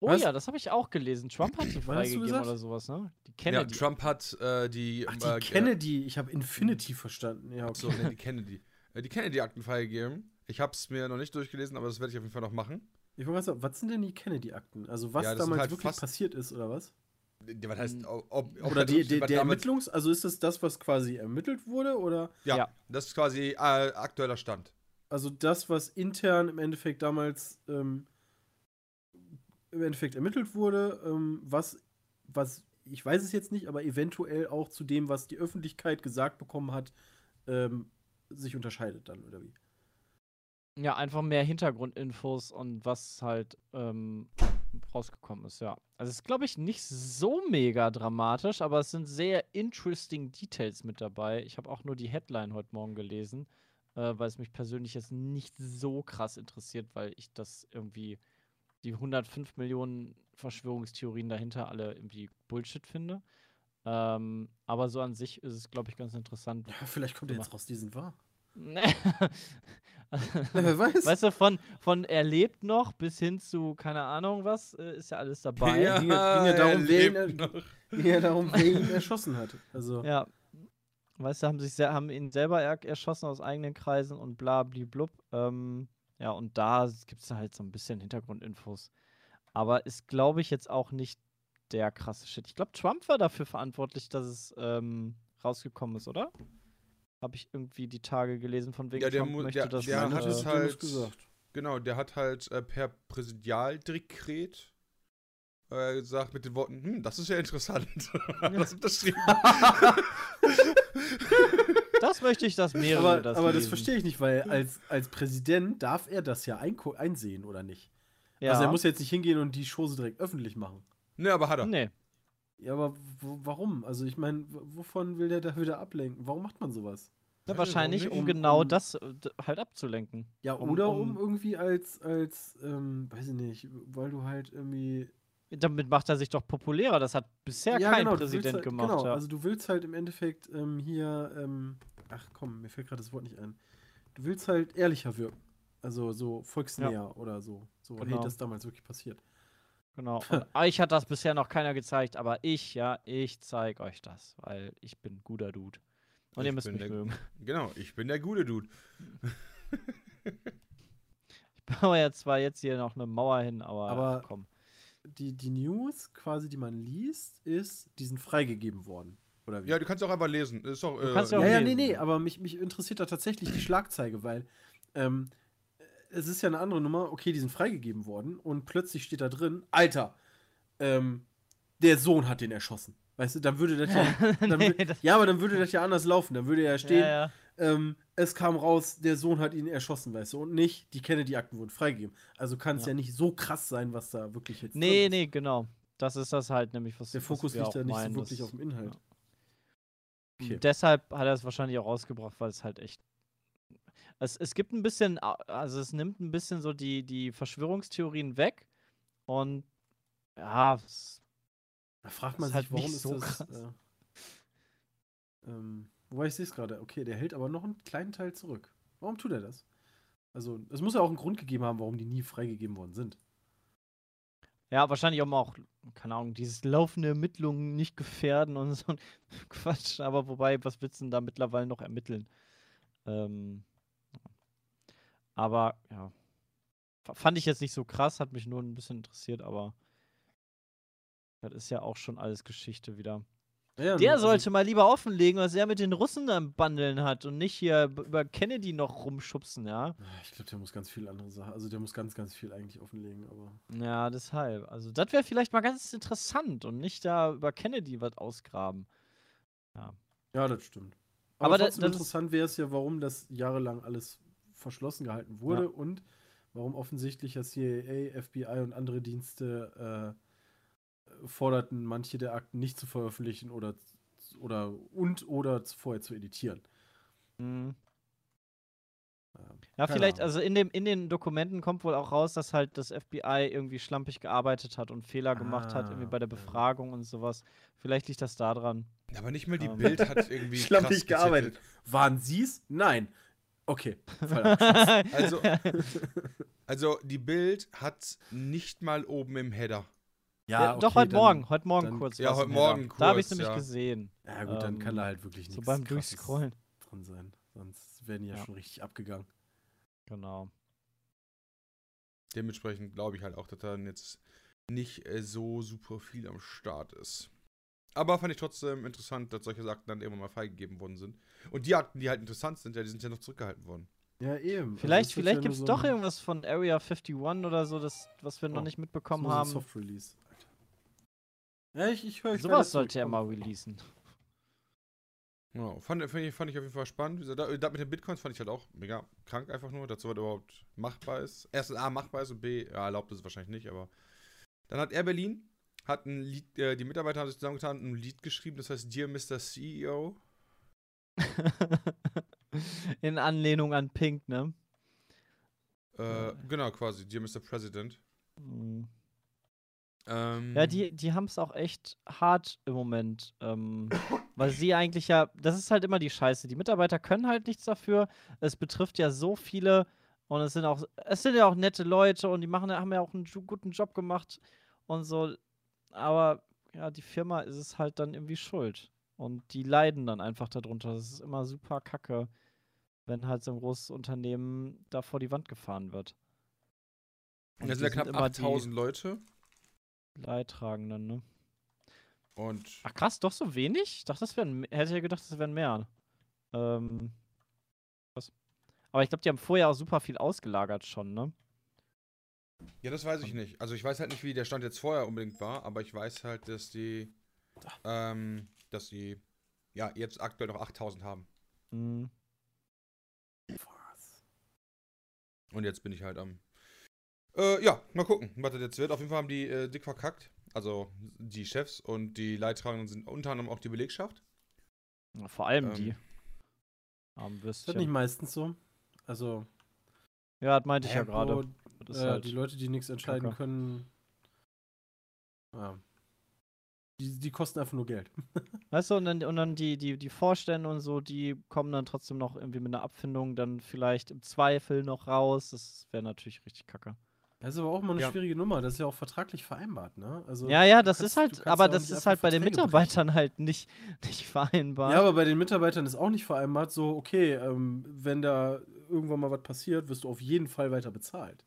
Oh Was? ja, das habe ich auch gelesen. Trump hat die freigegeben oder sowas, ne? Die Ja, Kennedy. Trump hat äh, die. Ach, die äh, Kennedy. Ich habe Infinity verstanden. Ja, okay. So, nee, die Kennedy. Äh, die Kennedy-Akten freigegeben. Ich habe es mir noch nicht durchgelesen, aber das werde ich auf jeden Fall noch machen. Ich wollte gerade sagen, was sind denn die Kennedy-Akten? Also was Ja, damals halt wirklich passiert ist, oder was? Die- Was heißt, Mhm. ob, ob Oder die, die, der Ermittlungs-, also ist das das, was quasi ermittelt wurde, oder? Ja, Ja. das ist quasi äh, aktueller Stand. Also das, was intern im Endeffekt damals ähm, im Endeffekt ermittelt wurde, ähm, was, was, ich weiß es jetzt nicht, aber eventuell auch zu dem, was die Öffentlichkeit gesagt bekommen hat, ähm, sich unterscheidet dann, oder wie? Ja, einfach mehr Hintergrundinfos und was halt ähm, rausgekommen ist, ja. Also es ist, glaube ich, nicht so mega dramatisch, aber es sind sehr interesting Details mit dabei. Ich habe auch nur die Headline heute Morgen gelesen, äh, weil es mich persönlich jetzt nicht so krass interessiert, weil ich das irgendwie die 105 Millionen Verschwörungstheorien dahinter alle irgendwie Bullshit finde. Ähm, aber so an sich ist es, glaube ich, ganz interessant. Ja, vielleicht kommt er jetzt raus, die sind wahr. Wer weiß. Weißt du, von, von er lebt noch bis hin zu, keine Ahnung was, äh, ist ja alles dabei. Ja. ging ja- ging ja darum, er wen lebt er- noch. Ging ja darum, wer ihn erschossen hat. Also, Ja. Weißt du, haben sich sehr, haben ihn selber er erschossen aus eigenen Kreisen und bla blub. Ähm, ja, und da gibt es halt so ein bisschen Hintergrundinfos. Aber ist, glaube ich, jetzt auch nicht der krasse Shit. Ich glaube, Trump war dafür verantwortlich, dass es ähm, rausgekommen ist, oder? Habe ich irgendwie die Tage gelesen, von wegen Ja, der Trump möchte der- das der hat es halt- gesagt. Genau, der hat halt äh, per Präsidialdekret äh, gesagt mit den Worten, hm, das ist ja interessant. das unterschrieben. Das möchte ich, dass mehrere Aber, das aber das lesen. verstehe ich nicht, weil als, als Präsident darf er das ja einsehen, oder nicht? Ja. Also er muss jetzt nicht hingehen und die Chose direkt öffentlich machen. ne, aber hat er. Nee. Ja, aber warum? Also ich meine, wovon will der da wieder ablenken? Warum macht man sowas? Ja, Ja, wahrscheinlich, um genau Um- das halt abzulenken. Ja, oder um- um, irgendwie als, als, ähm, weiß ich nicht, weil du halt irgendwie. Damit macht er sich doch populärer. Das hat bisher kein genau, Präsident halt, gemacht. Genau, ja. also du willst halt im Endeffekt ähm, hier, ähm, ach komm, mir fällt gerade das Wort nicht ein. Du willst halt ehrlicher wirken. Also so volksnäher oder so. So, Genau. hey, das ist damals wirklich passiert. genau. Und euch hat das bisher noch keiner gezeigt, aber ich, ja, ich zeig euch das, weil ich bin guter Dude. Und Ich ihr müsst mich der- mögen. Genau, ich bin der gute Dude. Ich baue ja zwar jetzt hier noch eine Mauer hin, aber, Aber- komm. Die, die News quasi, die man liest, ist, die sind freigegeben worden. Oder wie? Ja, du kannst auch einfach lesen. Ist doch, Du äh, kannst ja auch Ja, ja, lesen. nee, nee, aber mich, mich interessiert da tatsächlich die Schlagzeile, weil ähm, es ist ja eine andere Nummer, okay, die sind freigegeben worden und plötzlich steht da drin, Alter, ähm, der Sohn hat den erschossen. Weißt du, dann würde das ja, dann Nee, das- ja, aber dann würde das ja anders laufen. Dann würde ja stehen, ja, ja. Ähm, es kam raus, der Sohn hat ihn erschossen, weißt du, und nicht, die Kennedy-Akten wurden freigegeben. Also kann es Ja. ja. nicht so krass sein, was da wirklich jetzt Nee, drin ist. nee, genau. Das ist das halt nämlich, was Der was Fokus wir liegt auch da nicht meinen, so wirklich das- auf dem Inhalt. Okay. Deshalb hat er es wahrscheinlich auch rausgebracht, weil es halt echt. Es, es gibt ein bisschen, also es nimmt ein bisschen so die, die Verschwörungstheorien weg und ja, es, Da fragt man sich, halt warum ist so das. krass. Äh, ähm, wobei ich sehe es gerade, okay, der hält aber noch einen kleinen Teil zurück. Warum tut er das? Also, es muss ja auch einen Grund gegeben haben, warum die nie freigegeben worden sind. Ja, wahrscheinlich auch mal auch, keine Ahnung, dieses laufende Ermittlungen nicht gefährden und so Quatsch. Aber wobei, was willst du denn da mittlerweile noch ermitteln? Ähm, aber ja, fand ich jetzt nicht so krass, hat mich nur ein bisschen interessiert, aber das ist ja auch schon alles Geschichte wieder. Ja, Der also- sollte mal lieber offenlegen, was er mit den Russen am Bandeln hat und nicht hier über Kennedy noch rumschubsen, ja? Ah, Ich glaube, der muss ganz viel andere Sachen. Also, der muss ganz, ganz viel eigentlich offenlegen, aber. Ja, deshalb. Also, das wäre vielleicht mal ganz interessant und nicht da über Kennedy was ausgraben. Ja, das stimmt. Aber Aber, das interessant wäre es ja, warum das jahrelang alles verschlossen gehalten wurde Ja. und warum offensichtlich ja CIA, FBI und andere Dienste äh, forderten, manche der Akten nicht zu veröffentlichen oder, oder und oder vorher zu editieren. Mhm. Ja, Keine vielleicht, Ahnung. also in, dem, in den Dokumenten kommt wohl auch raus, dass halt das FBI irgendwie schlampig gearbeitet hat und Fehler gemacht hat, irgendwie Ah, bei der ja. Befragung und sowas. Vielleicht liegt das da dran. Aber nicht mal die Ähm. Bild hat irgendwie. Schlampig krass gearbeitet. Waren sie's? Nein. Okay. Also, also die Bild hat nicht mal oben im Header. Ja, doch, okay, heute dann- Morgen, heute Morgen dann- kurz. Ja, heute. Morgen Da habe ich kurz, nämlich ja. gesehen. Ja, gut, dann kann Ähm, da halt wirklich nichts So beim Durchscrollen. drin sein. Sonst wären die ja, Ja. schon richtig abgegangen. Genau. Dementsprechend glaube ich halt auch, dass da jetzt nicht äh, so super viel am Start ist. Aber fand ich trotzdem interessant, dass solche Akten dann irgendwann mal freigegeben worden sind. Und die Akten, die halt interessant sind, ja, die sind ja noch zurückgehalten worden. Ja, eben. Vielleicht, Also, vielleicht es gibt es ja doch irgendwas von Area 51 oder so, das, was wir noch Oh, nicht so, mitbekommen so haben. Soft Release. Ja, ich, ich höre. Sowas sollte er mal releasen. Ja, fand, fand, ich, fand ich auf jeden Fall spannend. Wie gesagt, da- Das mit den Bitcoins fand ich halt auch mega krank, einfach nur, dass sowas überhaupt machbar ist. Erstens A, machbar ist und B, ja, erlaubt ist es wahrscheinlich nicht, aber. Dann hat Air Berlin, hat ein Lied, äh, die Mitarbeiter haben sich zusammengetan, ein Lied geschrieben, das heißt Dear Mr. CEO. In Anlehnung an Pink, ne? Äh. Genau, quasi, Dear Mr. President. Mhm. Ähm, Ja, die, die haben es auch echt hart im Moment. Ähm, weil sie eigentlich ja, das ist halt immer die Scheiße. Die Mitarbeiter können halt nichts dafür. Es betrifft ja so viele und es sind auch, es sind ja auch nette Leute und die machen, haben ja auch einen guten Job gemacht und so. Aber ja, die Firma ist es halt dann irgendwie schuld. Und die leiden dann einfach darunter. Das ist immer super kacke, wenn halt so ein großes Unternehmen da vor die Wand gefahren wird. Und das sind ja knapp immer die 8000 Leute. Leidtragenden, ne? Und Ach krass, doch so wenig? Ich dachte, das wären, hätte ja gedacht, das wären mehr. Ähm, was? Aber ich glaube, die haben vorher auch super viel ausgelagert schon, ne? ja, das weiß ich nicht. Also ich weiß halt nicht, wie der Stand jetzt vorher unbedingt war, aber ich weiß halt, dass die, ähm, dass die, ja, jetzt aktuell noch 8000 haben. Mhm. Und jetzt bin ich halt am. Äh, ja, mal gucken, was das jetzt wird. Auf jeden Fall haben die äh, dick verkackt. Also die Chefs und die Leidtragenden sind unter anderem auch die Belegschaft. Vor allem Ähm, die. Armen Ist das nicht Würstchen. meistens so? Also, Ja, das meinte ich ja Ja, gerade. ist äh, halt die Leute, die nichts entscheiden Kacke. können, ja. Die, die kosten einfach nur Geld. Weißt du, und dann, und dann die, die, die Vorstände und so, die kommen dann trotzdem noch irgendwie mit einer Abfindung dann vielleicht im Zweifel noch raus. Das wäre natürlich richtig kacke. Das ist aber auch mal eine Ja. schwierige Nummer. Das ist ja auch vertraglich vereinbart, ne? Also, Ja, ja, das kannst- ist halt, aber ja das ist halt bei den Mitarbeitern halt nicht, nicht vereinbar. Ja, aber bei den Mitarbeitern ist auch nicht vereinbart, so, okay, ähm, wenn da irgendwann mal was passiert, wirst du auf jeden Fall weiter bezahlt.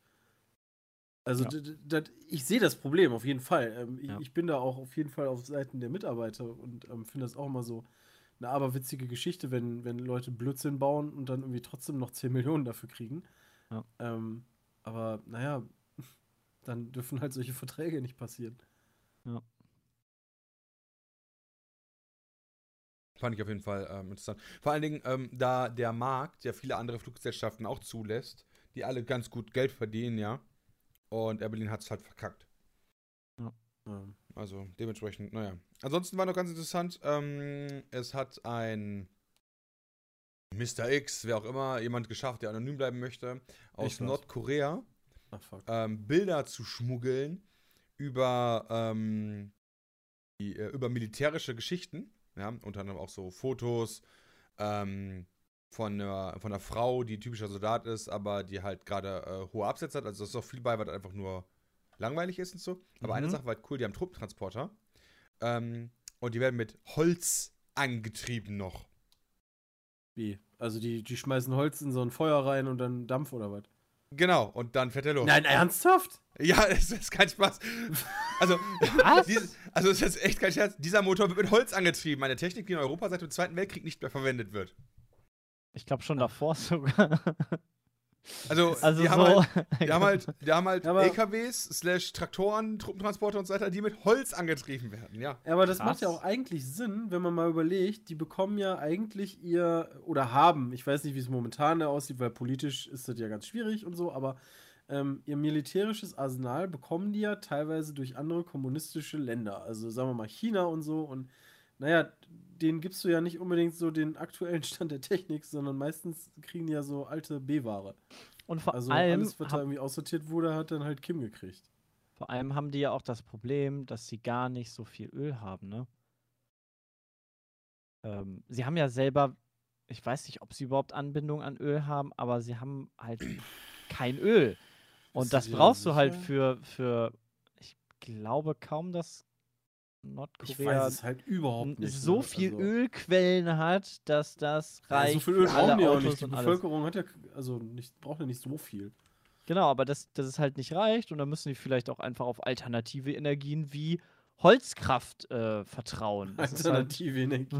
Also, Ja. ich sehe das Problem auf jeden Fall. Ähm, ich, ich bin da auch auf jeden Fall auf Seiten der Mitarbeiter und ähm, finde das auch immer so eine aberwitzige Geschichte, wenn, wenn Leute Blödsinn bauen und dann irgendwie trotzdem noch 10 Millionen dafür kriegen. Ja. Ähm, aber naja, dann dürfen halt solche Verträge nicht passieren. Fand ich auf jeden Fall ähm, interessant. Vor allen Dingen, ähm, da der Markt ja viele andere Fluggesellschaften auch zulässt, die alle ganz gut Geld verdienen, ja. Und Air Berlin hat es halt verkackt. Ähm, Also dementsprechend, naja. Ansonsten war noch ganz interessant, ähm, es hat ein Mr. X, wer auch immer, jemand geschafft, der anonym bleiben möchte, aus. Nordkorea. Ähm, Bilder zu schmuggeln über, ähm, die, äh, über militärische Geschichten. Ja, unter anderem auch so Fotos ähm, von, einer, von einer Frau, die typischer Soldat ist, aber die halt gerade äh, hohe Absätze hat. Also da ist auch viel bei, was einfach nur langweilig ist und so. Aber eine Mhm. Sache war halt cool, die haben Truppentransporter. Ähm, und die werden mit Holz angetrieben noch. Wie? Also die, die schmeißen Holz in so ein Feuer rein und dann Dampf oder was? Genau, und dann fährt er los. Nein, ernsthaft? Ja, es ist kein Spaß. Also, dies, also es ist echt kein Scherz. Dieser Motor wird mit Holz angetrieben. Eine Technik, die in Europa seit dem Zweiten Weltkrieg nicht mehr verwendet wird. Ich glaube schon davor sogar. Also, Also die, so. haben halt, die haben halt, die haben halt aber- LKWs, slash Traktoren, Truppentransporter und so weiter, die mit Holz angetrieben werden, ja. Ja, aber das Krass. macht ja auch eigentlich Sinn, wenn man mal überlegt, die bekommen ja eigentlich ihr, oder haben, ich weiß nicht, wie es momentan aussieht, weil politisch ist das ja ganz schwierig und so, aber ähm, ihr militärisches Arsenal bekommen die ja teilweise durch andere kommunistische Länder, also sagen wir mal China und so. Und naja, denen gibst du ja nicht unbedingt so den aktuellen Stand der Technik, sondern meistens kriegen die ja so alte B-Ware. Und vor Also allem, alles, was da irgendwie aussortiert wurde, hat dann halt Kim gekriegt. vor allem haben die ja auch das Problem, dass sie gar nicht so viel Öl haben, ne? Ähm, sie haben ja selber, ich weiß nicht, ob sie überhaupt Anbindung an Öl haben, aber sie haben halt kein Öl. Und das brauchst du halt für, für, ich glaube kaum, dass Nordkorea weiß es halt überhaupt nicht. so ne? viel Also, Ölquellen hat, dass das ja, reicht so viel Öl brauchen die auch nicht. Die alles. Bevölkerung hat ja, also nicht, braucht ja nicht so viel. Genau, aber dass, dass es halt nicht reicht und dann müssen die vielleicht auch einfach auf alternative Energien wie Holzkraft äh, vertrauen. Das ist halt, Alternative Energie.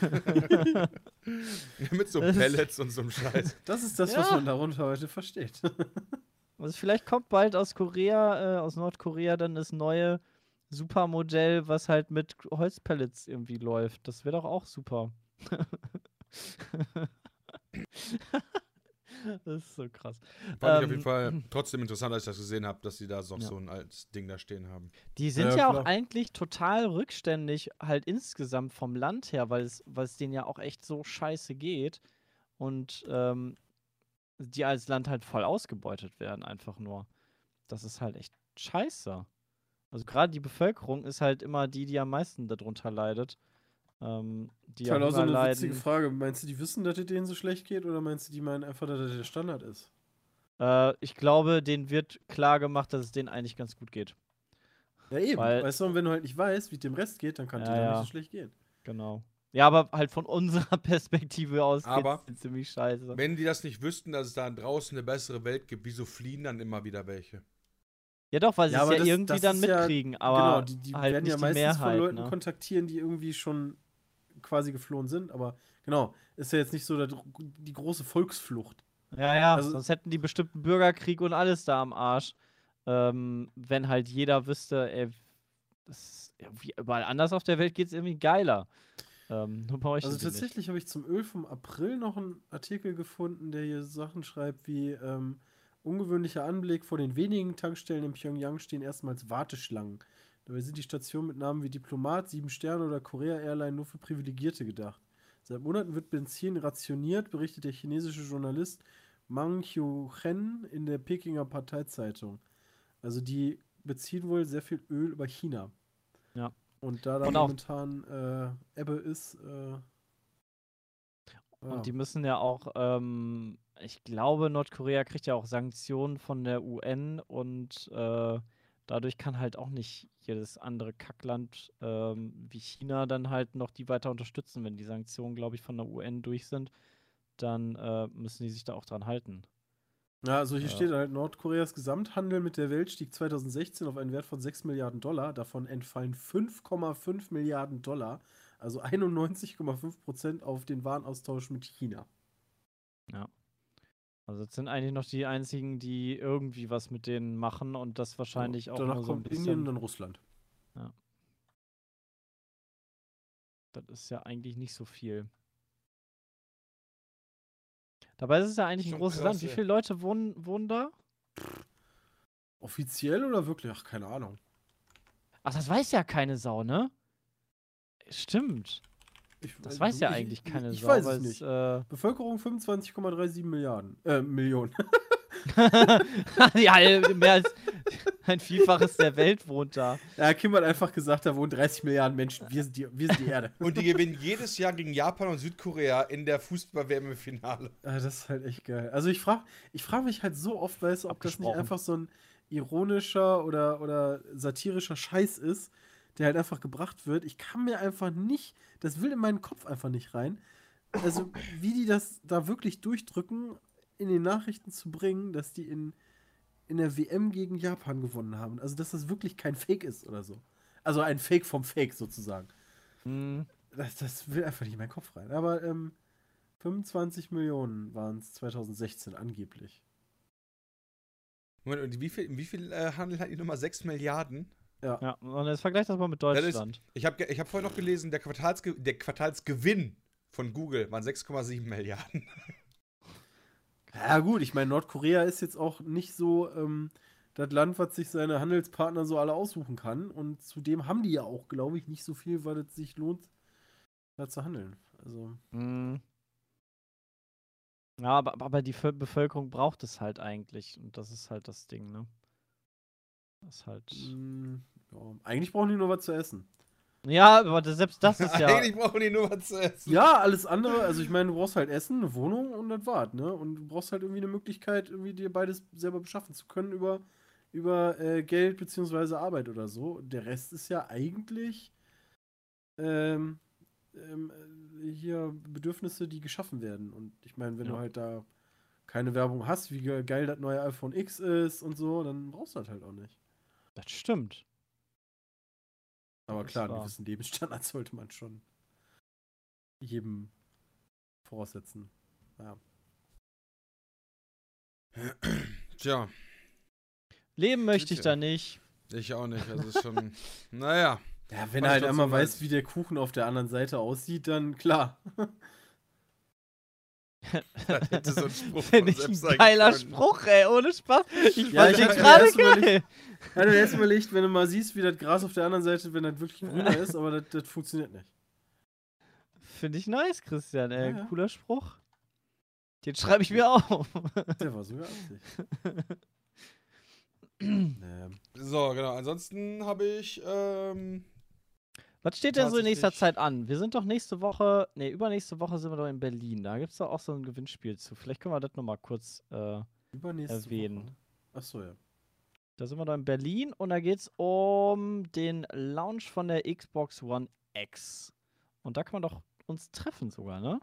Mit so Pellets und so einem Scheiß. Das ist das, was Ja. man darunter heute versteht. also vielleicht kommt bald aus Korea, äh, aus Nordkorea dann das neue Supermodell, was halt mit Holzpellets irgendwie läuft. Das wäre doch auch super. das ist so krass. Fand ich auf Ähm, jeden Fall trotzdem interessant, als ich das gesehen habe, dass sie da noch Ja. so ein altes Ding da stehen haben. Die sind Ja, ja, auch eigentlich total rückständig, halt insgesamt vom Land her, weil es, weil es denen ja auch echt so scheiße geht und ähm, die als Land halt voll ausgebeutet werden, einfach nur. Das ist halt echt scheiße. Also gerade die Bevölkerung ist halt immer die, die am meisten darunter leidet. Ähm, die Das ist halt auch so eine witzige leiden. Frage. Meinst du, die wissen, dass es denen so schlecht geht oder meinst du, die meinen einfach, dass das der Standard ist? Äh, ich glaube, denen wird klar gemacht, dass es denen eigentlich ganz gut geht. Ja, eben. Weil- weißt du, und wenn du halt nicht weißt, wie es dem Rest geht, dann kann Ja, dir ja. nicht so schlecht gehen. Genau. Ja, aber halt von unserer Perspektive aus Aber- geht's ziemlich scheiße. Wenn die das nicht wüssten, dass es da draußen eine bessere Welt gibt, wieso fliehen dann immer wieder welche? Ja, doch, weil sie Ja, es ja das- irgendwie das dann ist ja- mitkriegen, aber genau, die, die halt werden ja meistens Mehrheit. von Leuten ne? kontaktieren, die irgendwie schon quasi geflohen sind. Aber genau, ist ja jetzt nicht so der, die große Volksflucht. Ja, ja, also- sonst hätten die bestimmt einen Bürgerkrieg und alles da am Arsch. Ähm, wenn halt jeder wüsste, ey, das, wie überall anders auf der Welt geht es irgendwie geiler. Ähm, Also tatsächlich habe ich zum Öl vom April noch einen Artikel gefunden, der hier Sachen schreibt wie ähm, ungewöhnlicher Anblick vor den wenigen Tankstellen in Pyongyang stehen erstmals Warteschlangen. Dabei sind die Stationen mit Namen wie Diplomat, Sieben Sterne oder Korea Airline nur für Privilegierte gedacht. Seit Monaten wird Benzin rationiert, berichtet der chinesische Journalist Mang Qiu-chen in der Pekinger Parteizeitung. Also die beziehen wohl sehr viel Öl über China. Ja. Und da da Und momentan äh, Ebbe ist, äh, ja. Und die müssen ja auch, ähm, ich glaube, Nordkorea kriegt ja auch Sanktionen von der UN und äh, dadurch kann halt auch nicht jedes andere Kackland ähm, wie China dann halt noch die weiter unterstützen. Wenn die Sanktionen, glaube ich, von der UN durch sind, dann äh, müssen die sich da auch dran halten. Ja, also hier Ja. steht halt, Nordkoreas Gesamthandel mit der Welt stieg 2016 auf einen Wert von 6 Milliarden Dollar. Davon entfallen 5,5 Milliarden Dollar, also 91,5 Prozent auf den Warenaustausch mit China. Also das sind eigentlich noch die einzigen, die irgendwie was mit denen machen und das wahrscheinlich auch Danach nur so ein bisschen. Indien, dann Russland. Das ist ja eigentlich nicht so viel. Dabei ist es ja eigentlich ein großes krass, Land. Wie viele Leute wohnen, wohnen da? Offiziell oder wirklich? Ach, keine Ahnung. Ach, das weiß ja keine Sau, ne? Stimmt. Ich, Das äh, weiß ja ich- eigentlich ich, keine ich Sau. weiß weil es nicht. Äh, Bevölkerung 25,37 Milliarden. Äh, Millionen. ja, mehr als ein Vielfaches der Welt wohnt da. ja, Kim hat einfach gesagt, da wohnen 30 Milliarden Menschen. Wir sind die, wir sind die Erde. Und die gewinnen jedes Jahr gegen Japan und Südkorea in der Fußball-WM im Finale. Ah, das ist halt echt geil. Also ich frage ich frag mich halt so oft, weißt du, ob das nicht einfach so ein ironischer oder, oder satirischer Scheiß ist, der halt einfach gebracht wird. Ich kann mir einfach nicht, das will in meinen Kopf einfach nicht rein. Also wie die das da wirklich durchdrücken, in den Nachrichten zu bringen, dass die in, in der WM gegen Japan gewonnen haben. Also dass das wirklich kein Fake ist oder so. Also ein Fake vom Fake sozusagen. Hm, Das, das will einfach nicht in meinen Kopf rein. Aber ähm, 25 Millionen waren es 2016 angeblich. Moment, und wie viel, wie viel äh, Handel hat die Nummer? 6 Milliarden? Ja, und jetzt vergleicht das mal mit Das ist- Deutschland. Ich habe ich hab vorhin noch gelesen, der, Quartalsge der Quartalsgewinn von Google waren 6,7 Milliarden. Ja, gut, ich meine, Nordkorea ist jetzt auch nicht so, ähm, das Land, was sich seine Handelspartner so alle aussuchen kann. Und zudem haben die ja auch, glaube ich, nicht so viel, weil es sich lohnt, da zu handeln. Also. Mhm. Ja, aber, aber die Vö- Bevölkerung braucht es halt eigentlich. Und das ist halt das Ding, ne? Das ist halt. mh, ja, eigentlich brauchen die nur was zu essen. Ja, aber das, selbst das ist ja. Eigentlich brauchen die nur was zu essen. Ja, alles andere, also ich meine, du brauchst halt Essen, eine Wohnung und das war's, ne? Und du brauchst halt irgendwie eine Möglichkeit, irgendwie dir beides selber beschaffen zu können über, über äh, Geld beziehungsweise Arbeit oder so. Der Rest ist ja eigentlich ähm, ähm, äh, hier Bedürfnisse, die geschaffen werden. Und ich meine, wenn Ja. du halt da keine Werbung hast, wie ge- geil das neue iPhone X ist und so, dann brauchst du das halt auch nicht. Das stimmt. Aber Das klar, einen gewissen Lebensstandard sollte man schon jedem voraussetzen. Ja. Tja, Leben möchte ich da nicht. ich auch nicht. Also ist schon. naja. Ja, wenn er halt einmal weiß, weiß. wie der Kuchen auf der anderen Seite aussieht, dann klar. Das hätte so ein Spruch Finde ich ein geiler können. Spruch, ey, ohne Spaß. Ich Ja, fand ich den gerade erst überlegt- geil. Ja, du hast überlegt, wenn du mal siehst, wie das Gras auf der anderen Seite, wenn das wirklich grüner ist, aber das, das funktioniert nicht. Finde ich nice, Christian, ey. Ja, ja. Cooler Spruch. Den schreibe ich mir auf. Der war sogar ähm, So, genau. Ansonsten habe ich. Ähm, Was steht denn so in nächster Zeit an? Wir sind doch nächste Woche, nee, übernächste Woche sind wir doch in Berlin. Da gibt es doch auch so ein Gewinnspiel zu. Vielleicht können wir das nochmal kurz. Äh, übernächste Erwähnen. Woche. Achso, ja. da sind wir doch in Berlin und da geht es um den Launch von der Xbox One X. Und da kann man doch uns treffen sogar, ne?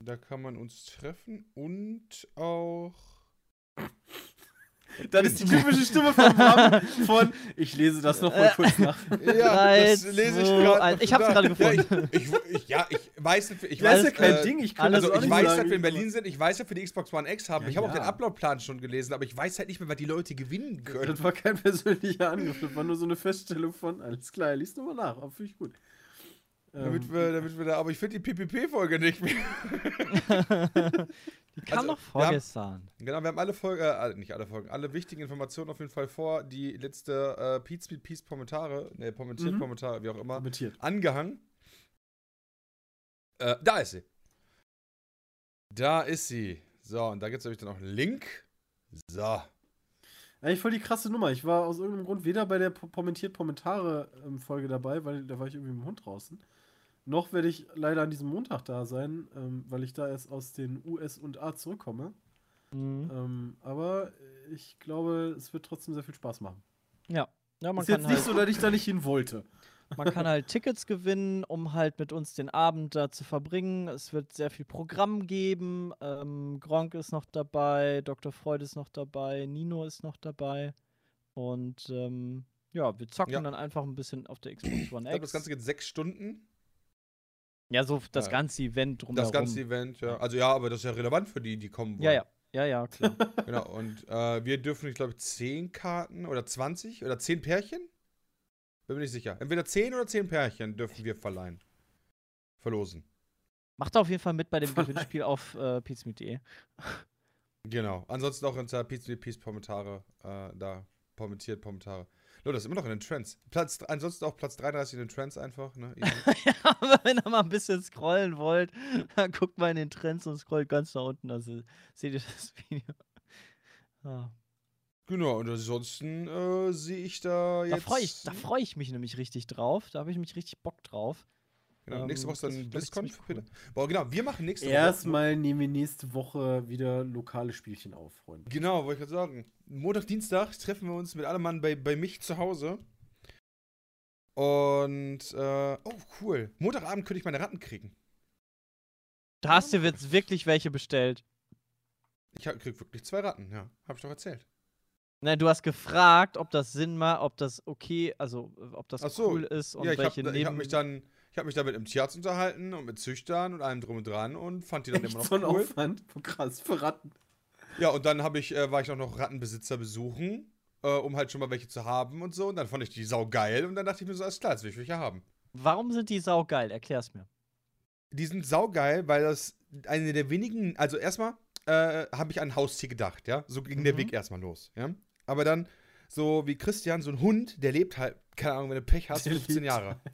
da kann man uns treffen und auch. Das ist die typische Stimme von Bram von Ich lese das noch mal kurz nach. Ja, Drei, das lese ich gerade. Ich hab's gerade gefunden. Ja, ich, ich, ja, ich weiß. Ich Ja, weiß, ja kein äh, Ding. Ich kann Also auch ich weiß, sagen. dass wir in Berlin sind, ich weiß, dass wir die Xbox One X haben. Ja, ich habe auch ja. den Upload-Plan schon gelesen, aber ich weiß halt nicht mehr, was die Leute gewinnen können. Das war kein persönlicher Angriff, das war nur so eine Feststellung von, alles klar, liest nochmal nach, aber finde ich gut. Damit Ähm, wir, damit wir da, aber ich finde die PPP-Folge nicht mehr. Kam Also, noch wir haben- vorgestern. Genau, wir haben alle Folgen, äh, nicht alle Folgen, alle wichtigen Informationen auf jeden Fall vor. Die letzte äh, Pete Speed Peace Kommentare, ne, kommentiert Mhm. Kommentare, wie auch immer, kommentiert. angehangen. Äh, da ist sie. Da ist sie. So, und da gibt es nämlich dann auch einen Link. So. Eigentlich voll die krasse Nummer. Ich war aus irgendeinem Grund weder bei der kommentiert Kommentare-Folge dabei, weil da war ich irgendwie mit dem Hund draußen. Noch werde ich leider an diesem Montag da sein, ähm, weil ich da erst aus den US und A zurückkomme. Mhm. Ähm, aber ich glaube, es wird trotzdem sehr viel Spaß machen. Ja. Ja, man ist kann jetzt halt nicht so, dass ich da nicht hin wollte. Man kann halt Tickets gewinnen, um halt mit uns den Abend da zu verbringen. Es wird sehr viel Programm geben. Ähm, Gronk ist noch dabei, Dr. Freud ist noch dabei, Nino ist noch dabei. Und ähm, ja, wir zocken Ja. dann einfach ein bisschen auf der Xbox One Ich glaube, X. das Ganze geht sechs Stunden. Ja, so das Ja. ganze Event drumherum. Das ganze Event, ja. Also ja, aber das ist ja relevant für die, die kommen wollen. Ja, ja. Ja, ja, klar. Genau, und äh, wir dürfen, ich glaube, 10 Karten oder 20 oder 10 Pärchen? Bin mir nicht sicher. Entweder 10 oder 10 Pärchen dürfen wir verleihen. Verlosen. Macht auf jeden Fall mit bei dem Gewinnspiel auf äh, pizmeet.de. Genau. Ansonsten auch unter Peace Kommentare äh, da. Kommentiert Kommentare. Leute, das ist immer noch in den Trends. Platz, ansonsten auch Platz 33 in den Trends einfach. Ne? Ja, aber wenn ihr mal ein bisschen scrollen wollt, dann guckt mal in den Trends und scrollt ganz nach unten. Also seht ihr das Video. Ah. genau, und ansonsten äh, sehe ich da Da jetzt. freue ich, da freu ich mich nämlich richtig drauf. Da habe ich mich richtig Bock drauf. Genau, nächste ähm, Woche ist dann das wird, glaub ich, BlizzCon, ziemlich bitte. cool. Boah, genau, wir machen nächste Woche. Erstmal nehmen wir nächste Woche wieder lokale Spielchen auf, Freunde. Genau, wollte ich gerade sagen. Montag, Dienstag treffen wir uns mit allem Mann bei, bei mich zu Hause. Und, äh, oh, cool. Montagabend könnte ich meine Ratten kriegen. Da hast du jetzt wirklich welche bestellt. Ich hab- krieg wirklich zwei Ratten, ja. Hab ich doch erzählt. Nein, du hast gefragt, ob das Sinn macht, ob das okay, also ob das so. cool ist und ja, ich habe welche ich hab neben. mich dann. Ich habe mich da mit einem Tierarzt unterhalten und mit Züchtern und allem drum und dran und fand die dann Echt immer noch so ein cool. Aufwand. Krass, für Ratten. Ja, und dann habe ich, äh, war ich auch noch Rattenbesitzer besuchen, äh, um halt schon mal welche zu haben und so. Und dann fand ich die sau geil und dann dachte ich mir so, alles klar, jetzt will ich welche haben. Warum sind die saugeil? Erklär's mir. Die sind saugeil, weil das eine der wenigen, also erstmal äh, habe ich an ein Haustier gedacht, ja. So ging der Mhm. Weg erstmal los, ja. Aber dann so wie Christian, so ein Hund, der lebt halt, keine Ahnung, wenn du Pech hast, Der 15 lebt Jahre.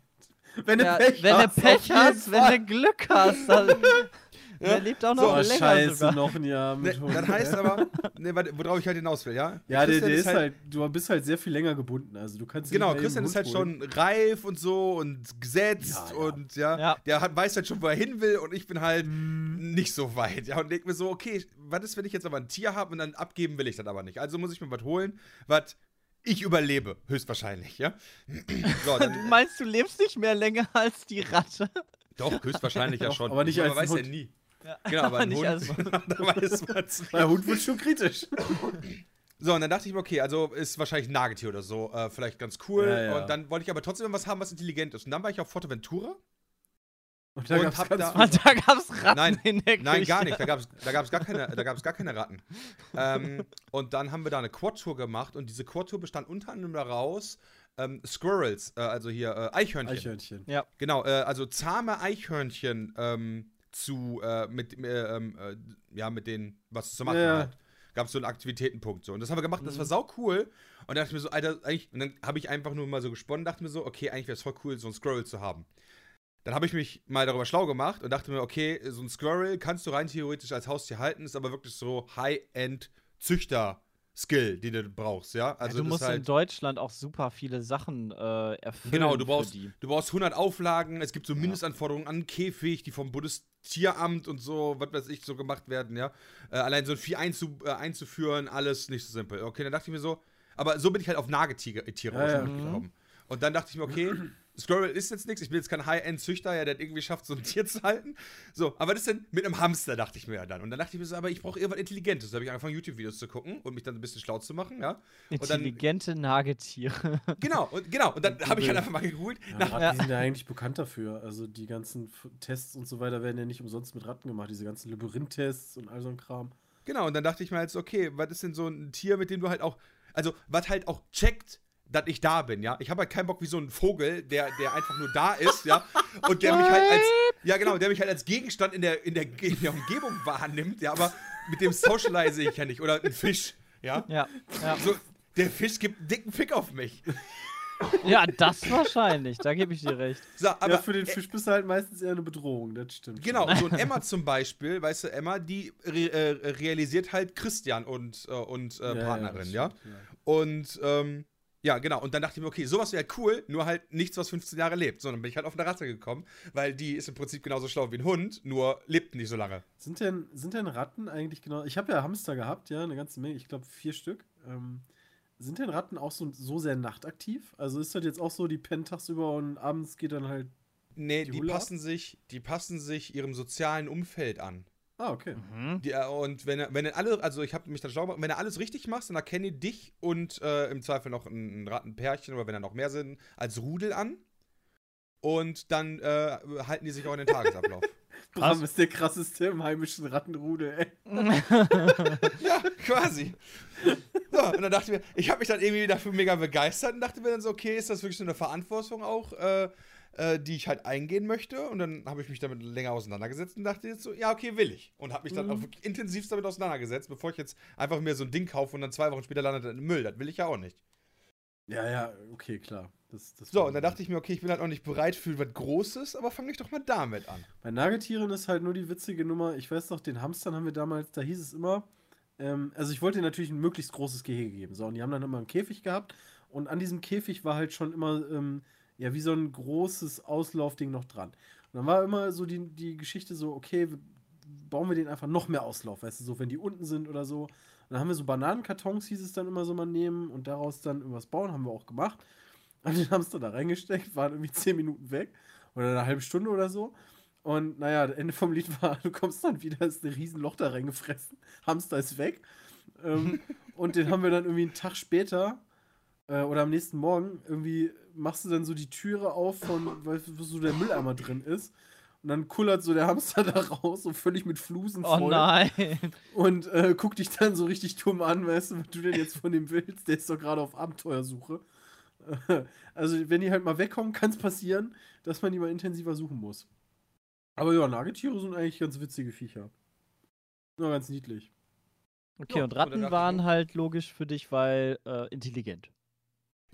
Wenn du Ja, Pech wenn hast, Pech hast, wenn du Glück hast, dann der lebt auch noch So, länger scheiße, sogar. noch ein Jahr Ne, mit Hund. das heißt aber, ne, worauf ich halt hinaus will, ja? Ja, der, Christian der ist halt, du bist halt sehr viel länger gebunden. Also du kannst Genau, Christian ist halt Hund schon reif und so und gesetzt Ja, ja. und ja, Ja. der hat, weiß halt schon, wo er hin will und ich bin halt nicht so weit. Ja, und denk mir so, okay, was ist, wenn ich jetzt aber ein Tier habe und dann abgeben will ich das aber nicht. Also muss ich mir was holen, was ich überlebe, höchstwahrscheinlich, ja. So, Du meinst, du lebst nicht mehr länger als die Ratte? doch, höchstwahrscheinlich ja schon. aber nicht Man als weiß ein ja Hund. nie. Ja, Genau, aber ein nicht Hund, als da weiß man's Bei Hund wird schon kritisch. So, und dann dachte ich mir, okay, also ist wahrscheinlich ein Nagetier oder so, äh, vielleicht ganz cool. Ja, ja. Und dann wollte ich aber trotzdem was haben, was intelligent ist. Und dann war ich auf Forteventura. Und da da gab's Ratten Nein, in der Nein, Küche. gar nicht. Da gab es da gab's gar, keine, da gab's gar keine Ratten. ähm, und dann haben wir da eine Quad-Tour gemacht und diese Quad-Tour bestand unter anderem daraus, ähm, Squirrels, äh, also hier äh, Eichhörnchen. Eichhörnchen. Genau, äh, also zahme Eichhörnchen ähm, zu, äh, mit, äh, ähm, äh, ja, mit denen was zu machen Ja, ja. halt. Gab es so einen Aktivitätenpunkt so. Und das haben wir gemacht, Mhm. das war sau cool. Und da dachte ich mir so, Alter, eigentlich, und dann habe ich einfach nur mal so gesponnen, dachte mir so, okay, eigentlich wäre es voll cool, so ein Squirrel zu haben. Dann habe ich mich mal darüber schlau gemacht und dachte mir, okay, so ein Squirrel kannst du rein theoretisch als Haustier halten, ist aber wirklich so High-End-Züchter-Skill, die du brauchst, ja? Also ja, du musst halt, in Deutschland auch super viele Sachen äh, erfüllen. Genau, du für brauchst, die. du brauchst 100 Auflagen, es gibt so Mindestanforderungen an Käfig, die vom Bundestieramt und so, was weiß ich, so gemacht werden, ja. Äh, allein so ein Vieh einzu, äh, einzuführen, alles nicht so simpel. Okay, dann dachte ich mir so, aber so bin ich halt auf Nagetiere Tiere Ja, ja. gekommen. Und dann dachte ich mir, okay, Squirrel ist jetzt nichts, ich bin jetzt kein High-End-Züchter, ja, der das irgendwie schafft, so ein Tier zu halten. So, aber das denn mit einem Hamster, dachte ich mir ja dann. Und dann dachte ich mir so, aber ich brauche irgendwas Intelligentes. Da habe ich angefangen, YouTube-Videos zu gucken und mich dann ein bisschen schlau zu machen, ja. Und dann, Intelligente Nagetiere. genau, und, genau, und dann habe ich halt einfach mal gegoogelt, Ja, nach Ratten sind ja eigentlich bekannt dafür. Also die ganzen Tests und so weiter werden ja nicht umsonst mit Ratten gemacht. Diese ganzen Labyrinth-Tests und all so ein Kram. Genau, und dann dachte ich mir halt so, okay, was ist denn so ein Tier, mit dem du halt auch, also was halt auch checkt, dass ich da bin, ja. Ich habe halt keinen Bock wie so ein Vogel, der, der einfach nur da ist, ja. Und der mich halt als, ja genau, der mich halt als Gegenstand in der, in der, in der Umgebung wahrnimmt, ja, aber mit dem socialize ich ja nicht. Oder ein Fisch, ja. ja, ja. So, der Fisch gibt einen dicken Fick auf mich. ja, das wahrscheinlich, da gebe ich dir recht. So, aber ja, für den Fisch bist du halt meistens eher eine Bedrohung, das stimmt. Genau, so ein Emma zum Beispiel, weißt du, Emma, die re äh, realisiert halt Christian und, äh, und äh, Ja, Partnerin, ja. stimmt, ja. Und ähm, ja, genau. Und dann dachte ich mir, okay, sowas wäre cool, nur halt nichts, was 15 Jahre lebt. So, dann bin ich halt auf eine Ratte gekommen, weil die ist im Prinzip genauso schlau wie ein Hund, nur lebt nicht so lange. Sind denn, sind denn Ratten eigentlich genau. Ich habe ja Hamster gehabt, ja, eine ganze Menge, ich glaube vier Stück. Ähm, sind denn Ratten auch so, so sehr nachtaktiv? Also ist das jetzt auch so, die pennen tagsüber und abends geht dann halt. Nee, Die die, passen sich, die passen sich ihrem sozialen Umfeld an. Ah, okay. Mhm. Die, äh, und wenn, wenn du alle, also ich habe mich dann schlau gemacht, wenn du alles richtig machst, dann erkenne ich dich und äh, im Zweifel noch ein, ein Rattenpärchen oder wenn da noch mehr sind, als Rudel an. Und dann äh, halten die sich auch in den Tagesablauf. Bram ist der krasseste im heimischen Rattenrudel, ey. Ja, quasi. So, und dann dachte ich mir, ich habe mich dann irgendwie dafür mega begeistert und dachte mir dann so, okay, ist das wirklich so eine Verantwortung auch, äh, äh, die ich halt eingehen möchte? Und dann habe ich mich damit länger auseinandergesetzt und dachte jetzt so, ja, okay, will ich. Und habe mich dann auch wirklich intensivst damit auseinandergesetzt, bevor ich jetzt einfach mir so ein Ding kaufe und dann zwei Wochen später landet er im Müll. Das will ich ja auch nicht. Ja, ja, okay, klar. Das, das So, und dann dachte ich mir, okay, ich bin halt auch nicht bereit für was Großes, aber fange ich doch mal damit an. Bei Nagetieren ist halt nur die witzige Nummer. Ich weiß noch, den Hamstern haben wir damals, da hieß es immer, ähm, also ich wollte natürlich ein möglichst großes Gehege geben. So, und die haben dann immer einen Käfig gehabt. Und an diesem Käfig war halt schon immer, ähm, ja, wie so ein großes Auslaufding noch dran. Und dann war immer so die, die Geschichte so, okay, bauen wir den einfach noch mehr Auslauf, weißt du, so, wenn die unten sind oder so. Und dann haben wir so Bananenkartons, hieß es dann immer so mal nehmen und daraus dann irgendwas bauen, haben wir auch gemacht. Haben den Hamster da reingesteckt, waren irgendwie 10 Minuten weg oder eine halbe Stunde oder so. Und naja, das Ende vom Lied war, du kommst dann wieder, ist ein riesen Loch da reingefressen. Hamster ist weg. Ähm, und den haben wir dann irgendwie einen Tag später äh, oder am nächsten Morgen irgendwie machst du dann so die Türe auf von, weil wo so der Mülleimer drin ist. Und dann kullert so der Hamster da raus, so völlig mit Flusen Oh voll. nein. Und äh, guckt dich dann so richtig dumm an, weißt du, was du denn jetzt von dem willst? Der ist doch gerade auf Abenteuersuche. Also, wenn die halt mal wegkommen, kann es passieren, dass man die mal intensiver suchen muss. Aber ja, Nagetiere sind eigentlich ganz witzige Viecher. Ja, ganz niedlich. Okay, Ja, und Ratten waren halt logisch für dich, weil äh, intelligent.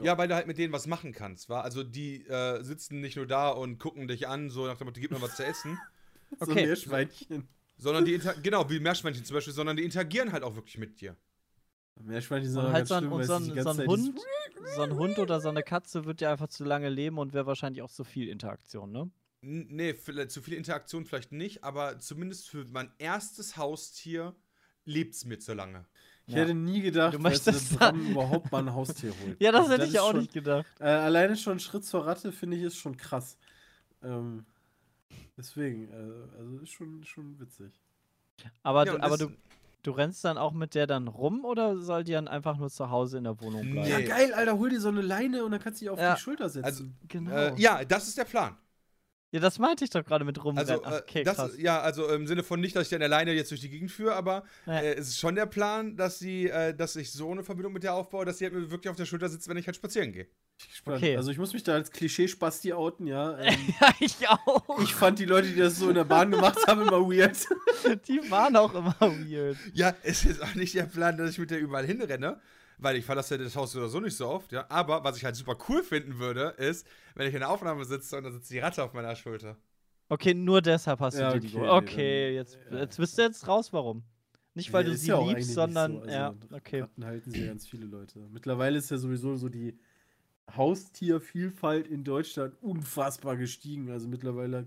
Ja, weil du halt mit denen was machen kannst, war. Also die äh, sitzen nicht nur da und gucken dich an, so nach dem Motto, gib mir was zu essen, So Okay. ein Meerschweinchen. sondern die inter genau, wie Meerschweinchen zum Beispiel, sondern die interagieren halt auch wirklich mit dir. Meerschweinchen sind Und halt ganz so ein, schlimm, und so ein, so ein Hund, so ein Hund oder so eine Katze wird ja einfach zu lange leben und wäre wahrscheinlich auch zu viel Interaktion, ne? Nee, vielleicht, zu viel Interaktion vielleicht nicht, aber zumindest für mein erstes Haustier lebt's mir zu lange. Ich Ja. hätte nie gedacht, Du dass Bram überhaupt mal ein Haustier holt. Ja, das Also hätte ich ist ja auch schon, nicht gedacht. Äh, alleine schon ein Schritt zur Ratte, finde ich, ist schon krass. Ähm, deswegen, äh, also ist schon, schon witzig. Aber, Ja, du, aber das- du, du rennst dann auch mit der dann rum oder soll die dann einfach nur zu Hause in der Wohnung bleiben? Nee. Ja, geil, Alter, hol dir so eine Leine und dann kannst du dich auf Ja. die Schulter setzen. Also, Genau. Äh, ja, das ist der Plan. Ja, das meinte ich doch gerade mit rumrennen. Also, Ach, äh, okay, das, krass. ja, also im Sinne von nicht, dass ich dann alleine jetzt durch die Gegend führe, aber Ja. äh, es ist schon der Plan, dass sie, äh, dass ich so eine Verbindung mit der aufbaue, dass sie halt mir wirklich auf der Schulter sitzt, wenn ich halt spazieren gehe. Okay. Also ich muss mich da als Klischee-Spasti outen, ja. Ähm, ja, ich auch. ich fand die Leute, die das so in der Bahn gemacht haben, immer weird. Die waren auch immer weird. Ja, es ist auch nicht der Plan, dass ich mit der überall hinrenne, weil ich verlasse ja das Haus oder so nicht so oft, ja. Aber was ich halt super cool finden würde, ist, wenn ich in der Aufnahme sitze und da sitzt die Ratte auf meiner Schulter. Okay, nur deshalb hast du Ja, dir die okay, Okay, dann- jetzt, ja. jetzt bist du jetzt raus, warum? Nicht, weil Nee, du sie ja liebst, sondern. so. Also, ja, okay. Ratten halten sie ganz viele Leute. Mittlerweile ist ja sowieso so die Haustiervielfalt in Deutschland unfassbar gestiegen. Also mittlerweile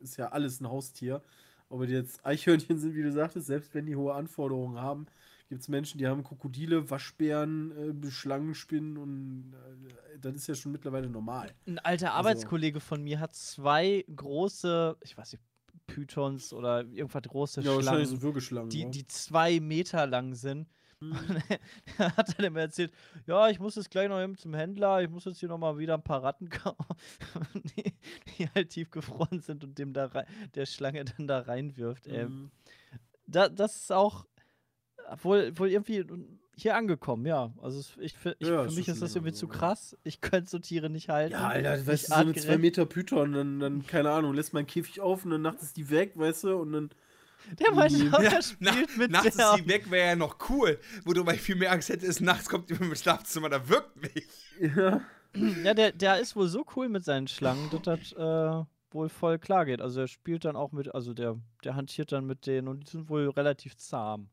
ist ja alles ein Haustier. Die jetzt Eichhörnchen sind, wie du sagtest, selbst wenn die hohe Anforderungen haben, gibt es Menschen, die haben Krokodile, Waschbären, äh, Schlangenspinnen und äh, das ist ja schon mittlerweile normal. Ein alter Also- Arbeitskollege von mir hat zwei große, ich weiß nicht, Pythons oder irgendwas große Ja, Schlangen, so Würgeschlangen. die, ja. die zwei Meter lang sind. Mhm. Und er hat dann immer erzählt, ja, ich muss jetzt gleich noch eben zum Händler, ich muss jetzt hier noch mal wieder ein paar Ratten kaufen, die, die halt tiefgefroren sind und dem da rein, der Schlange dann da reinwirft. Mhm. Da, das ist auch wohl, wohl irgendwie hier angekommen, ja. Also ich, ich, Ja, für mich ist das irgendwie so, zu krass. Ich könnte so Tiere nicht halten. Ja, Alter, weißt du, so eine 2 artgerecht. Meter Python, dann, dann, keine Ahnung, lässt man einen Käfig auf und dann nachts ist die weg, weißt du, und dann. Der meinte Ja, er spielt mit nachts der. ist sie weg, wäre ja noch cool. Worüber ich viel mehr Angst hätte, ist, nachts kommt jemand im Schlafzimmer, da wirkt mich. Ja. Ja, der, der ist wohl so cool mit seinen Schlangen, dass das äh, wohl voll klar geht. Also er spielt dann auch mit, also der, der hantiert dann mit denen und die sind wohl relativ zahm.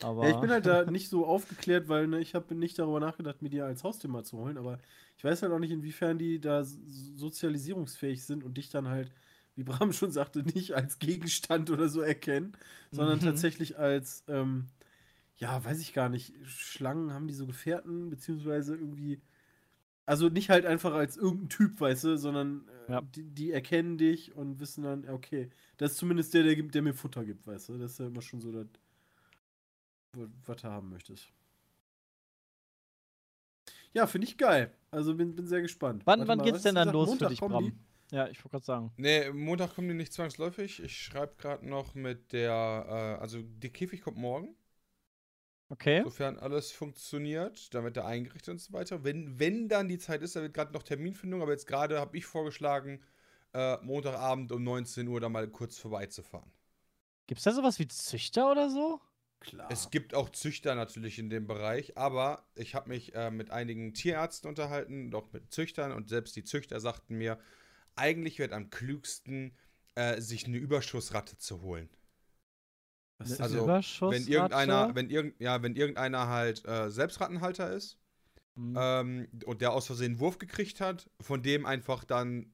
Aber Ja, ich bin halt da nicht so aufgeklärt, weil ne, ich habe nicht darüber nachgedacht, mir die als Haustier mal zu holen, aber ich weiß halt auch nicht, inwiefern die da sozialisierungsfähig sind und dich dann halt, wie Bram schon sagte, nicht als Gegenstand oder so erkennen, sondern Mhm. tatsächlich als, ähm, ja, weiß ich gar nicht, Schlangen haben die so Gefährten, beziehungsweise irgendwie, also nicht halt einfach als irgendein Typ, weißt du, sondern äh, Ja. die, die erkennen dich und wissen dann, okay, das ist zumindest der, der, gibt- der mir Futter gibt, weißt du, das ist ja immer schon so das, was du haben möchtest. Ja, finde ich geil. Also bin, bin sehr gespannt. wann, Warte wann mal, geht's denn dann los gesagt? für Montag dich, Bram? Ja, ich wollte gerade sagen. Nee, Montag kommen die nicht zwangsläufig. Ich schreibe gerade noch mit der, äh, also der Käfig kommt morgen. Okay. Sofern alles funktioniert, dann wird er eingerichtet und so weiter. Wenn, wenn dann die Zeit ist, da wird gerade noch Terminfindung, aber jetzt gerade habe ich vorgeschlagen, äh, Montagabend um 19 Uhr da mal kurz vorbeizufahren. Gibt's da sowas wie Züchter oder so? Klar. Es gibt auch Züchter natürlich in dem Bereich, aber ich habe mich äh, mit einigen Tierärzten unterhalten, auch mit Züchtern und selbst die Züchter sagten mir, eigentlich wird am klügsten, äh, sich eine Überschussratte zu holen. Was ist also, Wenn irgendeiner, wenn irgend, ja, wenn irgendeiner halt äh, selbst Rattenhalter ist Mhm. ähm, und der aus Versehen einen Wurf gekriegt hat, von dem einfach dann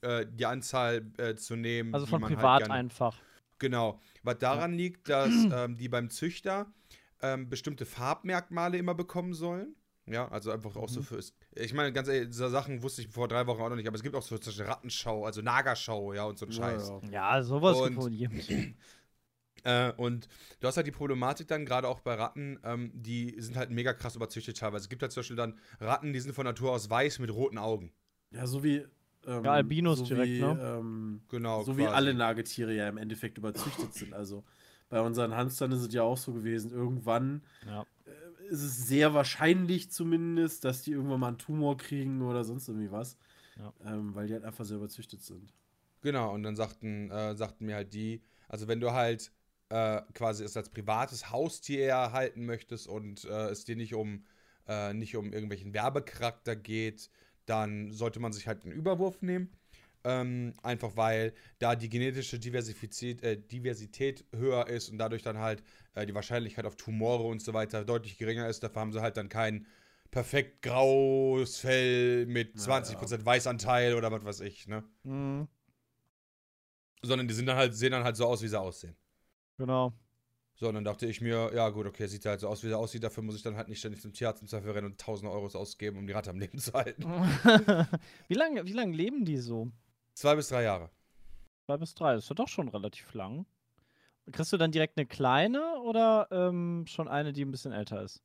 äh, die Anzahl äh, zu nehmen. also die von man privat halt gerne, einfach. Genau. Was daran liegt, dass ähm, die beim Züchter ähm, bestimmte Farbmerkmale immer bekommen sollen. Ja, also einfach auch so Mhm. für. Ich meine, ganz ehrlich, diese Sachen wusste ich vor drei Wochen auch noch nicht, aber es gibt auch so zum Beispiel Rattenschau, also Nagerschau, ja, und so ein Ja, Scheiß. ja. Ja, sowas Und- gibt wohl jedem. Äh, und du hast halt die Problematik dann, gerade auch bei Ratten, ähm, die sind halt mega krass überzüchtet teilweise. Es gibt halt zum Beispiel dann Ratten, die sind von Natur aus weiß mit roten Augen. Ja, so wie. Ähm, Ja, Albinos so direkt, wie, ne? Ähm, Genau. so wie quasi. alle Nagetiere ja im Endeffekt überzüchtet sind. Also bei unseren Hamstern ist es ja auch so gewesen. Irgendwann Ja. äh, ist es sehr wahrscheinlich zumindest, dass die irgendwann mal einen Tumor kriegen oder sonst irgendwie was. Ja. Ähm, weil die halt einfach sehr überzüchtet sind. Genau, und dann sagten, äh, sagten mir halt die, also wenn du halt äh, quasi es als privates Haustier erhalten möchtest und äh, es dir nicht um, äh, nicht um irgendwelchen Werbecharakter geht, dann sollte man sich halt einen Überwurf nehmen. Ähm, einfach weil da die genetische Diversität, äh, Diversität höher ist und dadurch dann halt äh, die Wahrscheinlichkeit auf Tumore und so weiter deutlich geringer ist. Dafür haben sie halt dann kein perfekt graues Fell mit 20% Weißanteil oder was weiß ich, ne? Mhm, Sondern die sind dann halt, sehen dann halt so aus, wie sie aussehen. genau. So, und dann dachte ich mir, ja gut, okay, sieht halt so aus, wie er aussieht. Dafür muss ich dann halt nicht ständig zum Tierarzt im Zweifel rennen und 1000 Euros ausgeben, um die Ratte am Leben zu halten. wie lange wie lang leben die so? Zwei bis drei Jahre. Zwei bis drei, das ist ja doch schon relativ lang. Kriegst du dann direkt eine kleine oder ähm, schon eine, die ein bisschen älter ist?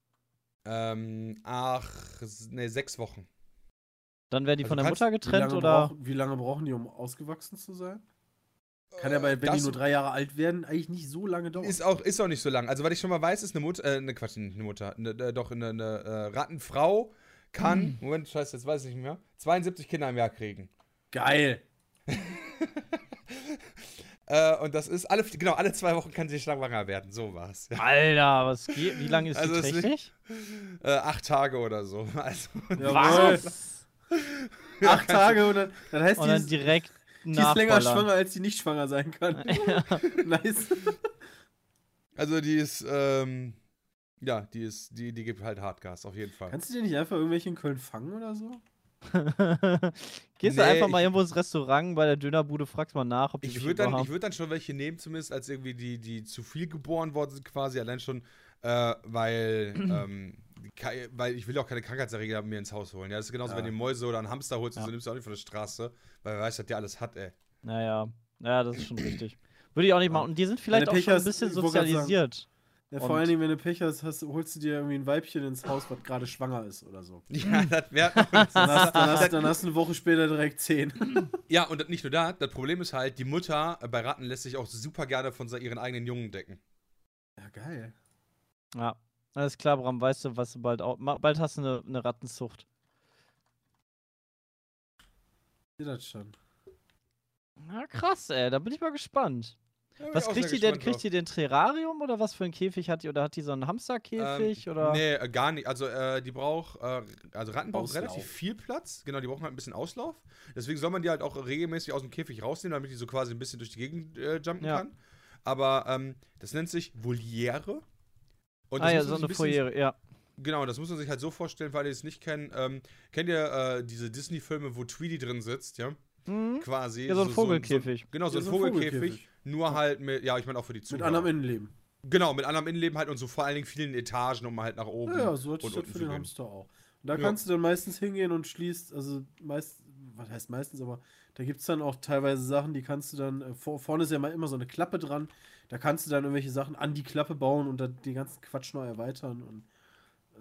Ähm, ach, nee, sechs Wochen. Dann werden die Also von der kannst- Mutter Wie getrennt lange, oder? brauch, wie lange brauchen die, um ausgewachsen zu sein? Kann ja bei, wenn die nur drei Jahre alt werden, eigentlich nicht so lange dauern. Ist auch, ist auch nicht so lang. Also, was ich schon mal weiß, ist eine Mutter, äh, ne Quatsch, nicht eine Mutter, ne, äh, doch eine, eine äh, Rattenfrau kann, Moment, scheiße, jetzt weiß ich nicht mehr, 72 Kinder im Jahr kriegen. Geil. Äh, und das ist, alle, genau, alle zwei Wochen kann sie schwanger werden. So war's. Ja. Alter, was geht? Wie lange ist Also die trächtig? Äh, acht Tage oder so. Also, Jawohl. Acht Tage und dann, dann heißt Und dann direkt die ist länger schwanger, als die nicht schwanger sein kann. nice. also die ist, ähm, ja, die ist, die, die gibt halt Hartgas, auf jeden Fall. Kannst du dir nicht einfach irgendwelche in Köln fangen oder so? Gehst du Nee, einfach mal irgendwo ins Restaurant bei der Dönerbude, fragst mal nach, ob die Ich würde dann, ich würd dann schon welche nehmen, zumindest als irgendwie die, die zu viel geboren worden sind, quasi. Allein schon, äh, weil, ähm, weil ich will auch keine Krankheitserreger mir ins Haus holen. Ja, das ist genauso, Ja. wenn du Mäuse oder einen Hamster holst, Ja. so nimmst du auch nicht von der Straße, weil wer weiß, was der alles hat, ey. Naja, naja, das ist schon richtig. Würde ich auch nicht machen. Und die sind vielleicht auch schon ein bisschen sozialisiert. Ja, vor allen Dingen, wenn du Pech hast, hast, holst du dir irgendwie ein Weibchen ins Haus, was gerade schwanger ist oder so. Ja, das wäre. Dann hast, dann, hast, dann hast du eine Woche später direkt zehn. ja, und nicht nur da, das Problem ist halt, die Mutter bei Ratten lässt sich auch super gerne von ihren eigenen Jungen decken. Ja, geil. Ja. Alles klar, Bram, weißt du, was du bald auch. Bald hast du eine, eine Rattenzucht. Ich sehe das schon. Na krass, ey, da bin ich mal gespannt. Bin Was kriegt die denn? Kriegt die den Terrarium oder was für ein Käfig hat die? Oder hat die so einen Hamsterkäfig? Ähm, oder? Nee, äh, gar nicht. Also, äh, die braucht, äh, also Ratten brauchen relativ viel Platz. Genau, die brauchen halt ein bisschen Auslauf. Deswegen soll man die halt auch regelmäßig aus dem Käfig rausnehmen, damit die so quasi ein bisschen durch die Gegend äh, jumpen Ja. kann. Aber ähm, das nennt sich Voliere. Und ah das ja, so eine ein Foyer, ja. Genau, das muss man sich halt so vorstellen, weil ihr es nicht kennen. Ähm, kennt ihr äh, diese Disney-Filme, wo Tweety drin sitzt, ja? Mhm. Quasi. Ja, so ein Vogelkäfig. So, genau, so Ja, ein so ein Vogelkäfig. Vogelkäfig. Nur halt mit, ja, ich meine auch für die Mit Zuhörer. anderem Innenleben. Genau, mit anderem Innenleben halt und so vor allen Dingen vielen Etagen, um halt nach oben. Ja, ja, so hat es unten für den. Hamster auch. Und da Ja. kannst du dann meistens hingehen und schließt, also meist, was heißt meistens, aber da gibt es dann auch teilweise Sachen, die kannst du dann, äh, vor, vorne ist ja mal immer so eine Klappe dran, da kannst du dann irgendwelche Sachen an die Klappe bauen und dann den ganzen Quatsch neu erweitern und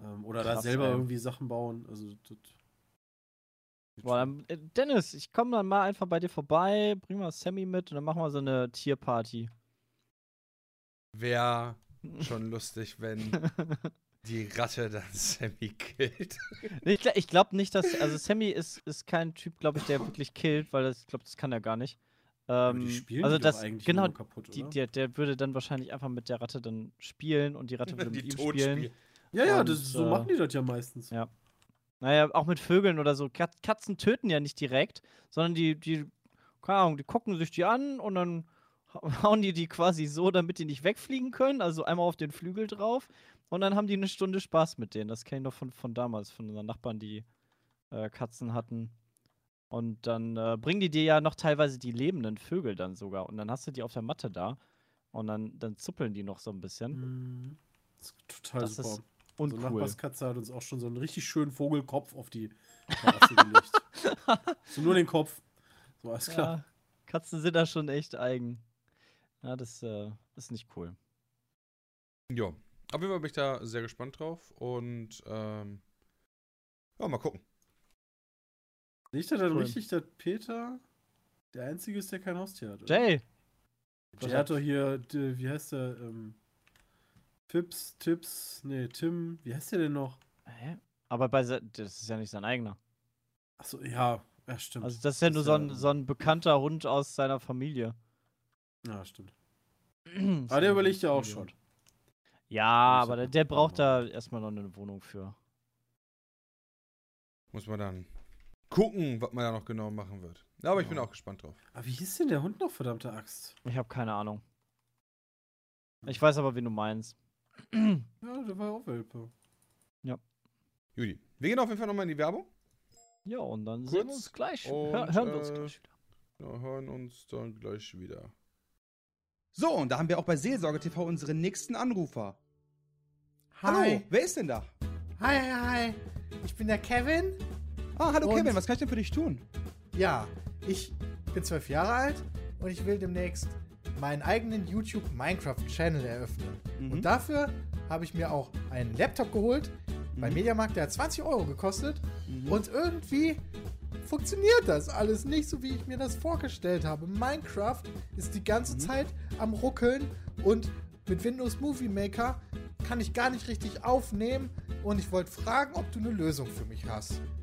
ähm, oder da Krass, selber ey. irgendwie Sachen bauen. Also das Boah, dann, äh, Dennis, ich komme dann mal einfach bei dir vorbei, bring mal Sammy mit und dann machen wir so eine Tierparty. Wäre schon lustig, wenn die Ratte dann Sammy killt. Ich, ich glaube nicht, dass. Also, Sammy ist, ist kein Typ, glaube ich, der wirklich killt, weil das, ich glaube, das kann er gar nicht. Ähm, die spielen also, die das. doch eigentlich genau, nur kaputt, die, der, der würde dann wahrscheinlich einfach mit der Ratte dann spielen und die Ratte würde die mit ihm spielen. spielt. ja, ja, und, das, so äh, machen die das ja meistens. ja. Naja, auch mit Vögeln oder so. Kat Katzen töten ja nicht direkt, sondern die, die, keine Ahnung, die gucken sich die an und dann hau- hauen die die quasi so, damit die nicht wegfliegen können. Also einmal auf den Flügel drauf und dann haben die eine Stunde Spaß mit denen. Das kenne ich noch von, von damals, von unseren Nachbarn, die äh, Katzen hatten. Und dann äh, bringen die dir ja noch teilweise die lebenden Vögel dann sogar. Und dann hast du die auf der Matte da und dann, dann zuppeln die noch so ein bisschen. Mhm. Das ist total Das super. ist Und so cool. Nachbarskatze hat uns auch schon so einen richtig schönen Vogelkopf auf die Terrasse gelegt. So nur den Kopf. So, alles klar. Ja, Katzen sind da schon echt eigen. Ja, das äh, ist nicht cool. Ja, auf jeden Fall bin ich da sehr gespannt drauf und ähm, ja, mal gucken. Liegt da dann Cool. richtig, dass Peter der Einzige ist, der kein Haustier hat? oder? Jay! Der hat doch hier, wie heißt der? Ähm, Pips, Tips, nee, Tim, wie heißt der denn noch? Hä? Aber bei das ist ja nicht sein eigener. Achso, ja, ja, stimmt. Also das ist ja nur so ein, so ein bekannter Hund aus seiner Familie. Ja, stimmt. Aber der überlegt ja auch schon. Ja, Muss aber der, der braucht da erstmal noch eine Wohnung für. Muss man dann gucken, was man da noch genau machen wird. Ja, aber ich bin Ja. auch gespannt drauf. Aber wie hieß denn der Hund noch, verdammte Axt? Ich habe keine Ahnung. Ich weiß aber, wen du meinst. Ja, der war auch Welpe. Judy, wir gehen auf jeden Fall nochmal in die Werbung. Ja, und dann sehen wir uns gleich. und, Hör, hören wir uns äh, gleich wieder. Wir hören uns dann gleich wieder. So, und da haben wir auch bei Seelsorge TV unseren nächsten Anrufer. Hi. Hallo, wer ist denn da? Hi, hi, hi. Ich bin der Kevin. Ah, hallo Und- Kevin, was kann ich denn für dich tun? Ja, ich bin zwölf Jahre alt und ich will demnächst meinen eigenen YouTube Minecraft Channel eröffnen. Mhm. Und dafür habe ich mir auch einen Laptop geholt. Beim Mhm. Mediamarkt, der hat 20 Euro gekostet. Mhm. Und irgendwie funktioniert das alles nicht so, wie ich mir das vorgestellt habe. Minecraft ist die ganze Mhm. Zeit am Ruckeln und mit Windows Movie Maker kann ich gar nicht richtig aufnehmen. Und ich wollte fragen, ob du eine Lösung für mich hast.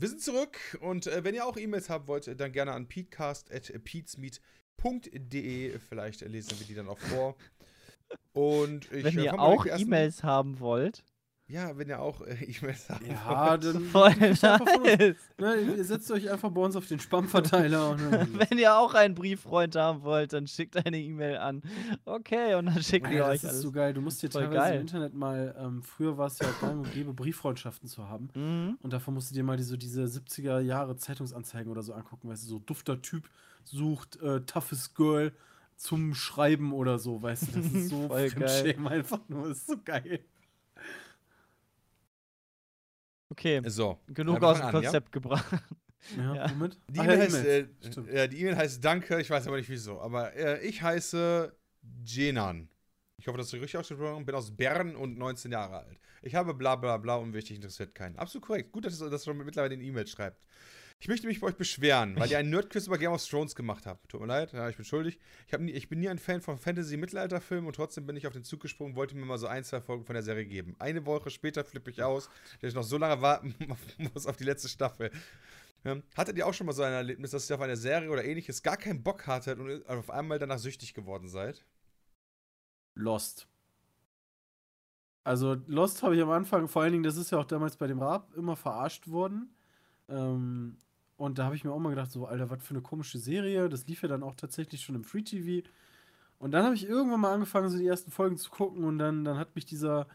Wir sind zurück und äh, wenn ihr auch E-Mails haben wollt, dann gerne an peatcast.peatsmeet.de. Vielleicht äh, lesen wir die dann auch vor. Und ich, Wenn äh, ihr auch E-Mails haben wollt. Ja, wenn ihr auch äh, E-Mails haben Ja, wollt. dann Voll ihr einfach von uns- nice. ne, ihr setzt euch einfach bei uns auf den Spam-Verteiler. und dann- Wenn ihr auch einen Brieffreund haben wollt, dann schickt eine E-Mail an. Okay, und dann schicken wir Ja, euch das ist alles. so geil. Du musst dir teilweise geil. im Internet mal, ähm, früher war es ja gang und gäbe, Brieffreundschaften zu haben. Mhm. Und davon musst du dir mal die, so diese 70er Jahre Zeitungsanzeigen oder so angucken, weißt du, so dufter Typ sucht äh, toughes Girl zum Schreiben oder so, weißt du, das ist so Voll Fremdschämen einfach nur, ist so geil. Okay, So. genug aus dem an, ja? Konzept gebracht. Ja, Ja. womit? Die Ach E-Mail heißt, äh, die E-Mail heißt Danke, ich weiß aber nicht wieso. Aber äh, ich heiße Jenan. Ich hoffe, das ist richtig ausgesprochen. Bin aus Bern und 19 Jahre alt. Ich habe bla bla bla unwichtig, interessiert keinen. Absolut korrekt. Gut, dass ihr das schon mittlerweile in E-Mail schreibt. Ich möchte mich bei euch beschweren, weil ihr einen Nerdquiz über Game of Thrones gemacht habt. Tut mir leid, ja, ich bin schuldig. Ich, nie, ich bin nie ein Fan von Fantasy-Mittelalter-Filmen und trotzdem bin ich auf den Zug gesprungen, wollte mir mal so ein, zwei Folgen von der Serie geben. Eine Woche später flippe ich aus, dass ich noch so lange warten muss auf die letzte Staffel. Ähm, hattet ihr auch schon mal so ein Erlebnis, dass ihr auf eine Serie oder ähnliches gar keinen Bock hattet und auf einmal danach süchtig geworden seid? Lost. Also Lost habe ich am Anfang, vor allen Dingen, das ist ja auch damals bei dem Raab immer verarscht worden. Ähm, und da habe ich mir auch mal gedacht, so, Alter, was für eine komische Serie. Das lief ja dann auch tatsächlich schon im Free TV. Und dann habe ich irgendwann mal angefangen, so die ersten Folgen zu gucken und dann, dann hat mich dieser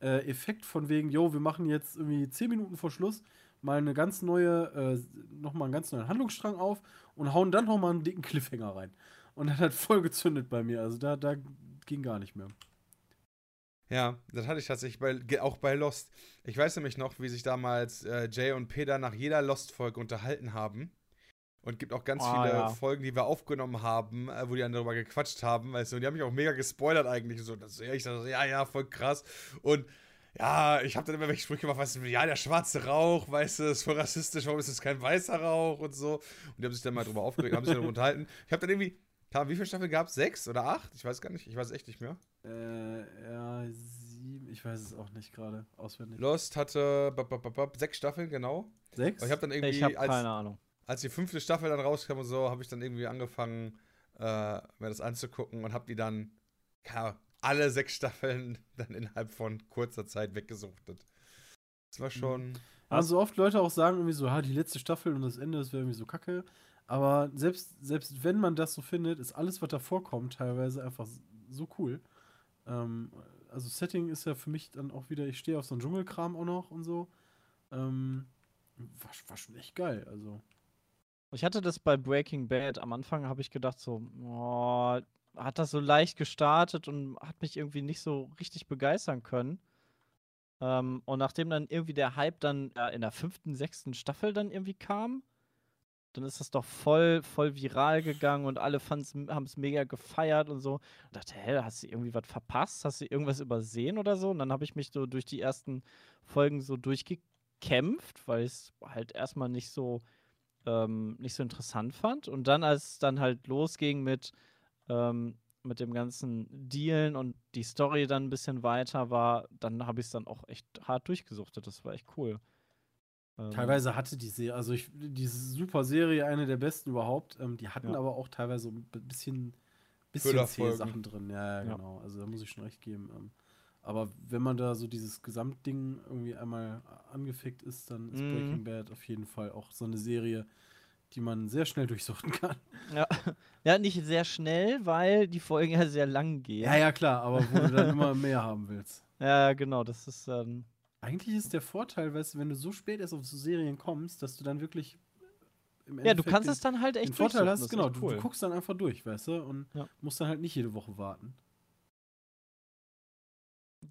äh, Effekt von wegen, yo, wir machen jetzt irgendwie 10 Minuten vor Schluss mal eine ganz neue, äh, nochmal einen ganz neuen Handlungsstrang auf und hauen dann nochmal einen dicken Cliffhanger rein. Und dann hat voll gezündet bei mir. Also da, da ging gar nicht mehr. Ja, das hatte ich tatsächlich bei, auch bei Lost. Ich weiß nämlich noch, wie sich damals äh, Jay und Peter nach jeder Lost-Folge unterhalten haben. Und gibt auch ganz Ah, viele ja. Folgen, die wir aufgenommen haben, äh, wo die dann darüber gequatscht haben. Weißt du, und die haben mich auch mega gespoilert eigentlich. Und so, das, ja, ich dachte, ja, ja, voll krass. Und ja, ich habe dann immer welche Sprüche gemacht, weißt du, ja, der schwarze Rauch, weißt du, ist voll rassistisch, warum ist das kein weißer Rauch und so. Und die haben sich dann mal drüber aufgeregt, haben sich darüber unterhalten. Ich habe dann irgendwie, wie viele Staffeln gab es? Sechs oder acht? Ich weiß gar nicht, ich weiß echt nicht mehr. Äh, ja, sieben, ich weiß es auch nicht gerade auswendig. Lost hatte bap, bap, bap, sechs Staffeln, genau. Sechs? Aber ich habe dann irgendwie, Ich habe als, keine Ahnung. als die fünfte Staffel dann rauskam und so, habe ich dann irgendwie angefangen, äh, mir das anzugucken und habe die dann, ja, alle sechs Staffeln dann innerhalb von kurzer Zeit weggesuchtet. Das war schon. Also oft Leute auch sagen irgendwie so, ja, die letzte Staffel und das Ende, das wäre irgendwie so kacke. Aber selbst, selbst wenn man das so findet, ist alles, was da vorkommt, teilweise einfach so cool. Ähm, also Setting ist ja für mich dann auch wieder, ich stehe auf so einen Dschungelkram auch noch und so. Ähm, war, war schon echt geil. Also. Ich hatte das bei Breaking Bad. Am Anfang habe ich gedacht, so, oh, hat das so leicht gestartet und hat mich irgendwie nicht so richtig begeistern können. Ähm, und nachdem dann irgendwie der Hype dann äh, in der fünften, sechsten Staffel dann irgendwie kam, dann ist das doch voll, voll viral gegangen und alle haben es mega gefeiert und so. Und dachte, hä, hast du irgendwie was verpasst? Hast du irgendwas übersehen oder so? Und dann habe ich mich so durch die ersten Folgen so durchgekämpft, weil ich es halt erstmal nicht so, ähm, nicht so interessant fand. Und dann, als es dann halt losging mit, ähm, mit dem ganzen Dealen und die Story dann ein bisschen weiter war, dann habe ich es dann auch echt hart durchgesuchtet. Das war echt cool. Ähm, teilweise hatte die Serie, also ich, diese super Serie, eine der besten überhaupt, ähm, die hatten ja. aber auch teilweise ein bisschen, bisschen Sachen drin. Ja, ja, genau. Also da muss ich schon recht geben. Ähm, aber wenn man da so dieses Gesamtding irgendwie einmal angefickt ist, dann ist mhm. Breaking Bad auf jeden Fall auch so eine Serie, die man sehr schnell durchsuchten kann. Ja. ja, nicht sehr schnell, weil die Folgen ja sehr lang gehen. Ja, ja, klar, aber wo du dann immer mehr haben willst. Ja, genau, das ist ähm, eigentlich ist der Vorteil, weißt du, wenn du so spät erst auf so Serien kommst, dass du dann wirklich ja, du kannst den, es dann halt echt den Vorteil hast, genau, du, cool. du, guckst dann einfach durch, weißt du, und ja. musst dann halt nicht jede Woche warten.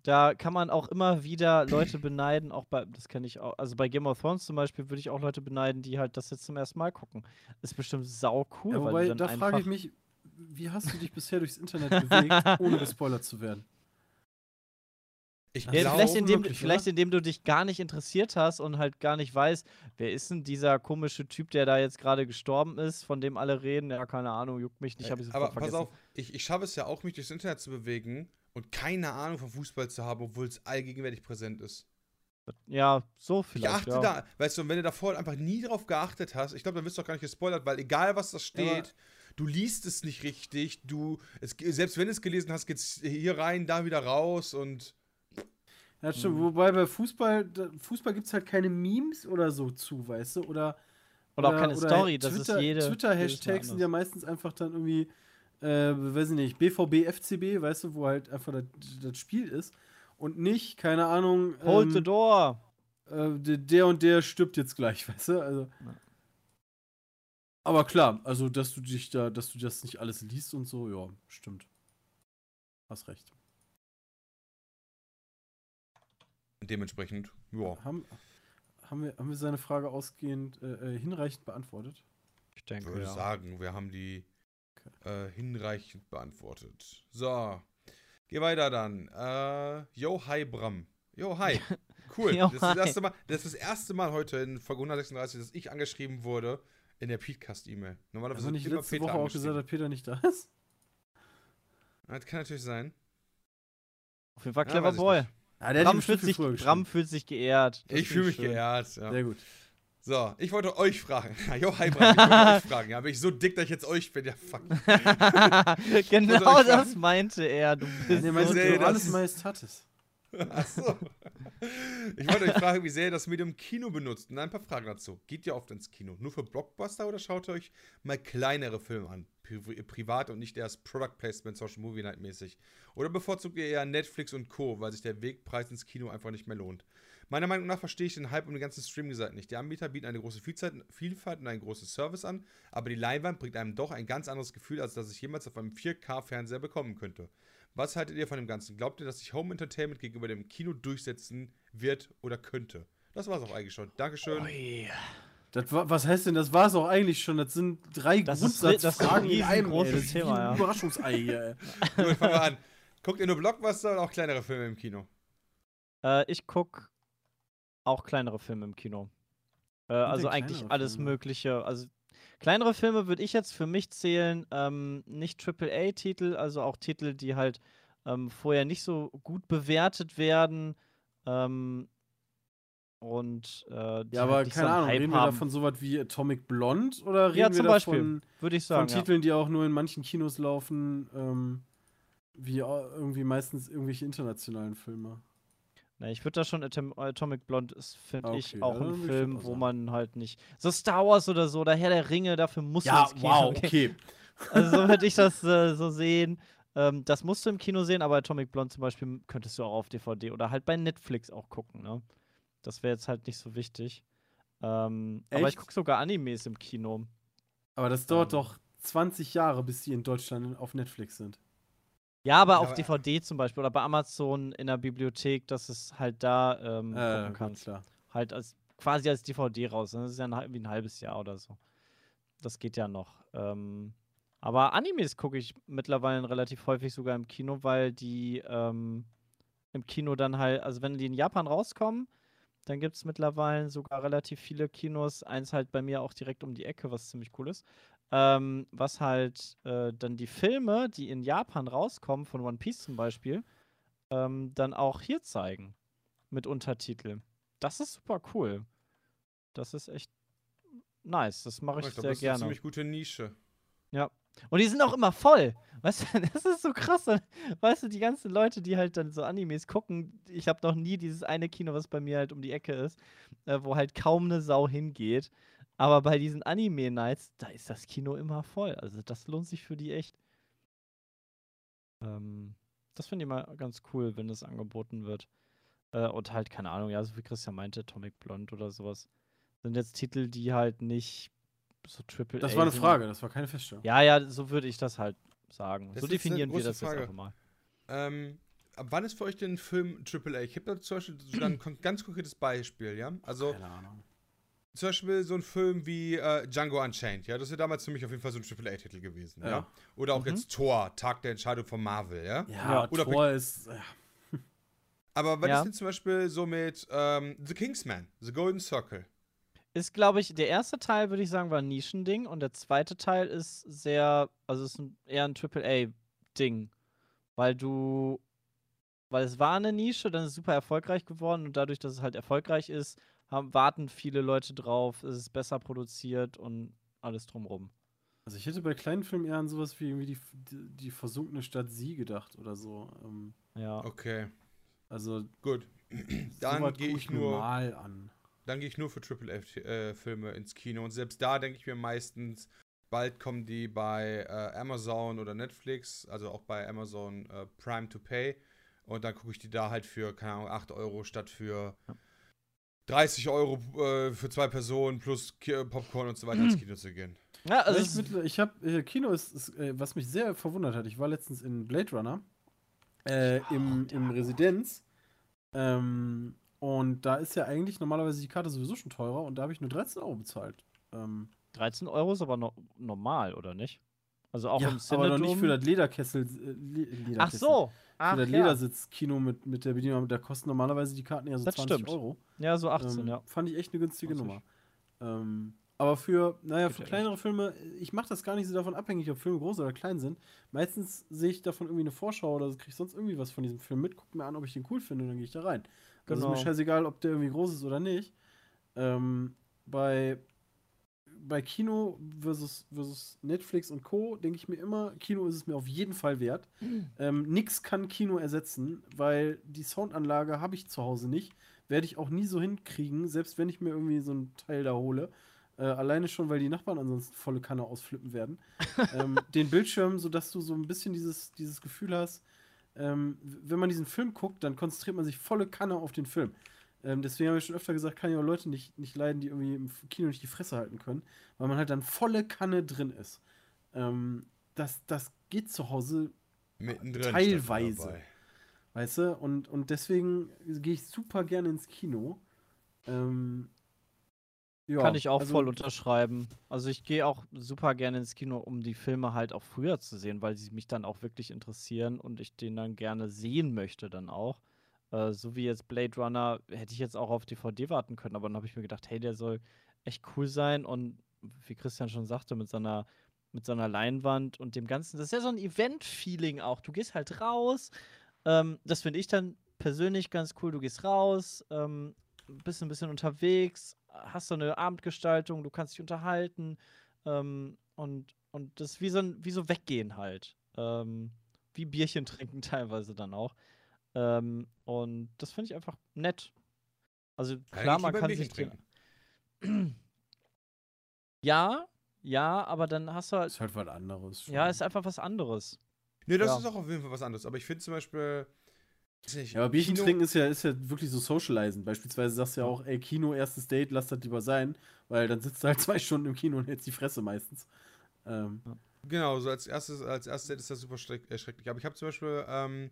Da kann man auch immer wieder Leute beneiden, auch bei, das kenne ich auch, also bei Game of Thrones zum Beispiel würde ich auch Leute beneiden, die halt das jetzt zum ersten Mal gucken. Ist bestimmt sau cool. Ja, wobei, da frage ich mich, wie hast du dich bisher durchs Internet bewegt, ohne gespoilert zu werden? Ich ja, glaube, vielleicht, indem, wirklich, vielleicht indem du dich gar nicht interessiert hast und halt gar nicht weißt, wer ist denn dieser komische Typ, der da jetzt gerade gestorben ist, von dem alle reden. Ja, keine Ahnung, juckt mich nicht, habe ich Aber pass auf, ich, ich schaffe es ja auch, mich durchs Internet zu bewegen und keine Ahnung von Fußball zu haben, obwohl es allgegenwärtig präsent ist. Ja, so vielleicht. Ich achte ja. da, weißt du, wenn du davor einfach nie drauf geachtet hast, ich glaube, dann wirst du auch gar nicht gespoilert, weil egal was da steht, ja, du liest es nicht richtig, du, es, selbst wenn du es gelesen hast, geht es hier rein, da wieder raus und ja, stimmt. Mhm. Wobei bei Fußball, Fußball gibt es halt keine Memes oder so zu, weißt du? Oder, oder, auch keine oder Story, Twitter, das ist jede. Twitter-Hashtags sind ja meistens einfach dann irgendwie, äh, weiß ich nicht, BVB, FCB, weißt du, wo halt einfach das, das Spiel ist. Und nicht, keine Ahnung. Hold ähm, the door! Äh, der und der stirbt jetzt gleich, weißt du? Also. Ja. Aber klar, also dass du dich da, dass du das nicht alles liest und so, ja, stimmt. Hast recht. Dementsprechend, ja. Haben, haben, wir, haben wir seine Frage ausgehend äh, äh hinreichend beantwortet? Ich denke, ich würde ja. sagen, wir haben die okay. äh, hinreichend beantwortet. So, geh weiter dann. Äh, yo, hi Bram. Yo, hi. Cool. yo, das, ist das, erste Mal, das ist das erste Mal heute in Folge 136, dass ich angeschrieben wurde in der Petecast-E-Mail. Normalerweise also nicht immer letzte Peter Woche auch gesagt, dass Peter nicht da ist? Das kann natürlich sein. Auf jeden Fall clever ja, Boy. Nicht. Ja, Bram, fühlt sich, Bram fühlt sich geehrt. Das ich fühle mich schön. geehrt. Ja. Sehr gut. So, ich wollte euch fragen. jo, hi Bram, ich wollte euch fragen. Ja, bin ich so dick, dass ich jetzt euch bin? Ja, fuck. genau das meinte er. Du bist ja, so du alles Majestatis. Achso. Ich wollte euch fragen, wie sehr ihr das Medium Kino benutzt. Und ein paar Fragen dazu. Geht ihr oft ins Kino? Nur für Blockbuster oder schaut ihr euch mal kleinere Filme an? Pri privat und nicht erst Product Placement, Social Movie Night mäßig? Oder bevorzugt ihr eher Netflix und Co., weil sich der Wegpreis ins Kino einfach nicht mehr lohnt? Meiner Meinung nach verstehe ich den Hype um die ganzen Streaming-Seiten nicht. Die Anbieter bieten eine große Vielfalt und einen großen Service an, aber die Leinwand bringt einem doch ein ganz anderes Gefühl, als das ich jemals auf einem 4K-Fernseher bekommen könnte. Was haltet ihr von dem Ganzen? Glaubt ihr, dass sich Home Entertainment gegenüber dem Kino durchsetzen wird oder könnte? Das war es auch eigentlich schon. Dankeschön. Oi. Das war, was heißt denn, das war es auch eigentlich schon? Das sind drei das Grundsatzfragen in einem großes Thema. Ja. Überraschungsei hier. Gut, fangen wir an. Guckt ihr nur Blockbuster oder auch kleinere Filme im Kino? Äh, ich gucke auch kleinere Filme im Kino. Äh, also eigentlich alles Filme? Mögliche. Also Kleinere Filme würde ich jetzt für mich zählen, ähm, nicht AAA-Titel, also auch Titel, die halt ähm, vorher nicht so gut bewertet werden. Ähm, und äh, ja, aber halt keine so Ahnung, Hype reden wir haben. davon sowas wie Atomic Blonde oder reden ja, zum wir davon würde ich sagen, von Titeln, die auch nur in manchen Kinos laufen, ähm, wie irgendwie meistens irgendwelche internationalen Filme? Na, ich würde da schon Atom Atomic Blonde ist, finde okay, ich, auch ein Film, wo man halt nicht. So Star Wars oder so, oder Herr der Ringe, dafür muss man Ja, wow, okay. Also so würde ich das äh, so sehen. Ähm, das musst du im Kino sehen, aber Atomic Blonde zum Beispiel könntest du auch auf DVD oder halt bei Netflix auch gucken, ne? Das wäre jetzt halt nicht so wichtig. Ähm, aber ich gucke sogar Animes im Kino. Aber das dauert Ähm. doch 20 Jahre, bis die in Deutschland auf Netflix sind. Ja, aber Ja, auf aber- DVD zum Beispiel oder bei Amazon in der Bibliothek, dass es halt da ähm, Äh, gucken kannst. klar. Halt als quasi als DVD raus. ne? Das ist ja ein, wie ein halbes Jahr oder so. Das geht ja noch. Ähm, aber Animes gucke ich mittlerweile relativ häufig sogar im Kino, weil die ähm, im Kino dann halt, also wenn die in Japan rauskommen, dann gibt es mittlerweile sogar relativ viele Kinos. Eins halt bei mir auch direkt um die Ecke, was ziemlich cool ist. Ähm, was halt äh, dann die Filme, die in Japan rauskommen, von One Piece zum Beispiel, ähm, dann auch hier zeigen. Mit Untertitel. Das ist super cool. Das ist echt nice. Das mache ich, ich glaube, sehr das ist eine gerne. ziemlich gute Nische. Und die sind auch immer voll. Weißt du, das ist so krass. Weißt du, die ganzen Leute, die halt dann so Animes gucken, ich habe noch nie dieses eine Kino, was bei mir halt um die Ecke ist, äh, wo halt kaum eine Sau hingeht. Aber bei diesen Anime-Nights, da ist das Kino immer voll. Also das lohnt sich für die echt. Ähm, das finde ich mal ganz cool, wenn das angeboten wird. Äh, und halt, keine Ahnung, ja, so wie Christian meinte, Atomic Blonde oder sowas. Sind jetzt Titel, die halt nicht so Triple Das A war eine sind. Frage, das war keine Feststellung. Ja, ja, so würde ich das halt sagen. Das so definieren wir das Frage. jetzt einfach mal. Ähm, ab wann ist für euch denn ein Film AAA? Ich habe da zum Beispiel sogar ein ganz konkretes Beispiel, ja? Also Keine Ahnung. Zum Beispiel so ein Film wie äh, Django Unchained, ja? Das ist ja damals für mich auf jeden Fall so ein AAA-Titel gewesen, ja? Ja. Oder auch Mhm. jetzt Thor, Tag der Entscheidung von Marvel, ja? Ja, oder Thor ist. Ja. Aber was Ja. ist denn zum Beispiel so mit ähm, The Kingsman, The Golden Circle? Ist, glaube ich, der erste Teil, würde ich sagen, war ein Nischending und der zweite Teil ist sehr, also ist ein, eher ein AAA-Ding. Weil du, weil es war eine Nische, dann ist es super erfolgreich geworden und dadurch, dass es halt erfolgreich ist, haben, warten viele Leute drauf, es ist besser produziert und alles drumrum. Also ich hätte bei kleinen Filmen eher an sowas wie irgendwie die, die, die versunkene Stadt Sie gedacht oder so. Ähm, Ja. Okay, also gut. Dann gehe ich nur, mal an. dann gehe ich nur für AAA-Filme ins Kino und selbst da denke ich mir meistens, bald kommen die bei äh, Amazon oder Netflix, also auch bei Amazon äh, Prime to Pay und dann gucke ich die da halt für, keine Ahnung, 8 Euro statt für 30 Euro äh, für zwei Personen plus Ki Popcorn und so weiter ins Kino zu gehen. Ja, also ich mittler- ich habe äh, Kino ist, ist äh, was mich sehr verwundert hat. Ich war letztens in Blade Runner äh, im, im Residenz ähm, und da ist ja eigentlich normalerweise die Karte sowieso schon teurer und da habe ich nur 13 Euro bezahlt. Ähm, 13 Euro ist aber no normal, oder nicht? Also auch ja, im aber noch nicht Cinedom- für das Lederkessel. Äh, Le Lederkessel. Ach so. Ach, Für das ja. Ledersitzkino mit, mit der Bedienung, da kosten normalerweise die Karten eher so Das 20 stimmt. Euro. Ja, so 18, ähm, ja. Fand ich echt eine günstige 20. Nummer. Ähm, aber für, naja, Geht für ja kleinere Filme, ich mache das gar nicht so davon abhängig, ob Filme groß oder klein sind. Meistens sehe ich davon irgendwie eine Vorschau oder kriege sonst irgendwie was von diesem Film mit, gucke mir an, ob ich den cool finde und dann gehe ich da rein. Das ist Genau. mir scheißegal, ob der irgendwie groß ist oder nicht. Ähm, bei, bei Kino versus, versus Netflix und Co. denke ich mir immer, Kino ist es mir auf jeden Fall wert. Ähm, nix kann Kino ersetzen, weil die Soundanlage habe ich zu Hause nicht. Werde ich auch nie so hinkriegen, selbst wenn ich mir irgendwie so ein Teil da hole. Äh, alleine schon, weil die Nachbarn ansonsten volle Kanne ausflippen werden. ähm, den Bildschirm, sodass du so ein bisschen dieses, dieses Gefühl hast, ähm, wenn man diesen Film guckt, dann konzentriert man sich volle Kanne auf den Film. Ähm, deswegen habe ich schon öfter gesagt, kann ich auch Leute nicht, nicht leiden, die irgendwie im Kino nicht die Fresse halten können, weil man halt dann volle Kanne drin ist. Ähm, das, das geht zu Hause Mittendrin. Teilweise. Weißt du? Und, und deswegen gehe ich super gerne ins Kino. Ähm, ja, Kann ich auch also- voll unterschreiben. Also ich gehe auch super gerne ins Kino, um die Filme halt auch früher zu sehen, weil sie mich dann auch wirklich interessieren und ich den dann gerne sehen möchte dann auch. Äh, so wie jetzt Blade Runner hätte ich jetzt auch auf DVD warten können, aber dann habe ich mir gedacht, hey, der soll echt cool sein und wie Christian schon sagte, mit seiner mit so Leinwand und dem Ganzen, das ist ja so ein Event-Feeling auch. Du gehst halt raus, ähm, das finde ich dann persönlich ganz cool. Du gehst raus, ähm, bist ein bisschen unterwegs, hast so eine Abendgestaltung, du kannst dich unterhalten ähm, und, und das ist wie so, ein, wie so Weggehen halt. Ähm, wie Bierchen trinken teilweise dann auch. Ähm, und das finde ich einfach nett. Also klar, man kann sich trinken. Ja, ja, aber dann hast du halt Ist halt was anderes. schon. ja, ist einfach was anderes. Nee, das Ja. ist auch auf jeden Fall was anderes. Aber ich finde zum Beispiel. nicht, Ja, aber Bierchen Kino- trinken ist ja, ist ja wirklich so socializen. Beispielsweise sagst du ja auch, ey, Kino, erstes Date, lass das lieber sein, weil dann sitzt du halt zwei Stunden im Kino und hältst die Fresse meistens. Ähm, Genau, so als erstes, als erstes Date ist das super äh, schrecklich. Aber ich habe zum Beispiel, ähm,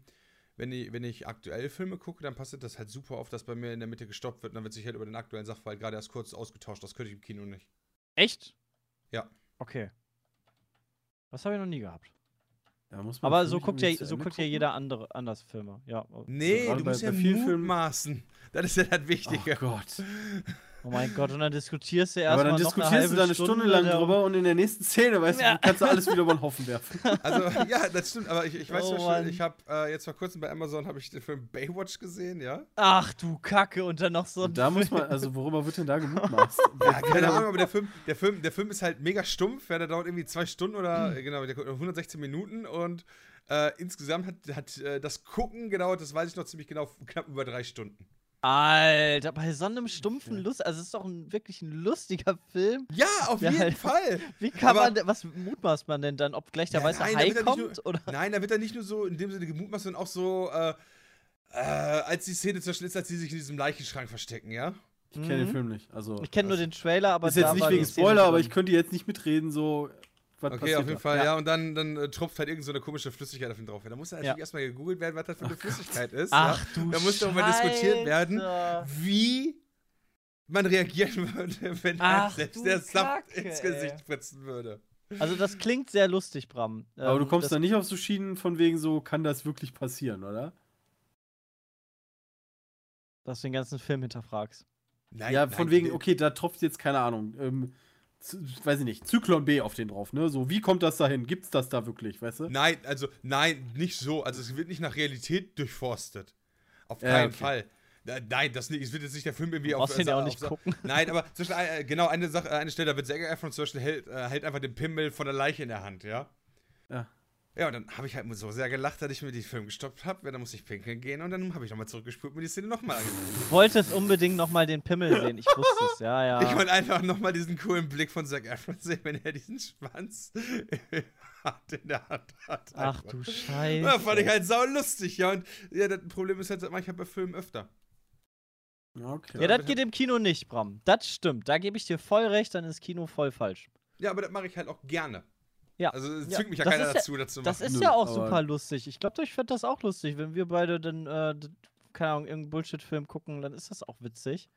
wenn ich, wenn ich aktuell Filme gucke, dann passiert das halt super oft, dass bei mir in der Mitte gestoppt wird und dann wird sich halt über den aktuellen Sachverhalt gerade erst kurz ausgetauscht. Das könnte ich im Kino nicht. Echt? Ja. Okay. Das habe ich noch nie gehabt. da muss man Aber so guckt ja, so guckt ja jeder andere anders Filme. Ja. Nee, gerade du bei- musst ja bei vielen Filmen- mutmaßen. Das ist ja das Wichtige. Oh Gott. Oh mein Gott, und dann diskutierst du Aber erstmal dann noch eine diskutierst du da eine halbe Stunde lang drüber und in der nächsten Szene, weißt Ja. du, kannst du alles wieder über den Haufen werfen. Also, ja, das stimmt. Aber ich, ich weiß Oh, Beispiel, Mann. ich habe äh, jetzt vor kurzem bei Amazon habe ich den Film Baywatch gesehen, ja. Ach du Kacke, und dann noch so ein da muss Film. man, also worüber wird denn da gemutmaßt? Ja, keine Ahnung, aber der Film, der Film, der Film ist halt mega stumpf. Ja, der dauert irgendwie zwei Stunden oder Hm. genau, der dauert 116 Minuten und äh, insgesamt hat, hat äh, das Gucken gedauert, das weiß ich noch ziemlich genau, knapp über drei Stunden. Alter, bei so einem stumpfen Lust, also es ist doch ein, wirklich ein lustiger Film. Ja, auf Ja, jeden halt. Fall. Wie kann Aber- man, denn- was mutmaßt man denn dann, ob gleich der Ja, weiße nein, Hai er kommt? nur- oder? Nein, da wird er nicht nur so in dem Sinne gemutmaßt, sondern auch so, äh, äh, als die Szene ist, als sie sich in diesem Leichenschrank verstecken, ja? Ich kenne den Mhm. Film nicht. Also, Ich kenne nur den Trailer, aber ist jetzt nicht war wegen Spoiler, aber ich könnte jetzt nicht mitreden, so. Was Okay, passiert auf jeden da? Fall, Ja. ja. Und dann, dann äh, tropft halt irgend so eine komische Flüssigkeit auf ihn drauf. Ja, da muss natürlich Ja. erstmal gegoogelt werden, was das für eine Flüssigkeit ist. Ach ja. du Da muss mal diskutiert werden, wie man reagieren würde, wenn Ach, er selbst der Saft ins. Gesicht spritzen würde. Also das klingt sehr lustig, Bram. Aber du Ähm, kommst da nicht auf so Schienen von wegen so, kann das wirklich passieren, oder? dass du den ganzen Film hinterfragst. Nein, ja, von nein, wegen, okay, da tropft jetzt, keine Ahnung, ähm, weiß ich nicht, Zyklon B auf den drauf, ne? So, wie kommt das dahin? Gibt's das da wirklich, weißt du? Nein, also, nein, nicht so. Also, es wird nicht nach Realität durchforstet. Auf keinen okay. Fall. Nein, das nicht. Es wird jetzt nicht der Film irgendwie Du auf. den ja auch nicht auf- gucken. Nein, aber zwischen, äh, genau eine Sache, eine Stelle, da wird Zac Efron zum Beispiel hält, äh, hält einfach den Pimmel von der Leiche in der Hand, ja. Ja. Ja, und dann habe ich halt so sehr gelacht, dass ich mir den Film gestoppt habe. Ja, dann musste ich pinkeln gehen und dann habe ich nochmal zurückgespult und mir die Szene nochmal angeguckt. Du wolltest unbedingt nochmal den Pimmel sehen. Ich wusste es, ja, ja. Ich wollte einfach nochmal diesen coolen Blick von Zac Efron sehen, wenn er diesen Schwanz in der Hand hat. Ach Einfach. du Scheiße. Ja, fand ich halt sau lustig, ja. Und ja, das Problem ist halt, ich habe bei Filmen öfter. Okay. Ja, das geht im Kino nicht, Bram. Das stimmt. Da gebe ich dir voll recht, dann ist Kino voll falsch. Ja, aber das mache ich halt auch gerne. Ja. Also es Ja, zwingt mich ja das keiner ist ja- dazu, das zu machen. Das ist Nö, ja auch super lustig. Ich glaube, ich fände das auch lustig, wenn wir beide dann, äh, keine Ahnung, irgendeinen Bullshit-Film gucken, dann ist das auch witzig.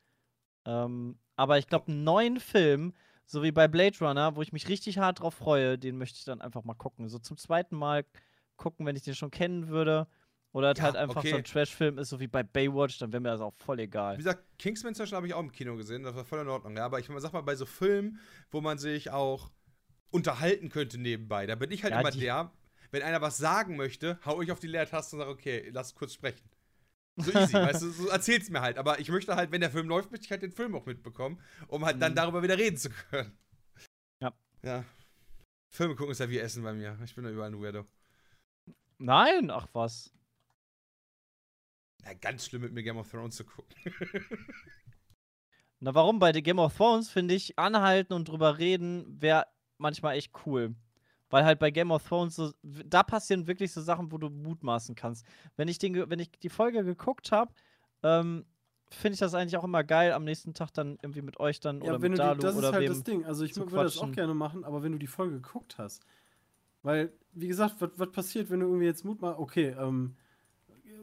Ähm, aber ich glaube, einen neuen Film, so wie bei Blade Runner, wo ich mich richtig hart drauf freue, den möchte ich dann einfach mal gucken. So zum zweiten Mal gucken, wenn ich den schon kennen würde. Oder es Ja, halt einfach so ein okay. Trash-Film ist, so wie bei Baywatch, dann wäre mir das auch voll Wie egal. gesagt, Kingsman zum Beispiel habe ich auch im Kino gesehen, das war voll in Ordnung. Ja, aber ich sag mal, bei so Filmen, wo man sich auch unterhalten könnte nebenbei, da bin ich halt Ja, immer der, wenn einer was sagen möchte, hau ich auf die Leertaste und sage, okay, lass kurz sprechen. So easy, weißt du, so erzähl's mir halt. Aber ich möchte halt, wenn der Film läuft, möchte ich halt den Film auch mitbekommen, um halt dann Mhm. darüber wieder reden zu können. Ja. Ja. Filme gucken ist ja wie Essen bei mir. Ich bin da überall ein Weirdo. Nein, ach was. Ja, ganz schlimm mit mir Game of Thrones zu gucken. Na, warum? Bei The Game of Thrones finde ich, anhalten und drüber reden wäre manchmal echt cool. Weil halt bei Game of Thrones, so, da passieren wirklich so Sachen, wo du mutmaßen kannst. Wenn ich, den, wenn ich die Folge geguckt habe, ähm, finde ich das eigentlich auch immer geil, am nächsten Tag dann irgendwie mit euch dann Ja, oder wenn mit du die, Dalu das ist oder halt wem. das Ding. Also ich würde das auch gerne machen, aber wenn du die Folge geguckt hast. Weil, wie gesagt, was was passiert, wenn du irgendwie jetzt Mut machst, okay, ähm,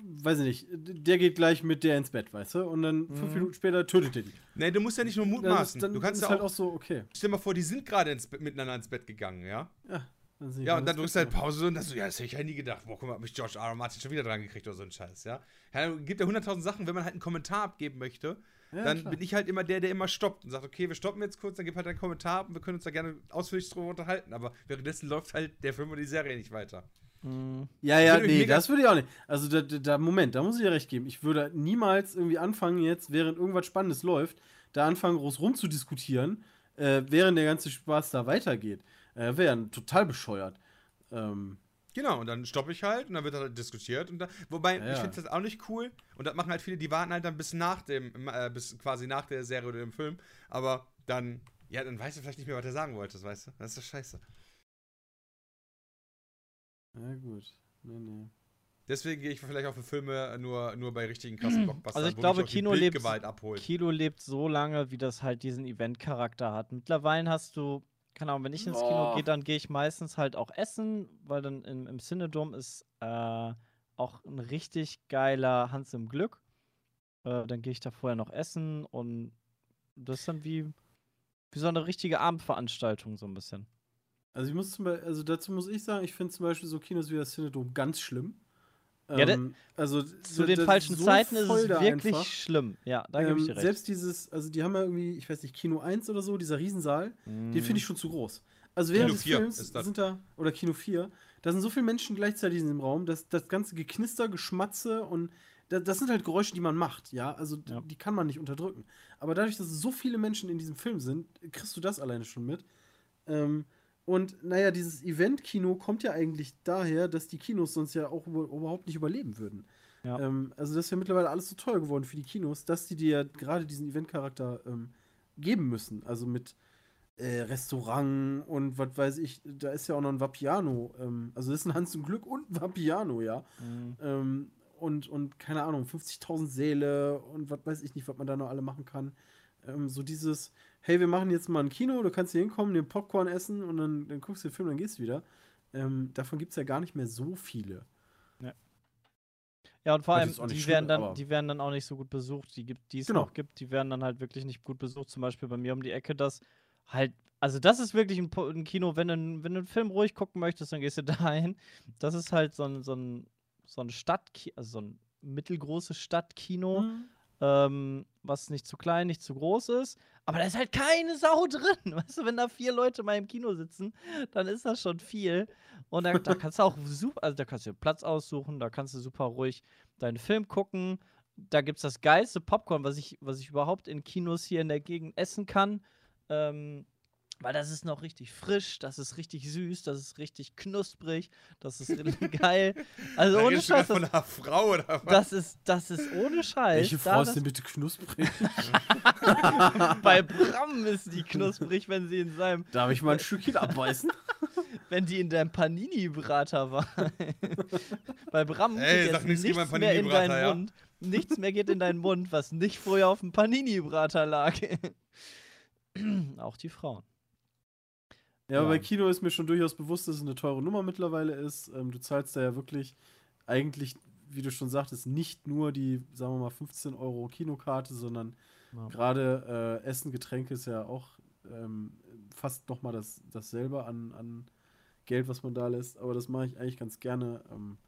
weiß ich nicht, der geht gleich mit der ins Bett, weißt du? Und dann fünf Mhm. Minuten später tötet er die. Nee, du musst ja nicht nur Dann mutmaßen. Dann du kannst ist ja halt auch, auch so, okay. Stell dir mal vor, die sind gerade miteinander ins Bett gegangen, ja? Ja, dann Ja, und dann das drückst du halt. Pause und dann so, ja, das hätte ich ja nie gedacht. Boah, guck mal, hat mich George R. R. Martin schon wieder dran gekriegt oder so ein Scheiß, ja? Ja, gibt ja hunderttausend Sachen, wenn man halt einen Kommentar abgeben möchte, Ja, dann klar. bin ich halt immer der, der immer stoppt und sagt, okay, wir stoppen jetzt kurz, dann gib halt einen Kommentar ab und wir können uns da gerne ausführlich drüber unterhalten. Aber währenddessen läuft halt der Film oder die Serie nicht weiter. Mhm. Ja, ja, nee, mega- das würde ich auch nicht. Also, da, da, Moment, da muss ich dir recht geben. Ich würde niemals irgendwie anfangen, jetzt, während irgendwas Spannendes läuft, da anfangen, groß rumzudiskutieren, äh, während der ganze Spaß da weitergeht. Äh, Wäre ja total bescheuert. Ähm, Genau, und dann stoppe ich halt und dann wird halt diskutiert. Und da, wobei, Ja, ja. ich finde das auch nicht cool. Und das machen halt viele, die warten halt dann bis nach dem, äh, bis quasi nach der Serie oder dem Film. Aber dann, ja, dann weißt du vielleicht nicht mehr, was er sagen wollte, weißt du? Das ist doch scheiße. Ja, gut. Nee, nee. Deswegen gehe ich vielleicht auf Filme nur, nur bei richtigen krassen Blockbustern, Also ich wo glaube, auch Kino lebt-. Kino lebt so lange, wie das halt diesen Event-Charakter hat. Mittlerweile hast du, keine Ahnung, wenn ich ins Kino Oh. gehe, dann gehe ich meistens halt auch essen, weil dann im, im Cinedom ist äh, auch ein richtig geiler Hans im Glück. Äh, dann gehe ich da vorher noch essen und das ist dann wie, wie so eine richtige Abendveranstaltung so ein bisschen. Also ich muss zum Beispiel, also dazu muss ich sagen, ich finde zum Beispiel so Kinos wie das Cinedom ganz schlimm. Ja, Ähm, also Zu den falschen so Zeiten ist es wirklich einfach. schlimm. Ja, da gebe ich Ähm, dir recht. Selbst dieses, also die haben ja irgendwie, ich weiß nicht, Kino 1 oder so, dieser Riesensaal, den finde ich schon zu groß. Also während Kino des 4 Films das. sind da, oder Kino 4, da sind so viele Menschen gleichzeitig in dem Raum, dass das ganze Geknister, Geschmatze und da, das sind halt Geräusche, die man macht, ja, also Ja. die kann man nicht unterdrücken. Aber dadurch, dass so viele Menschen in diesem Film sind, kriegst du das alleine schon mit. Ähm, und naja, dieses Event-Kino kommt ja eigentlich daher, dass die Kinos sonst ja auch über, überhaupt nicht überleben würden. Ja. Ähm, also das ist ja mittlerweile alles so teuer geworden für die Kinos, dass die dir ja gerade diesen Event-Charakter ähm, geben müssen. Also mit äh, Restaurant und was weiß ich, da ist ja auch noch ein Vapiano. Ähm, also das ist ein Hans zum Glück und ein Vapiano, ja. Mhm. Ähm, und, und keine Ahnung, 50.000 Säle und was weiß ich nicht, was man da noch alle machen kann. Ähm, so dieses, hey, wir machen jetzt mal ein Kino, du kannst hier hinkommen, den Popcorn essen und dann, dann guckst du den Film, dann gehst du wieder. Ähm, davon gibt es ja gar nicht mehr so viele. Ja, und vor Was allem, die schlimm werden, dann, die werden dann auch nicht so gut besucht. Die, gibt, die es Genau. noch gibt, die werden dann halt wirklich nicht gut besucht. Zum Beispiel bei mir um die Ecke, das halt, also das ist wirklich ein, ein Kino, wenn du, wenn du einen Film ruhig gucken möchtest, dann gehst du dahin. Das ist halt so ein, so ein, so ein Stadtkino, also so ein mittelgroßes Stadtkino, ähm, was nicht zu klein, nicht zu groß ist. Aber da ist halt keine Sau drin. Weißt du, wenn da vier Leute mal im Kino sitzen, dann ist das schon viel. Und da, da kannst du auch super, also da kannst du Platz aussuchen, da kannst du super ruhig deinen Film gucken. Da gibt es das geilste Popcorn, was ich, was ich überhaupt in Kinos hier in der Gegend essen kann. Ähm, weil das ist noch richtig frisch, das ist richtig süß, das ist richtig knusprig, das ist richtig geil. Also Da ohne Scheiß, das, von einer Frau oder was? das ist, das ist ohne Scheiß. Welche Da Frau ist denn bitte knusprig? bei Bram ist die knusprig, wenn sie in seinem, Darf ich mal ein Stückchen abbeißen? wenn die in deinem Panini-Brater war. bei Bram Ey, geht jetzt nichts nichts mehr in Panini-Brater, deinen ja? Mund. Nichts mehr geht in deinen Mund, was nicht vorher auf dem Panini-Brater lag. Auch die Frauen. Ja, aber Ja. bei Kino ist mir schon durchaus bewusst, dass es eine teure Nummer mittlerweile ist. Ähm, du zahlst da ja wirklich eigentlich, wie du schon sagtest, nicht nur die, sagen wir mal, 15 Euro Kinokarte, sondern Ja. gerade äh, Essen, Getränke ist ja auch ähm, fast nochmal das, dasselbe an, an Geld, was man da lässt. Aber das mache ich eigentlich ganz gerne, ähm,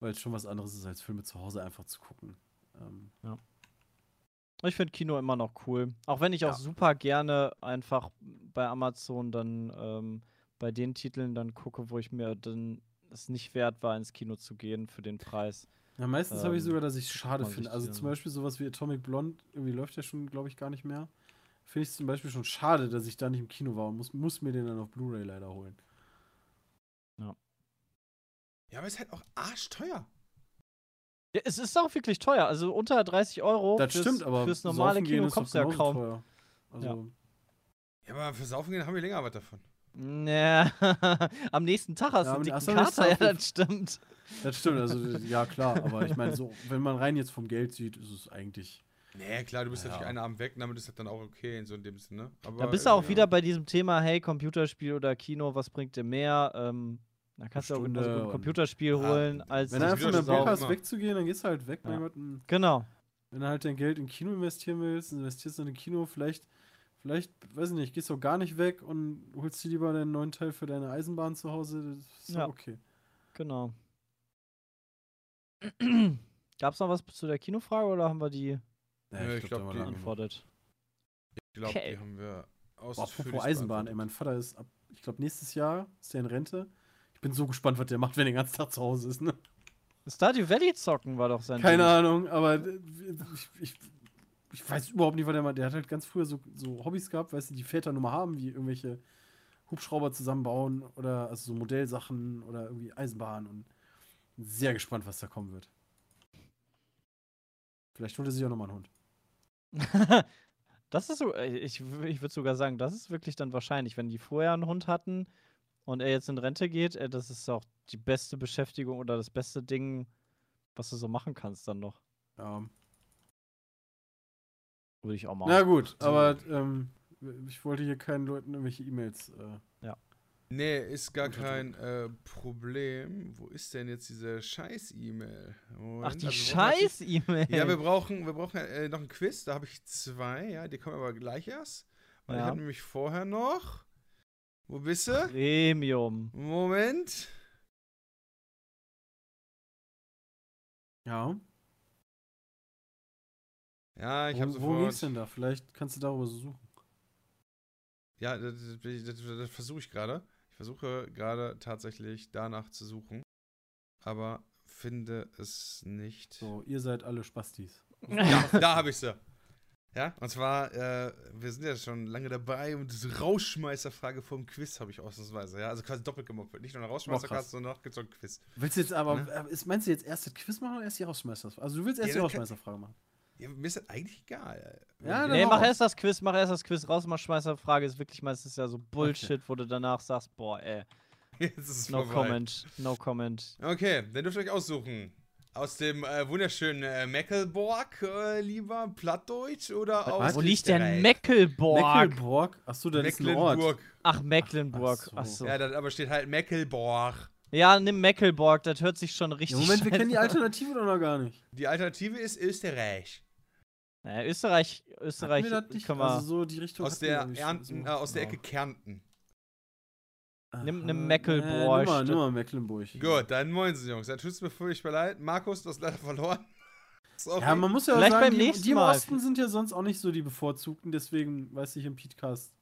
weil es schon was anderes ist, als Filme zu Hause einfach zu gucken. Ähm, Ich finde Kino immer noch cool. Auch wenn ich auch Ja. super gerne einfach bei Amazon dann ähm, bei den Titeln dann gucke, wo ich mir dann es nicht wert war, ins Kino zu gehen für den Preis. Ja, meistens habe ich Ähm, sogar, dass ich es schade finde. Also zum Beispiel sowas wie Atomic Blonde, irgendwie läuft der schon, glaube ich, gar nicht mehr. Finde ich es zum Beispiel schon schade, dass ich da nicht im Kino war und muss, muss mir den dann auf Blu-ray leider holen. Ja, aber ist halt auch arschteuer. Ja, es ist auch wirklich teuer. Also unter 30 Euro das fürs, stimmt, aber fürs normale saufen gehen Kino kommst du ja kaum. Teuer. Also, Ja, aber für Saufen gehen haben wir länger was davon. Ja, am nächsten Tag hast Ja, du einen Kater, ja, das stimmt. das stimmt, also ja klar, aber ich meine, so, wenn man rein jetzt vom Geld sieht, ist es eigentlich. Nee, klar, du bist Ja. natürlich einen Abend weg, damit ist das dann auch okay, in so in dem Sinne. Aber, Da bist du auch äh, wieder bei diesem Thema, hey, Computerspiel oder Kino, was bringt dir mehr? Ähm, da kannst du auch Stunde genauso gut ein und- Computerspiel Ah, holen, als Wenn du einfach so Bock hast, wegzugehen, dann gehst du halt weg. Ja. Mein Gott, und Genau. wenn du halt dein Geld in Kino investieren willst, investierst du in ein Kino, vielleicht, vielleicht, weiß ich nicht, gehst du auch gar nicht weg und holst dir lieber deinen neuen Teil für deine Eisenbahn zu Hause. Das ist Ja. ja okay. Genau. Gab es noch was zu der Kinofrage oder haben wir die Ja, ich glaub, da haben wir die- lange beantwortet? Ich glaube, Okay. die haben wir Boah, ausführlich apropos Eisenbahn, ey, mein Vater ist ab, ich glaube, nächstes Jahr ist der in Rente. Bin so gespannt, was der macht, wenn er den ganzen Tag zu Hause ist. Ne? Stardew Valley zocken war doch sein Keine Ding. Ahnung, aber ich, ich, ich weiß überhaupt nicht, was der macht. Der hat halt ganz früher so, so Hobbys gehabt, weißt du, die Väter nur mal haben, wie irgendwelche Hubschrauber zusammenbauen oder also so Modellsachen oder irgendwie Eisenbahn und bin sehr gespannt, was da kommen wird. Vielleicht holt er sich auch nochmal einen Hund. das ist so, äh, ich, ich würde sogar sagen, das ist wirklich dann wahrscheinlich, wenn die vorher einen Hund hatten und er jetzt in Rente geht, äh, das ist auch die beste Beschäftigung oder das beste Ding, was du so machen kannst dann noch. Ja. Würde ich auch machen. Na gut, aber ähm, ich wollte hier keinen Leuten irgendwelche E-Mails. Äh, Nee, ist gar kein äh, Problem. Wo ist denn jetzt diese Scheiß-E-Mail? Ach, die also Scheiß-E-Mail. Ja, wir brauchen, wir brauchen äh, noch ein Quiz. Da habe ich zwei. Ja, die kommen aber gleich erst. Weil ich Ja. habe nämlich vorher noch. Wo bist du? Premium. Moment. ja. Ja, ich habe Wo, wo sofort. denn da? Vielleicht kannst du darüber so suchen. Ja, das, das, das, das versuche ich gerade. Ich versuche gerade tatsächlich danach zu suchen. Aber finde es nicht. So, ihr seid alle Spastis. Ja, da habe ich sie. Ja, und zwar, äh, wir sind ja schon lange dabei und diese Rausschmeißerfrage vom Quiz habe ich ausnahmsweise. Ja, also quasi doppelt gemobbt. Nicht nur eine Rausschmeißerkarte, sondern auch gibt's auch ein Quiz. Willst du jetzt aber, Ne? äh, ist, meinst du jetzt erst das Quiz machen oder erst die Rausschmeißerfrage? Also du willst erst Ja, die Rausschmeißerfrage machen. Ja, mir ist das eigentlich egal. Ja, dann Nee, mach erst das Quiz, mach erst das Quiz raus, mach Schmeißerfrage ist wirklich meistens ja so Bullshit, wo du danach sagst, boah, ey, Jetzt ist es no vorbei. comment, no comment. Okay, dann dürft ihr euch aussuchen. Aus dem äh, wunderschönen äh, Mecklenburg, äh, lieber Plattdeutsch oder aus Wo liegt denn? Mecklenburg? Mecklenburg? Achso, das ist ein Ort. Mecklenburg. Ach, Mecklenburg. Ach so. Ach so. Ja, da aber steht halt Mecklenburg. Ja, nimm Mecklenburg, das hört sich schon Ja, richtig Moment, wir kennen die an. Alternative doch noch gar nicht. Die Alternative ist Österreich. Naja, Österreich, Österreich wir das nicht? können wir. Also so die Richtung. Aus der Ernten, so. äh, aus der Ja. Ecke Kärnten. Nimm- Aha. Mecklenburg. Äh, nimm mal, nimm mal Mecklenburg. Gut, dann moin Sie, Jungs. Dann tut's mir furchtbar leid. Markus, du hast leider verloren. Sorry. Ja, man muss ja auch Vielleicht sagen, beim die, nächsten die im Mal. Osten sind ja sonst auch nicht so die bevorzugten, deswegen weiß ich im Podcast.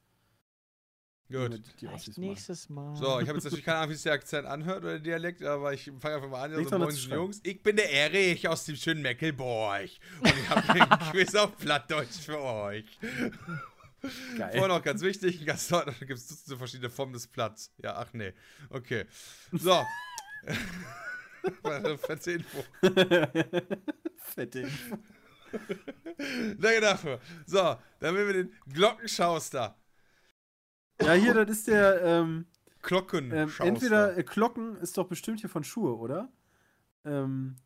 Gut. die nächstes Mal. So, ich habe jetzt natürlich keine Ahnung, wie sich der Akzent anhört oder der Dialekt, aber ich fange einfach mal an. Also, moin. Jungs. Ich bin der Erich aus dem schönen Mecklenburg. Und ich habe ein Quiz auf Plattdeutsch für euch. Geil. Vorher noch ganz wichtig, in ganz Deutschland gibt es Dutzende verschiedene Formen des Platts. Ja, ach nee. Okay. So. Fette Info. Fette Info. Danke dafür. So, dann haben wir den Glockenschauster. Ja, hier, das ist der, ähm, Glockenschauster. ähm, entweder äh, Glocken ist doch bestimmt hier von Schuhe, oder? Ähm,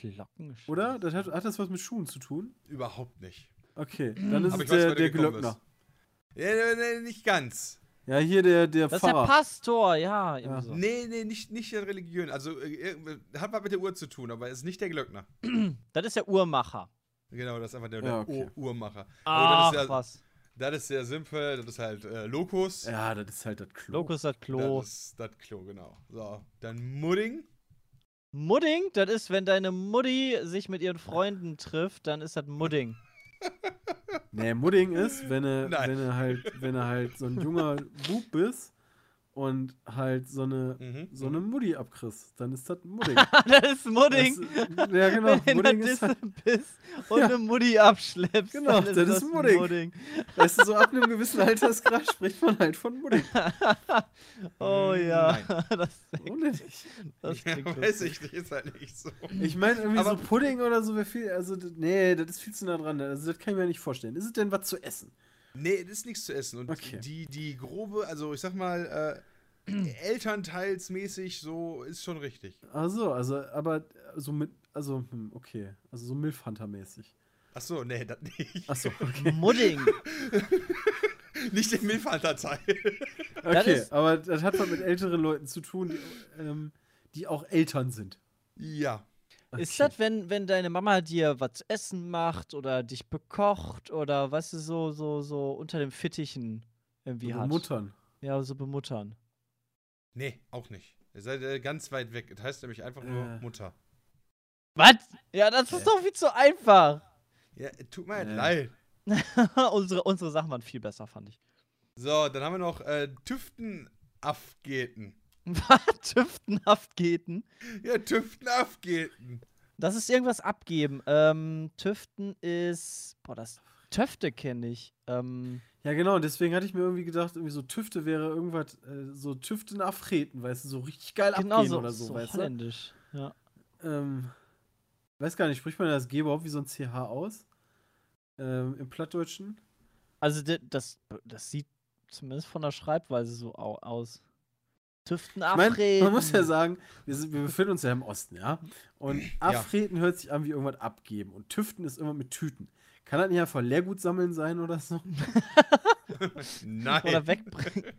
Glocken. oder? Das hat, hat das was mit Schuhen zu tun? Überhaupt nicht. Okay, dann ist Aber es der, der gekommen Glöckner. Ja, nee, nee, nicht ganz. Ja, hier der, der Das ist der Pfarrer. Pastor, ja. Ja. So. Nee, nee, nicht, nicht der Religion. Also, äh, hat was mit der Uhr zu tun, aber ist nicht der Glöckner. Das ist der Uhrmacher. Genau, das ist einfach der, Ja, okay. Uhr- Uhrmacher. Ach, Aber das ist ja, was. das ist sehr simpel. Das ist halt äh, Lokus. Ja, das ist halt das Klo. Lokus das Klo. Das ist das Klo, genau. So, dann Mudding. Mudding, das ist, wenn deine Mutti sich mit ihren Freunden trifft, dann ist das Mudding. Nee, Mudding ist, wenn er, wenn er halt, wenn er halt so ein junger Bub bist und halt so eine, Mhm. so eine Mutti abkriegst, dann ist das Mudding. das ist Mudding. Das, ja, genau. wenn du in Mudding der ist halt, bist und Ja. eine Mutti abschleppst, Genau, dann ist das das, ist ein Mudding. Mudding. weißt du, so ab einem gewissen Altersgrad spricht man halt von Mudding. Oh Mm, ja, nein. das, Ohne nicht. das Ja, weiß ich nicht, ist halt nicht so. Ich meine, irgendwie Aber- so Pudding oder so wäre viel, also, nee, das ist viel zu nah dran. Also, das kann ich mir nicht vorstellen. Ist es denn was zu essen? Nee, das ist nichts zu essen. Und Okay. die, die grobe, also ich sag mal, äh, elternteilsmäßig so ist schon richtig. Also, also, aber so mit, also, hm, okay. Also so Milf-Hunter-mäßig. Achso, nee, das nicht. Achso, okay. Mudding. nicht den Milfhalter-Teil. Okay, ist- aber das hat was mit älteren Leuten zu tun, die, ähm, die auch Eltern sind. ja. Ist Okay. das, wenn, wenn deine Mama dir was zu essen macht oder dich bekocht oder weißt du, so, so, so unter den Fittichen irgendwie so hat? Muttern. Ja, so bemuttern. Nee, auch nicht. Ihr seid äh, ganz weit weg. Das heißt nämlich einfach nur Äh. Mutter. Was? Ja, das ist doch viel zu einfach. Ja, tut mir halt Äh. leid. unsere, unsere Sachen waren viel besser, fand ich. So, dann haben wir noch äh, Tüftenaffgeten. Was? Tüftenhaftgeten? Ja, Tüftenaffgeten. Das ist irgendwas abgeben. Ähm, Tüften ist. Boah, das. Töfte kenne ich. Ähm, Ja, genau, und deswegen hatte ich mir irgendwie gedacht, irgendwie so Tüfte wäre irgendwas, äh, so Tüften Afreten, weißt du, so richtig geil genau abgehen so, oder so, so weißt holländisch. Ja. du? Ähm, weiß gar nicht, spricht man das G überhaupt wie so ein CH aus? Ähm, Im Plattdeutschen? Also, das, das sieht zumindest von der Schreibweise so au aus. Tüften Ich mein, abreden. man muss ja sagen, wir, sind, wir befinden uns ja im Osten, ja? Und Afreten hört sich an wie irgendwas abgeben. Und Tüften ist immer mit Tüten. Kann das nicht einfach Leergut sammeln sein oder so? Nein. Oder wegbringen.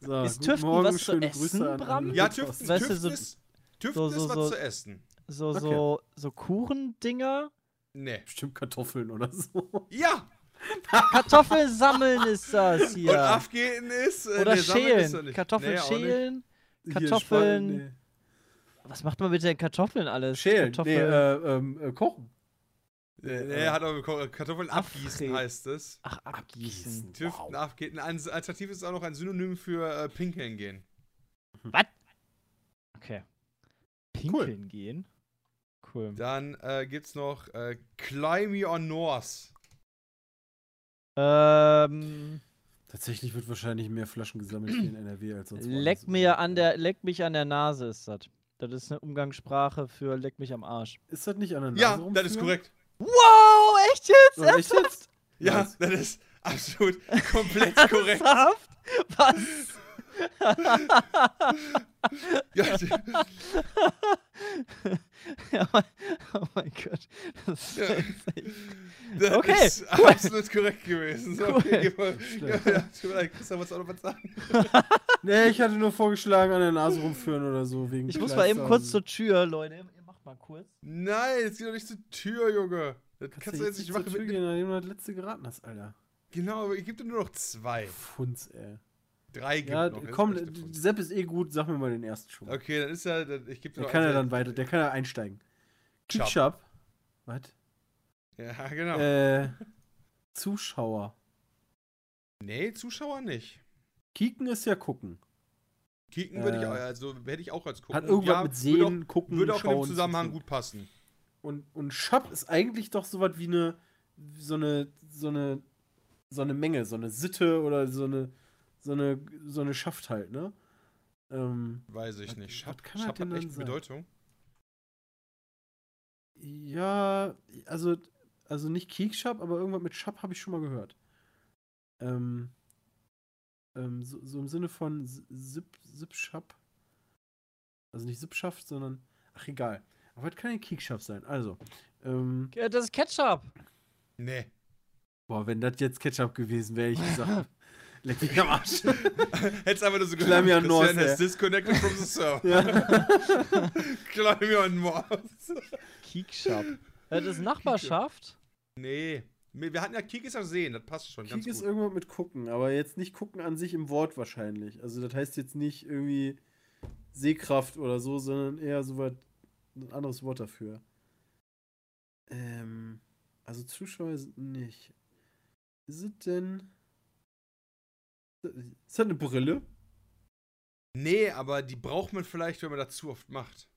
So, Ist Tüften Morgen, was zu essen, Grüße an Bram? ja. Tüften, Weißt du, Tüften, so- ist, Tüften so- so- ist was so- zu essen. So, Okay. so, so Kuchendinger. Nee. Bestimmt Kartoffeln oder so. Ja! Kartoffeln sammeln ist das Und hier. Afgehen ist. Äh, Oder nee, ist er schälen. nicht. Kartoffeln Nee, auch nicht. schälen. Kartoffeln. Spanien, Was macht man mit den Kartoffeln alles? nee. Schälen, nee, Kartoffeln. äh, ähm, äh, kochen. Nee, nee, hat aber Ko- Kartoffeln abgießen Abfrieren. heißt es. Ach, abgießen. Tüften Wow. abgehen. Ein Alternativ ist auch noch ein Synonym für äh, Pinkeln gehen. Okay. Pinkeln gehen. Cool. Dann äh, gibt's noch äh, Climb on North. Ähm, Tatsächlich wird wahrscheinlich mehr Flaschen gesammelt hier in NRW als sonst leck woanders. mir an der, leck mich an der Nase ist das. Das ist eine Umgangssprache für leck mich am Arsch. Ist das nicht an der Nase Ja, das ist korrekt. Wow, echt jetzt? Oh, echt jetzt? Ja, Nice. das ist absolut komplett korrekt. Ernsthaft? Was? Ja, ja, oh mein Gott. Das ist Ja. das Okay, ist cool. absolut korrekt gewesen. So, Cool. okay, mal, ja, ja, tut mir leid, Christian, wolltest du auch noch was sagen? Nee, ich hatte nur vorgeschlagen, an der Nase rumführen oder so. Wegen Ich muss mal eben kurz zur Tür, Leute. Ihr macht mal kurz. Nein, jetzt geh doch nicht zur Tür, Junge. Das Kannst, kannst du jetzt nicht zur machen. Tür Mit, gehen, nachdem du das letzte geraten hast, Alter. genau, aber ich gebe dir nur noch zwei. Funz, ey. Drei gibt Ja, noch. komm. Sepp ist eh gut, sag mir mal den ersten schon. Okay, dann ist ja, dann- ich gebe dir Der kann ja dann weiter, der kann ja einsteigen. Ketchup. Was? Ja, genau. Äh, Zuschauer. nee, Zuschauer nicht. Kicken ist ja gucken. Kicken würde ich Äh, auch, also hätte ich auch als gucken. Hat irgendwas Ja, mit würde Sehen, auch, gucken, Würde auch in dem schauen. Zusammenhang gut passen. Und, und Schab ist eigentlich doch sowas wie eine, so eine, so eine, so eine Menge, so eine Sitte oder so eine, so eine, so eine Schaft halt, ne? Ähm, Weiß ich Was- nicht. was Schab, kann denn hat echt sein? Bedeutung. ja, also, also nicht Kiekschab, aber irgendwas mit Schab habe ich schon mal gehört. Ähm, ähm, so, so im Sinne von Sip, Sipschab. Also nicht Sipschaft, sondern, ach egal. Aber das kann ja Kiekschab sein. Also, ähm, Ja, Das ist Ketchup. Nee. Boah, wenn das jetzt Ketchup gewesen wäre, ich gesagt, leck mich am Arsch. Hättest einfach nur so Climb me on North, Christian has disconnected from the server. ja. Climb on North. Kiekschap. Das ist Nachbarschaft. Nee. Wir hatten ja Kiek ist ja sehen, das passt schon ganz Kick ist gut. irgendwas mit gucken, aber jetzt nicht gucken an sich im Wort wahrscheinlich. Also das heißt jetzt nicht irgendwie Sehkraft oder so, sondern eher so was, ein anderes Wort dafür. Ähm, also Zuschauer sind nicht. Ist es denn. Ist das eine Brille? Nee, aber die braucht man vielleicht, wenn man das zu oft macht.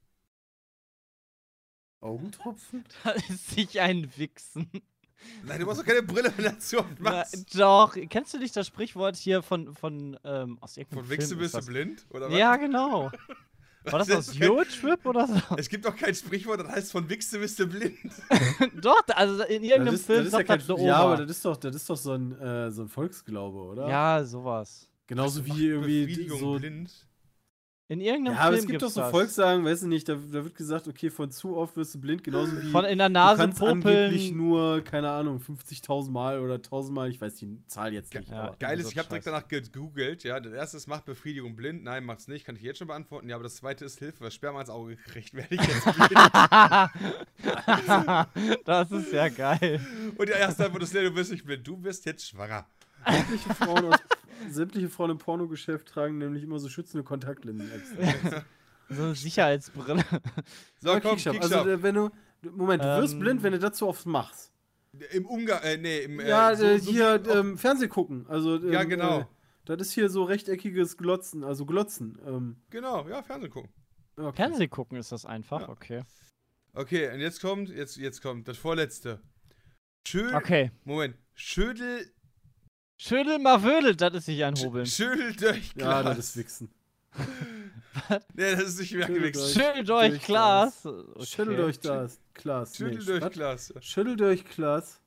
Augentropfen? Das ist sich ein Wichsen. Nein, du brauchst doch keine Brille, wenn du das zu oft Na, machst. doch. Kennst du nicht das Sprichwort hier von, von ähm, aus irgendeinem Von Wichse Film bist ist du blind? Oder Ja, genau. War das Das aus kein- Eurotrip oder so? Es gibt doch kein Sprichwort, das heißt von Wichse bist du blind. Doch, also in irgendeinem ist, Film ja, sagt kein, das eine ja, aber das ist doch, das ist doch so ein, äh, so ein Volksglaube, oder? Ja, sowas. Genauso wie irgendwie so blind. In irgendeinem Ja, aber Film es gibt doch so das. Volkssagen, weißt du nicht, da, da wird gesagt, okay, von zu oft wirst du blind, genauso wie Von in der du Nase kannst angeblich popeln. nur, keine Ahnung, 50.000 Mal oder 1.000 Mal, ich weiß die Zahl jetzt nicht. Ja. aber Geil ist, so ich habe direkt danach gegoogelt, ja. Das erste ist, macht Befriedigung blind. Nein, macht's nicht, kann ich jetzt schon beantworten. Ja, aber das zweite ist Hilfe, was Sperma ins Auge gekriegt, werde ich jetzt blind. das ist ja geil. Und der erste Antwort ist, nee, du bist nicht blind, du bist jetzt schwanger. sämtliche, Frauen aus, sämtliche Frauen im Pornogeschäft tragen nämlich immer so schützende Kontaktlinsen. So eine Sicherheitsbrille. So, komm, Kickshop, Kickshop. Also, äh, wenn du, Moment, du wirst Ähm, blind, wenn du das so oft machst. Im Umgang, äh, nee, im, äh, ja, so- äh, so hier ähm, Fernseh gucken. Also, ähm, Ja, genau. Äh, das ist hier so rechteckiges Glotzen, also Glotzen. Ähm, Genau, ja, Fernsehen gucken. okay. Fernseh gucken ist das einfach, Ja. okay. Okay, und jetzt kommt, jetzt, jetzt kommt das vorletzte. Schön, Okay. Moment, Schödel, Schüttel mal Wödel, das ist sich ein Hobeln. Schödel durch Ja, Glas. das ist Wichsen. Nee, das ist nicht mehr Schüttel durch. Schüttelt euch durch Glas. Schüttelt euch das. Glas. Schüttel nee, durch was? Glas. Schüttelt euch Glas.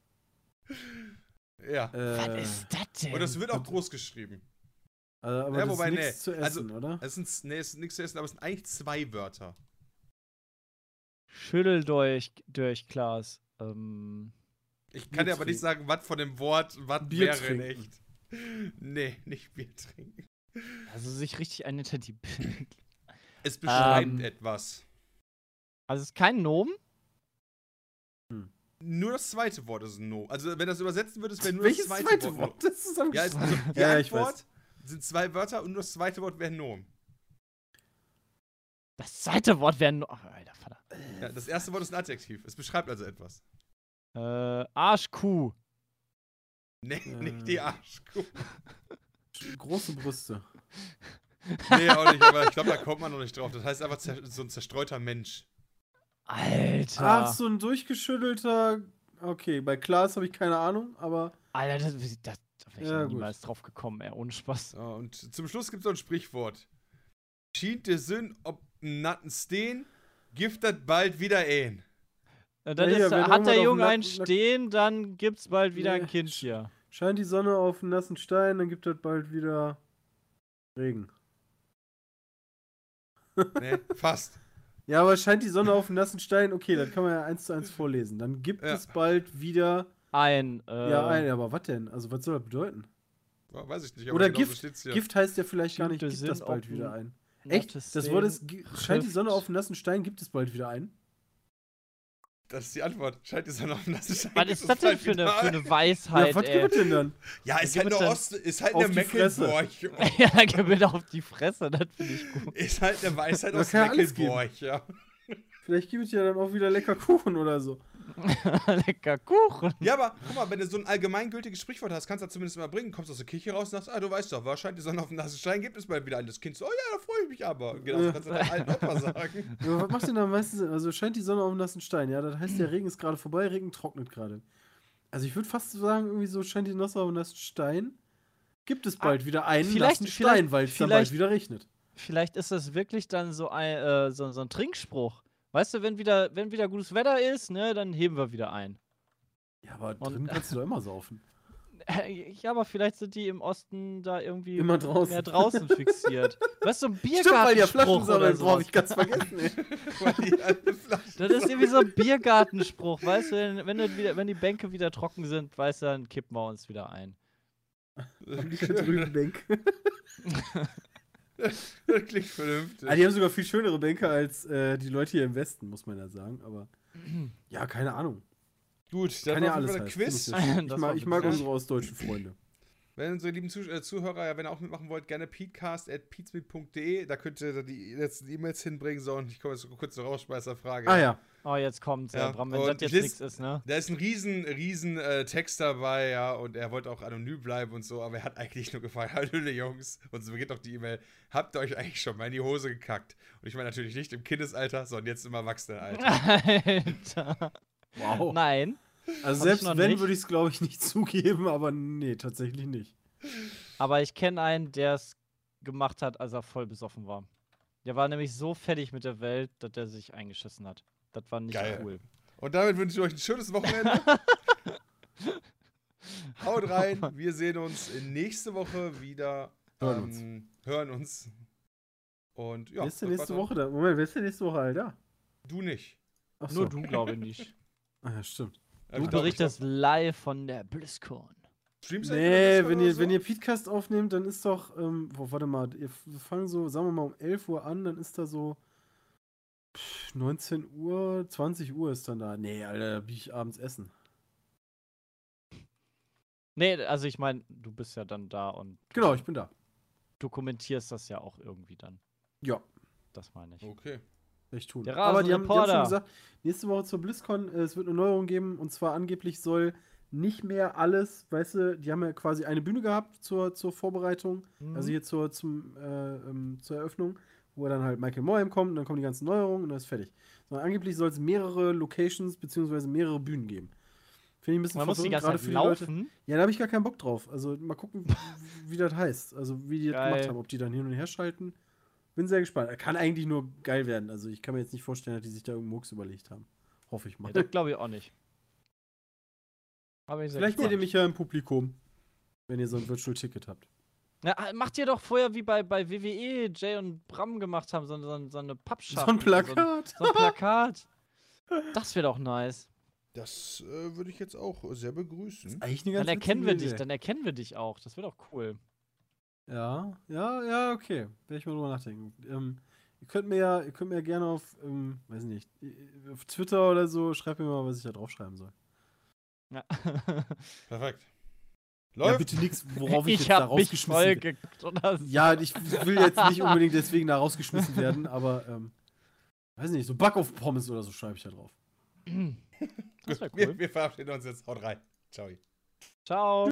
Ja. Äh, Was ist das denn? Und das wird auch groß geschrieben. Also, aber Ja, das wobei, ist nee. nichts zu Also, essen, oder? Es sind, nee, es ist nichts zu essen, aber es sind eigentlich zwei Wörter. Schütteldurch, durch Glas. Ähm, Ich Bier kann dir aber nicht sagen, was von dem Wort, was Bier wäre in trinken. echt. Nee, nicht Bier trinken. also sich richtig eine hinter die. Es beschreibt Ähm. etwas. Also es ist kein Nomen. Nur das zweite Wort ist ein No. Also, wenn das übersetzen würdest, wäre nur Welches das zweite, zweite Wort. Wort? Das ist am. Ja, es, also, die Ja, ich Antwort sind zwei Wörter und nur das zweite Wort wäre Nomen. Das zweite Wort wäre. No Ach, Alter, Vater. Ja, das erste Wort ist ein Adjektiv. Es beschreibt also etwas. Äh, Arschkuh. Nee, Äh. nicht die Arschkuh. große Brüste. Nee, auch nicht, aber ich glaube, da kommt man noch nicht drauf. Das heißt einfach so ein zerstreuter Mensch. Alter. Ach, so ein durchgeschüttelter. Okay, bei Klaas habe ich keine Ahnung, aber Alter, das, das, da wäre ich Ja, gut. niemals drauf gekommen, ey. Ohne Spaß. Ja, und zum Schluss gibt es noch ein Sprichwort. Schient der Sinn, ob natten Steen, giftet bald wieder ein. Und dann Ja, ist, wenn hat der Junge einen stehen, dann gibt's bald wieder Nee. ein Kind hier. scheint die Sonne auf einen nassen Stein, dann gibt es bald wieder Regen. Nee, fast. Ja, aber scheint die Sonne auf einen nassen Stein, okay, dann kann man ja eins zu eins vorlesen. Dann gibt Ja. es bald wieder. Ein, äh, Ja, ein, aber was denn? Also, was soll das bedeuten? Ja, Weiß ich nicht. aber Oder genau so Gift. hier. Gift heißt ja vielleicht gar nicht, gibt das Sinn bald wieder ein. Echt? Das Wort ist, scheint die Sonne auf einen nassen Stein, gibt es bald wieder ein? Das ist die Antwort. Scheint die Sonne auf nassen Stein. Was ist das denn für eine, für eine Weisheit, ja, was ey? gibt es denn dann? Ja, ist halt eine Ost, ist halt eine. Mecklenburg. ja, gib mir doch auf die Fresse, das finde ich gut. Ist halt eine Weisheit aus Mecklenburg, ja. Vielleicht gibt es ja dann auch wieder lecker Kuchen oder so. Lecker Kuchen. Ja, aber guck mal, wenn du so ein allgemeingültiges Sprichwort hast, kannst du das zumindest mal bringen. Kommst aus der Kirche raus und sagst, ah, du weißt doch, wahrscheinlich die Sonne auf dem nassen Stein gibt es bald wieder ein. Das Kind so, oh ja, da freue ich mich aber. Und Genau, so kannst du deinem alten Opa sagen. Ja, was macht denn da am meisten Sinn? Also scheint die Sonne auf einen nassen Stein, ja? Das heißt, der Regen ist gerade vorbei, Regen trocknet gerade. Also ich würde fast sagen, irgendwie so scheint die Sonne auf einen nassen Stein. Gibt es bald wieder einen Ah, vielleicht- nassen vielleicht- Stein, weil es dann bald wieder regnet. Vielleicht ist das wirklich dann so ein, äh, so, so ein Trinkspruch. Weißt du, wenn wieder, wenn wieder gutes Wetter ist, ne, dann heben wir wieder ein. Ja, aber Und- drin kannst du doch immer saufen. Ja, aber vielleicht sind die im Osten da irgendwie Immer draußen. mehr draußen fixiert. Weißt du, so ein Stimmt, weil die ja ich ganz vergessen, ey. Die Flaschen Das ist irgendwie so ein Biergartenspruch, weißt du, wenn, wenn, du wieder, wenn die Bänke wieder trocken sind, weißt du, dann kippen wir uns wieder ein. Die drüben Bänke. Das klingt vernünftig. Ah, die haben sogar viel schönere Bänke als äh, die Leute hier im Westen, muss man ja sagen. Aber ja, keine Ahnung. Gut, dann Kann ja alles. Quiz. Ich. Das ich mag, ich mag unsere ostdeutschen Freunde. Wenn unsere lieben Zuh äh, Zuhörer, ja, wenn ihr auch mitmachen wollt, gerne peatcast.peatsmeet.de. Da könnt ihr die letzten E-Mails hinbringen. So, und ich komme jetzt kurz zur Rausschmeißerfrage. Ah ja. Oh, jetzt kommt's, Ja, Bram, wenn und das jetzt nichts ist, ne? Da ist ein riesen, riesen äh, Text dabei, ja, und er wollte auch anonym bleiben und so, aber er hat eigentlich nur gefragt, hallo Jungs, und so beginnt auch die E-Mail, habt ihr euch eigentlich schon mal in die Hose gekackt? Und ich meine natürlich nicht im Kindesalter, sondern jetzt im Erwachsenenalter. Alter. Wow. Nein. Also selbst wenn, nicht. würde ich es, glaube ich, nicht zugeben, aber nee, tatsächlich nicht. Aber ich kenne einen, der es gemacht hat, als er voll besoffen war. Der war nämlich so fertig mit der Welt, dass er sich eingeschissen hat. Das war nicht Geil. cool. Und damit wünsche ich euch ein schönes Wochenende. Haut rein, wir sehen uns nächste Woche wieder. Hören uns. ähm, Hören uns. Und ja, wer ist denn nächste Woche da? Moment, wer ist denn nächste Woche dann. Du nicht. Ach Nur du, glaube ich nicht. Ah, ja, stimmt. Du glaub, berichtest live von der BlizzCon. du eigentlich Nee, wenn ihr, so? wenn ihr Podcast aufnehmt, dann ist doch, ähm, boah, warte mal, ihr fangen so, sagen wir mal um 11 Uhr an, dann ist da so pff, 19 Uhr, 20 Uhr ist dann da. Nee, Alter, bieg ich abends essen. Nee, also ich meine, du bist ja dann da und Genau, ich bin da. dokumentierst das ja auch irgendwie dann. Ja, Das meine ich. Okay. Ich tun. Aber die haben, die haben schon gesagt, nächste Woche zur BlizzCon, äh, es wird eine Neuerung geben und zwar angeblich soll nicht mehr alles, weißt du, die haben ja quasi eine Bühne gehabt zur, zur Vorbereitung, Mhm. also hier zur, zum, äh, ähm, zur Eröffnung, wo dann halt Michael Moyam kommt und dann kommen die ganzen Neuerungen und dann ist fertig. Sondern angeblich soll es mehrere Locations beziehungsweise mehrere Bühnen geben. Finde ich ein bisschen Man muss die ganze Zeit die Leute. laufen. Ja, da habe ich gar keinen Bock drauf. Also mal gucken, wie das heißt. Also wie die das Geil. gemacht haben, ob die dann hin und her schalten. Bin sehr gespannt. Kann eigentlich nur geil werden. Also ich kann mir jetzt nicht vorstellen, dass die sich da irgendeinen Mucks überlegt haben. Hoffe ich mal. Ja, das glaube ich auch nicht. Aber ich Vielleicht seht ihr mich ja im Publikum, wenn ihr so ein Virtual Ticket habt. Na, ah, macht ihr doch vorher wie bei, bei WWE Jay und Bram gemacht haben, so, so, so eine So Pappschachtel. ein Plakat. So, so ein Plakat. Das wäre doch nice. Das äh, würde ich jetzt auch sehr begrüßen. Eigentlich eine Dann erkennen wir dich, dann erkennen wir dich auch. Das wäre doch cool. Ja, ja, ja, okay. Werde ich mal drüber nachdenken. Ähm, ihr könnt mir ja, ihr könnt mir ja gerne auf, ähm, weiß nicht, auf Twitter oder so, schreibt mir mal, was ich da draufschreiben soll. Ja. Perfekt. Ja, Läuft. bitte nichts, worauf ich, ich jetzt da rausgeschmissen werde. geguckt oder so. Ja, ich will jetzt nicht unbedingt deswegen da rausgeschmissen werden, aber, ähm, weiß nicht, so Backoff-Pommes oder so schreibe ich da drauf. Das wäre Wir, cool. wir verabschieden uns jetzt. Haut rein. Ciao. Ciao.